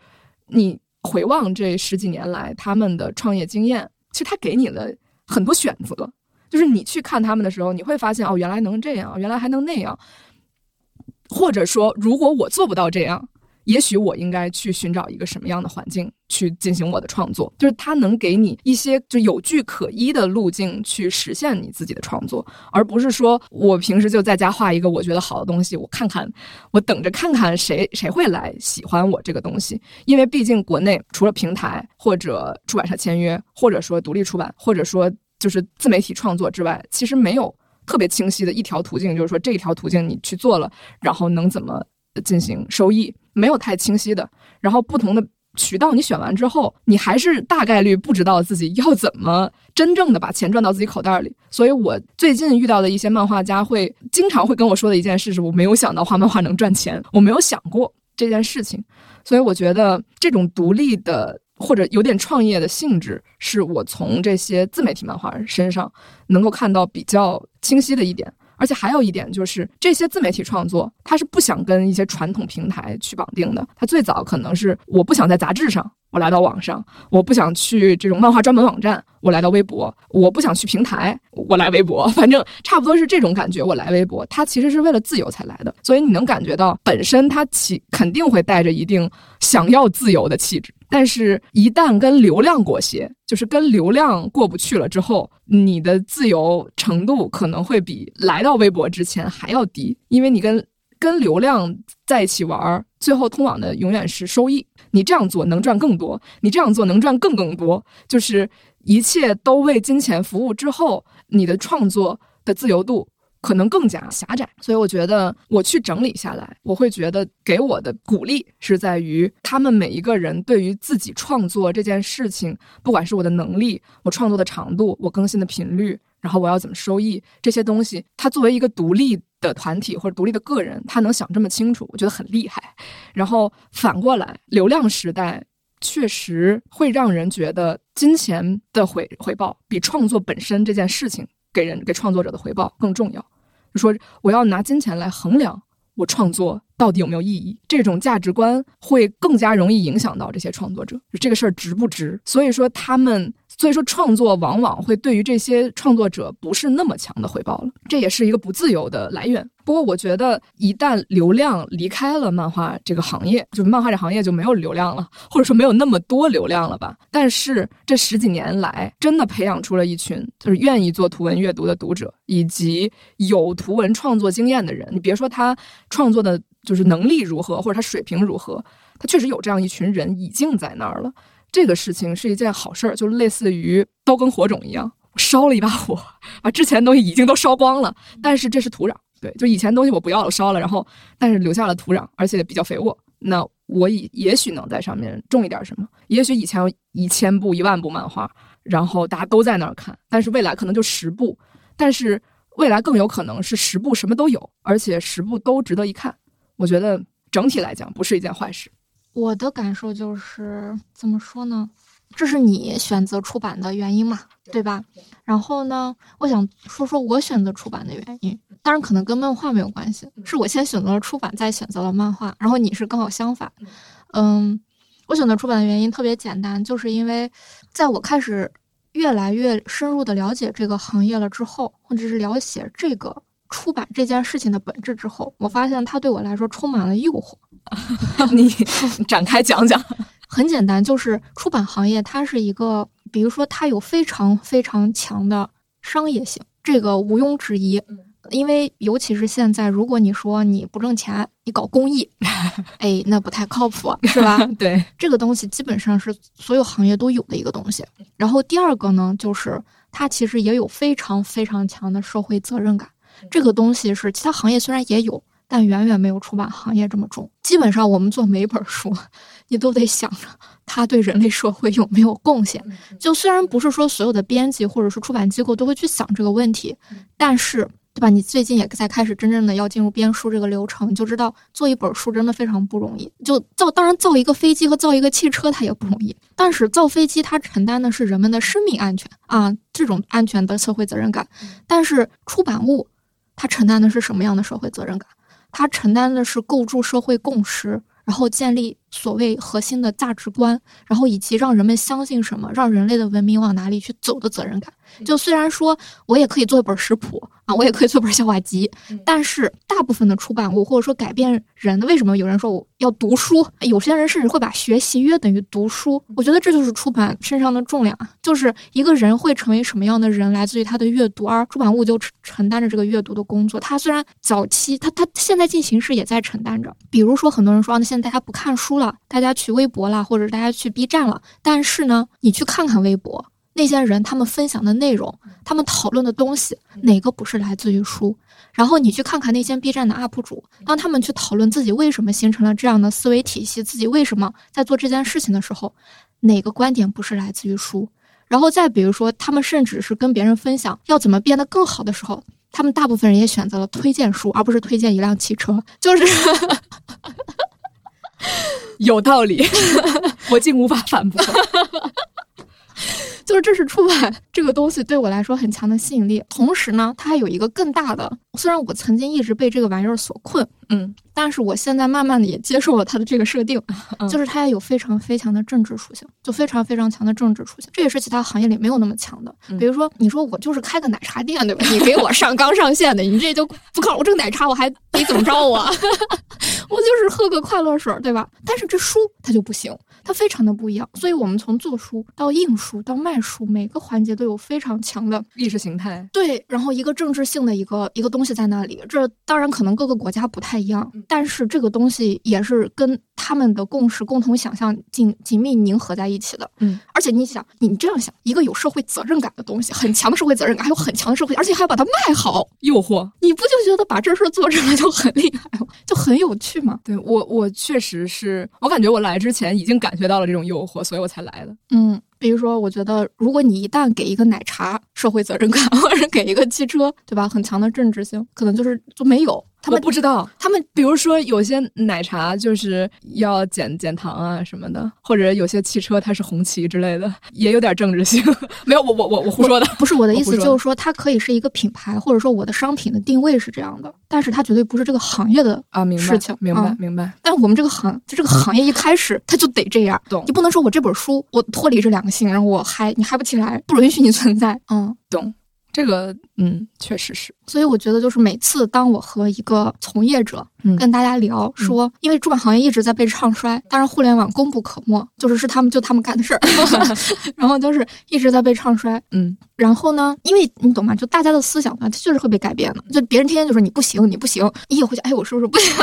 你回望这十几年来他们的创业经验，其实他给你了很多选择。就是你去看他们的时候，你会发现哦，原来能这样，原来还能那样。或者说，如果我做不到这样。也许我应该去寻找一个什么样的环境去进行我的创作，就是它能给你一些就有据可依的路径去实现你自己的创作，而不是说我平时就在家画一个我觉得好的东西，我看看，我等着看看谁谁会来喜欢我这个东西。因为毕竟国内除了平台或者出版社签约，或者说独立出版，或者说就是自媒体创作之外，其实没有特别清晰的一条途径，就是说这一条途径你去做了，然后能怎么进行收益。没有太清晰的，然后不同的渠道你选完之后，你还是大概率不知道自己要怎么真正的把钱赚到自己口袋里。所以我最近遇到的一些漫画家会经常会跟我说的一件事是，我没有想到画漫画能赚钱，我没有想过这件事情。所以我觉得这种独立的或者有点创业的性质，是我从这些自媒体漫画身上能够看到比较清晰的一点。而且还有一点就是，这些自媒体创作，它是不想跟一些传统平台去绑定的。它最早可能是我不想在杂志上，我来到网上；我不想去这种漫画专门网站，我来到微博；我不想去平台，我来微博。反正差不多是这种感觉，我来微博。它其实是为了自由才来的，所以你能感觉到本身它其肯定会带着一定想要自由的气质。但是，一旦跟流量裹挟，就是跟流量过不去了之后，你的自由程度可能会比来到微博之前还要低，因为你跟跟流量在一起玩儿，最后通往的永远是收益。你这样做能赚更多，你这样做能赚更更多，就是一切都为金钱服务之后，你的创作的自由度可能更加狭窄。所以我觉得我去整理下来，我会觉得给我的鼓励是在于他们每一个人对于自己创作这件事情，不管是我的能力、我创作的长度、我更新的频率，然后我要怎么收益这些东西，它作为一个独立的团体或者独立的个人，他能想这么清楚，我觉得很厉害。然后反过来，流量时代。确实会让人觉得金钱的回回报比创作本身这件事情给人给创作者的回报更重要。就说我要拿金钱来衡量我创作到底有没有意义，这种价值观会更加容易影响到这些创作者。这个事儿值不值？所以说他们。所以说，创作往往会对于这些创作者不是那么强的回报了，这也是一个不自由的来源。不过，我觉得一旦流量离开了漫画这个行业，就漫画这行业就没有流量了，或者说没有那么多流量了吧。但是这十几年来，真的培养出了一群就是愿意做图文阅读的读者，以及有图文创作经验的人。你别说他创作的就是能力如何，或者他水平如何，他确实有这样一群人已经在那儿了。这个事情是一件好事儿，就类似于刀耕火种一样，烧了一把火，把之前东西已经都烧光了。但是这是土壤，对，就以前东西我不要了，烧了，然后但是留下了土壤，而且比较肥沃。那我也也许能在上面种一点什么。也许以前有一千部、一万部漫画，然后大家都在那儿看，但是未来可能就十部，但是未来更有可能是十部什么都有，而且十部都值得一看。我觉得整体来讲不是一件坏事。我的感受就是怎么说呢？这是你选择出版的原因嘛，对吧？然后呢，我想说说我选择出版的原因。当然，可能跟漫画没有关系，是我先选择了出版，再选择了漫画。然后你是刚好相反。嗯，我选择出版的原因特别简单，就是因为在我开始越来越深入的了解这个行业了之后，或者是了解这个出版这件事情的本质之后，我发现它对我来说充满了诱惑。(laughs) 你 (laughs) 展开讲讲，很简单，就是出版行业它是一个，比如说它有非常非常强的商业性，这个毋庸置疑。因为尤其是现在，如果你说你不挣钱，你搞公益，(laughs) 哎，那不太靠谱，是吧？对，这个东西基本上是所有行业都有的一个东西。然后第二个呢，就是它其实也有非常非常强的社会责任感，这个东西是其他行业虽然也有。但远远没有出版行业这么重。基本上，我们做每本书，你都得想着它对人类社会有没有贡献。就虽然不是说所有的编辑或者是出版机构都会去想这个问题，但是，对吧？你最近也在开始真正的要进入编书这个流程，你就知道做一本书真的非常不容易。就造，当然造一个飞机和造一个汽车它也不容易，但是造飞机它承担的是人们的生命安全啊，这种安全的社会责任感。但是出版物，他承担的是什么样的社会责任感？他承担的是构筑社会共识，然后建立所谓核心的价值观，然后以及让人们相信什么，让人类的文明往哪里去走的责任感。就虽然说我也可以做一本食谱。啊，我也可以做本笑话集，但是大部分的出版物或者说改变人的，为什么有人说我要读书？有些人甚至会把学习约等于读书。我觉得这就是出版身上的重量啊，就是一个人会成为什么样的人，来自于他的阅读，而出版物就承担着这个阅读的工作。他虽然早期，他他现在进行时也在承担着。比如说，很多人说，那现在大家不看书了，大家去微博了，或者大家去 B 站了。但是呢，你去看看微博。那些人他们分享的内容，他们讨论的东西，哪个不是来自于书？然后你去看看那些 B 站的 UP 主，当他们去讨论自己为什么形成了这样的思维体系，自己为什么在做这件事情的时候，哪个观点不是来自于书？然后再比如说，他们甚至是跟别人分享要怎么变得更好的时候，他们大部分人也选择了推荐书，而不是推荐一辆汽车，就是有道理，我竟无法反驳。(laughs) (laughs) 就是这是出版这个东西对我来说很强的吸引力，同时呢，它还有一个更大的。虽然我曾经一直被这个玩意儿所困，嗯，但是我现在慢慢的也接受了它的这个设定，就是它也有非常非常的政治属性，就非常非常强的政治属性，这也是其他行业里没有那么强的。比如说，你说我就是开个奶茶店，对吧？你给我上纲上线的，你这就不靠我这个奶茶，我还得怎么着我？(laughs) 我就是喝个快乐水，对吧？但是这书它就不行。它非常的不一样，所以我们从做书到印书到卖书，每个环节都有非常强的意识形态。对，然后一个政治性的一个一个东西在那里。这当然可能各个国家不太一样，但是这个东西也是跟他们的共识、共同想象紧紧密凝合在一起的。嗯，而且你想，你这样想，一个有社会责任感的东西，很强的社会责任感，还有很强的社会，而且还要把它卖好，诱惑，(laughs) 你不就觉得把这事儿做成了就很厉害吗？(laughs) 就很有趣吗？对我，我确实是我感觉我来之前已经感觉到了这种诱惑，所以我才来的。嗯。比如说，我觉得如果你一旦给一个奶茶社会责任感，(laughs) 或者给一个汽车，对吧，很强的政治性，可能就是就没有。他们不知道，他们比如说有些奶茶就是要减减糖啊什么的，或者有些汽车它是红旗之类的，也有点政治性。(laughs) 没有，我我我我胡说的，不是我的意思，就是说它可以是一个品牌，或者说我的商品的定位是这样的，但是它绝对不是这个行业的啊，事情，明白明白。但我们这个行，就这个行业一开始它就得这样，懂？你不能说我这本书我脱离这两个性，然后我嗨，你嗨不起来，不允许你存在，嗯，懂。这个嗯，确实是，所以我觉得就是每次当我和一个从业者跟大家聊说，因为出版行业一直在被唱衰，当然互联网功不可没，就是是他们就他们干的事儿，(laughs) (laughs) 然后就是一直在被唱衰，嗯，然后呢，因为你懂吗？就大家的思想呢，它确实会被改变的，就别人天天就说你不行，你不行，你也会想，哎，我是不是不行？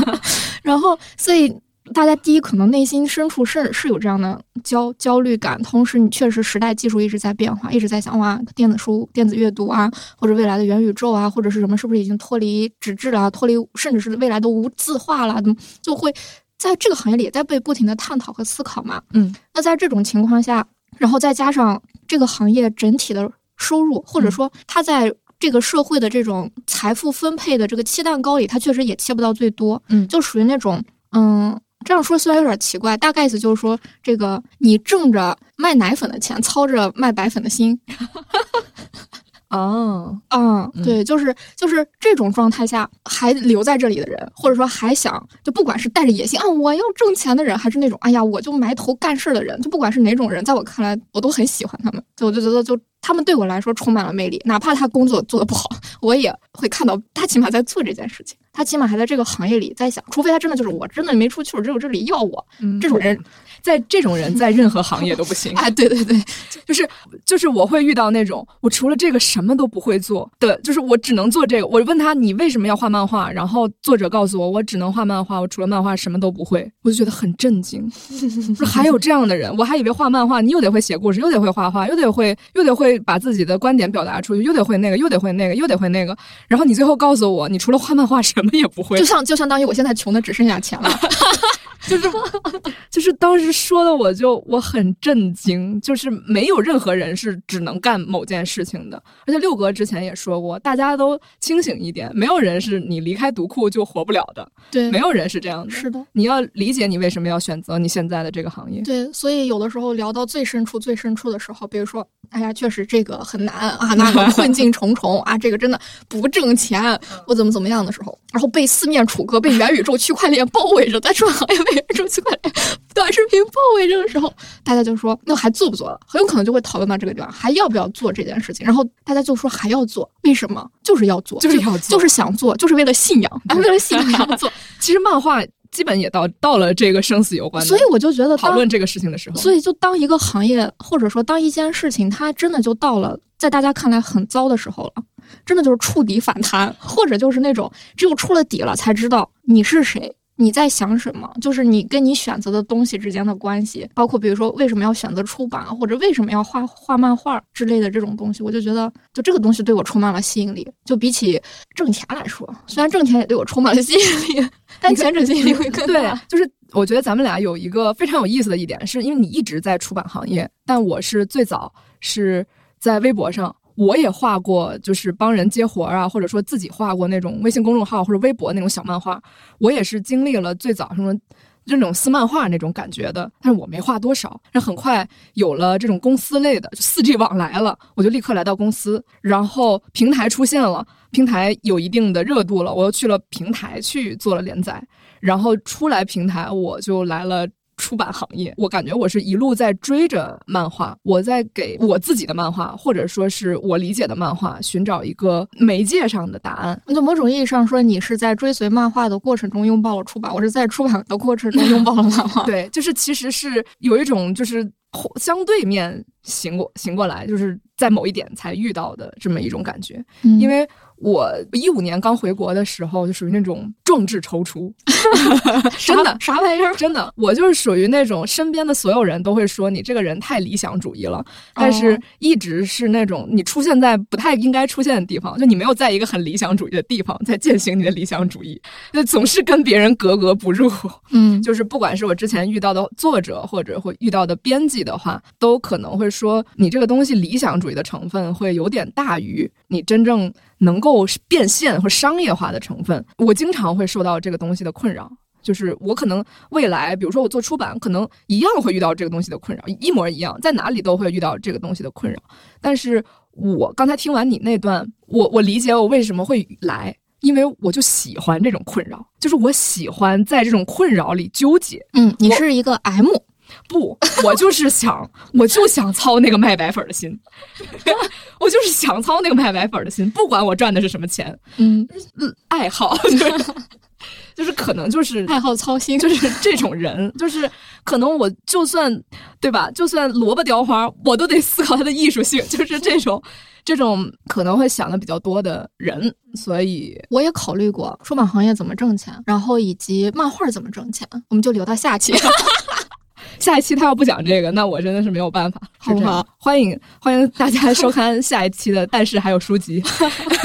(laughs) 然后所以。大家第一可能内心深处是是有这样的焦焦虑感，同时你确实时代技术一直在变化，一直在想哇，电子书、电子阅读啊，或者未来的元宇宙啊，或者是什么，是不是已经脱离纸质了，脱离甚至是未来的无字化了，就会在这个行业里也在被不停的探讨和思考嘛？嗯，那在这种情况下，然后再加上这个行业整体的收入，或者说它在这个社会的这种财富分配的这个切蛋糕里，它确实也切不到最多，嗯，就属于那种嗯。这样说虽然有点奇怪，大概意思就是说，这个你挣着卖奶粉的钱，操着卖白粉的心。哦，嗯，对，就是就是这种状态下还留在这里的人，或者说还想就不管是带着野心啊，我要挣钱的人，还是那种哎呀，我就埋头干事的人，就不管是哪种人，在我看来，我都很喜欢他们。就我就觉得，就他们对我来说充满了魅力，哪怕他工作做得不好，我也会看到他起码在做这件事情。他起码还在这个行业里在想，除非他真的就是我真的没出去，只有这里要我。这种人，在这种人 (laughs) 在任何行业都不行。哎，对对对，就是就是我会遇到那种我除了这个什么都不会做的，就是我只能做这个。我问他你为什么要画漫画，然后作者告诉我我只能画漫画，我除了漫画什么都不会，我就觉得很震惊。说还有这样的人，我还以为画漫画你又得会写故事，又得会画画，又得会又得会把自己的观点表达出去，又得会那个，又得会那个，又得会那个。然后你最后告诉我，你除了画漫画什么。什么也不会，就像就相当于我现在穷的只剩下钱了，就是就是当时说的我就我很震惊，就是没有任何人是只能干某件事情的，而且六哥之前也说过，大家都清醒一点，没有人是你离开读库就活不了的，对，没有人是这样的，是的，你要理解你为什么要选择你现在的这个行业，对，所以有的时候聊到最深处最深处的时候，比如说，哎呀，确实这个很难啊，那个困境重重 (laughs) 啊，这个真的不挣钱，我怎么怎么样的时候。然后被四面楚歌，被元宇宙、区块链包围着，在这行业被元宇宙、区块链、短视频包围着的时候，大家就说：“那还做不做了？”很有可能就会讨论到这个地方，还要不要做这件事情？然后大家就说：“还要做，为什么？就是要做，就是要做，就是想做，就是为了信仰，为了信仰做。(laughs) ”其实漫画基本也到到了这个生死攸关，所以我就觉得讨论这个事情的时候，所以就当一个行业或者说当一件事情，它真的就到了在大家看来很糟的时候了。真的就是触底反弹，或者就是那种只有触了底了才知道你是谁，你在想什么，就是你跟你选择的东西之间的关系，包括比如说为什么要选择出版，或者为什么要画画漫画之类的这种东西，我就觉得就这个东西对我充满了吸引力。就比起挣钱来说，虽然挣钱也对我充满了吸引力，(laughs) 但前者吸引力会更大。就是我觉得咱们俩有一个非常有意思的一点，是因为你一直在出版行业，但我是最早是在微博上。我也画过，就是帮人接活儿啊，或者说自己画过那种微信公众号或者微博那种小漫画。我也是经历了最早什么这种撕漫画那种感觉的，但是我没画多少。那很快有了这种公司类的，四 G 网来了，我就立刻来到公司，然后平台出现了，平台有一定的热度了，我又去了平台去做了连载，然后出来平台我就来了。出版行业，我感觉我是一路在追着漫画，我在给我自己的漫画，或者说是我理解的漫画，寻找一个媒介上的答案。就某种意义上说，你是在追随漫画的过程中拥抱了出版，我是在出版的过程中拥抱了漫画。(laughs) 对，就是其实是有一种就是相对面醒过醒过来，就是在某一点才遇到的这么一种感觉，因为。我一五年刚回国的时候，就属于那种壮志踌躇，(laughs) 真的。啥玩意儿？真的，我就是属于那种身边的所有人都会说你这个人太理想主义了，但是一直是那种你出现在不太应该出现的地方，就你没有在一个很理想主义的地方在践行你的理想主义，就总是跟别人格格不入。嗯，(laughs) 就是不管是我之前遇到的作者，或者会遇到的编辑的话，都可能会说你这个东西理想主义的成分会有点大于你真正能够变现或商业化的成分。我经常会受到这个东西的困扰。就是我可能未来，比如说我做出版，可能一样会遇到这个东西的困扰，一模一样，在哪里都会遇到这个东西的困扰。但是我刚才听完你那段，我我理解我为什么会来，因为我就喜欢这种困扰，就是我喜欢在这种困扰里纠结。嗯，你是一个 M，不，我就是想，我就想操那个卖白粉的心，(laughs) 我就是想操那个卖白粉的心，不管我赚的是什么钱，嗯，爱好。(laughs) 就是就是可能就是爱好操心，就是这种人，就是可能我就算对吧，就算萝卜雕花，我都得思考它的艺术性，就是这种这种可能会想的比较多的人，所以我也考虑过出版行业怎么挣钱，然后以及漫画怎么挣钱，我们就留到下期。(laughs) 下一期他要不讲这个，那我真的是没有办法，好不好？欢迎欢迎大家收看下一期的，但是还有书籍。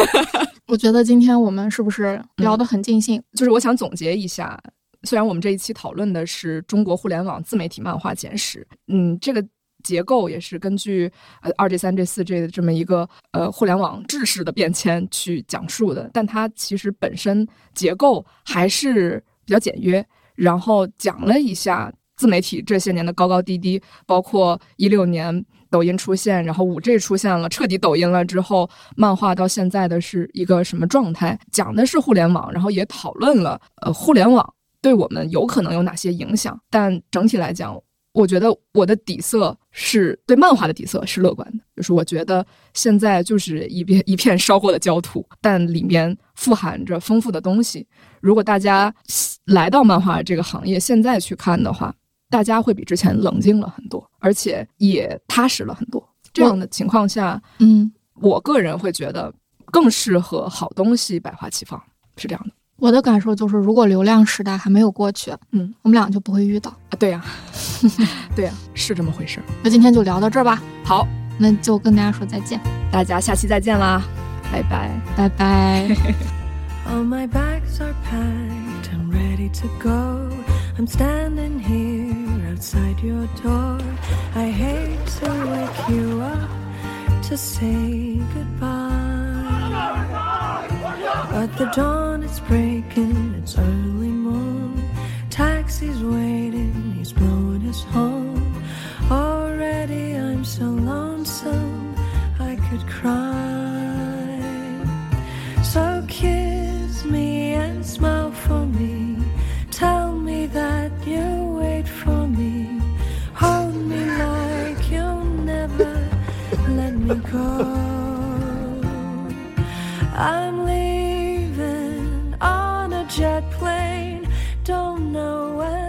(laughs) 我觉得今天我们是不是聊得很尽兴？就是我想总结一下，虽然我们这一期讨论的是中国互联网自媒体漫画简史，嗯，这个结构也是根据呃二 G、三 G、四 G 的这么一个呃互联网制式的变迁去讲述的，但它其实本身结构还是比较简约，然后讲了一下自媒体这些年的高高低低，包括一六年。抖音出现，然后五 G 出现了，彻底抖音了之后，漫画到现在的是一个什么状态？讲的是互联网，然后也讨论了呃互联网对我们有可能有哪些影响。但整体来讲，我觉得我的底色是对漫画的底色是乐观的，就是我觉得现在就是一片一片烧过的焦土，但里面富含着丰富的东西。如果大家来到漫画这个行业，现在去看的话。大家会比之前冷静了很多，而且也踏实了很多。这样的情况下，嗯，我个人会觉得更适合好东西百花齐放，是这样的。我的感受就是，如果流量时代还没有过去，嗯，我们俩就不会遇到。啊，对呀，(laughs) 对呀，是这么回事。那今天就聊到这儿吧。好，那就跟大家说再见，大家下期再见啦，拜拜，拜拜。I'm standing here outside your door. I hate to wake you up to say goodbye. But the dawn is breaking, it's early morn. Taxi's waiting, he's blowing us home. Already I'm so lonesome, I could cry. So kiss me and smile for me me that you wait for me. Hold me like you'll never let me go. I'm leaving on a jet plane, don't know when.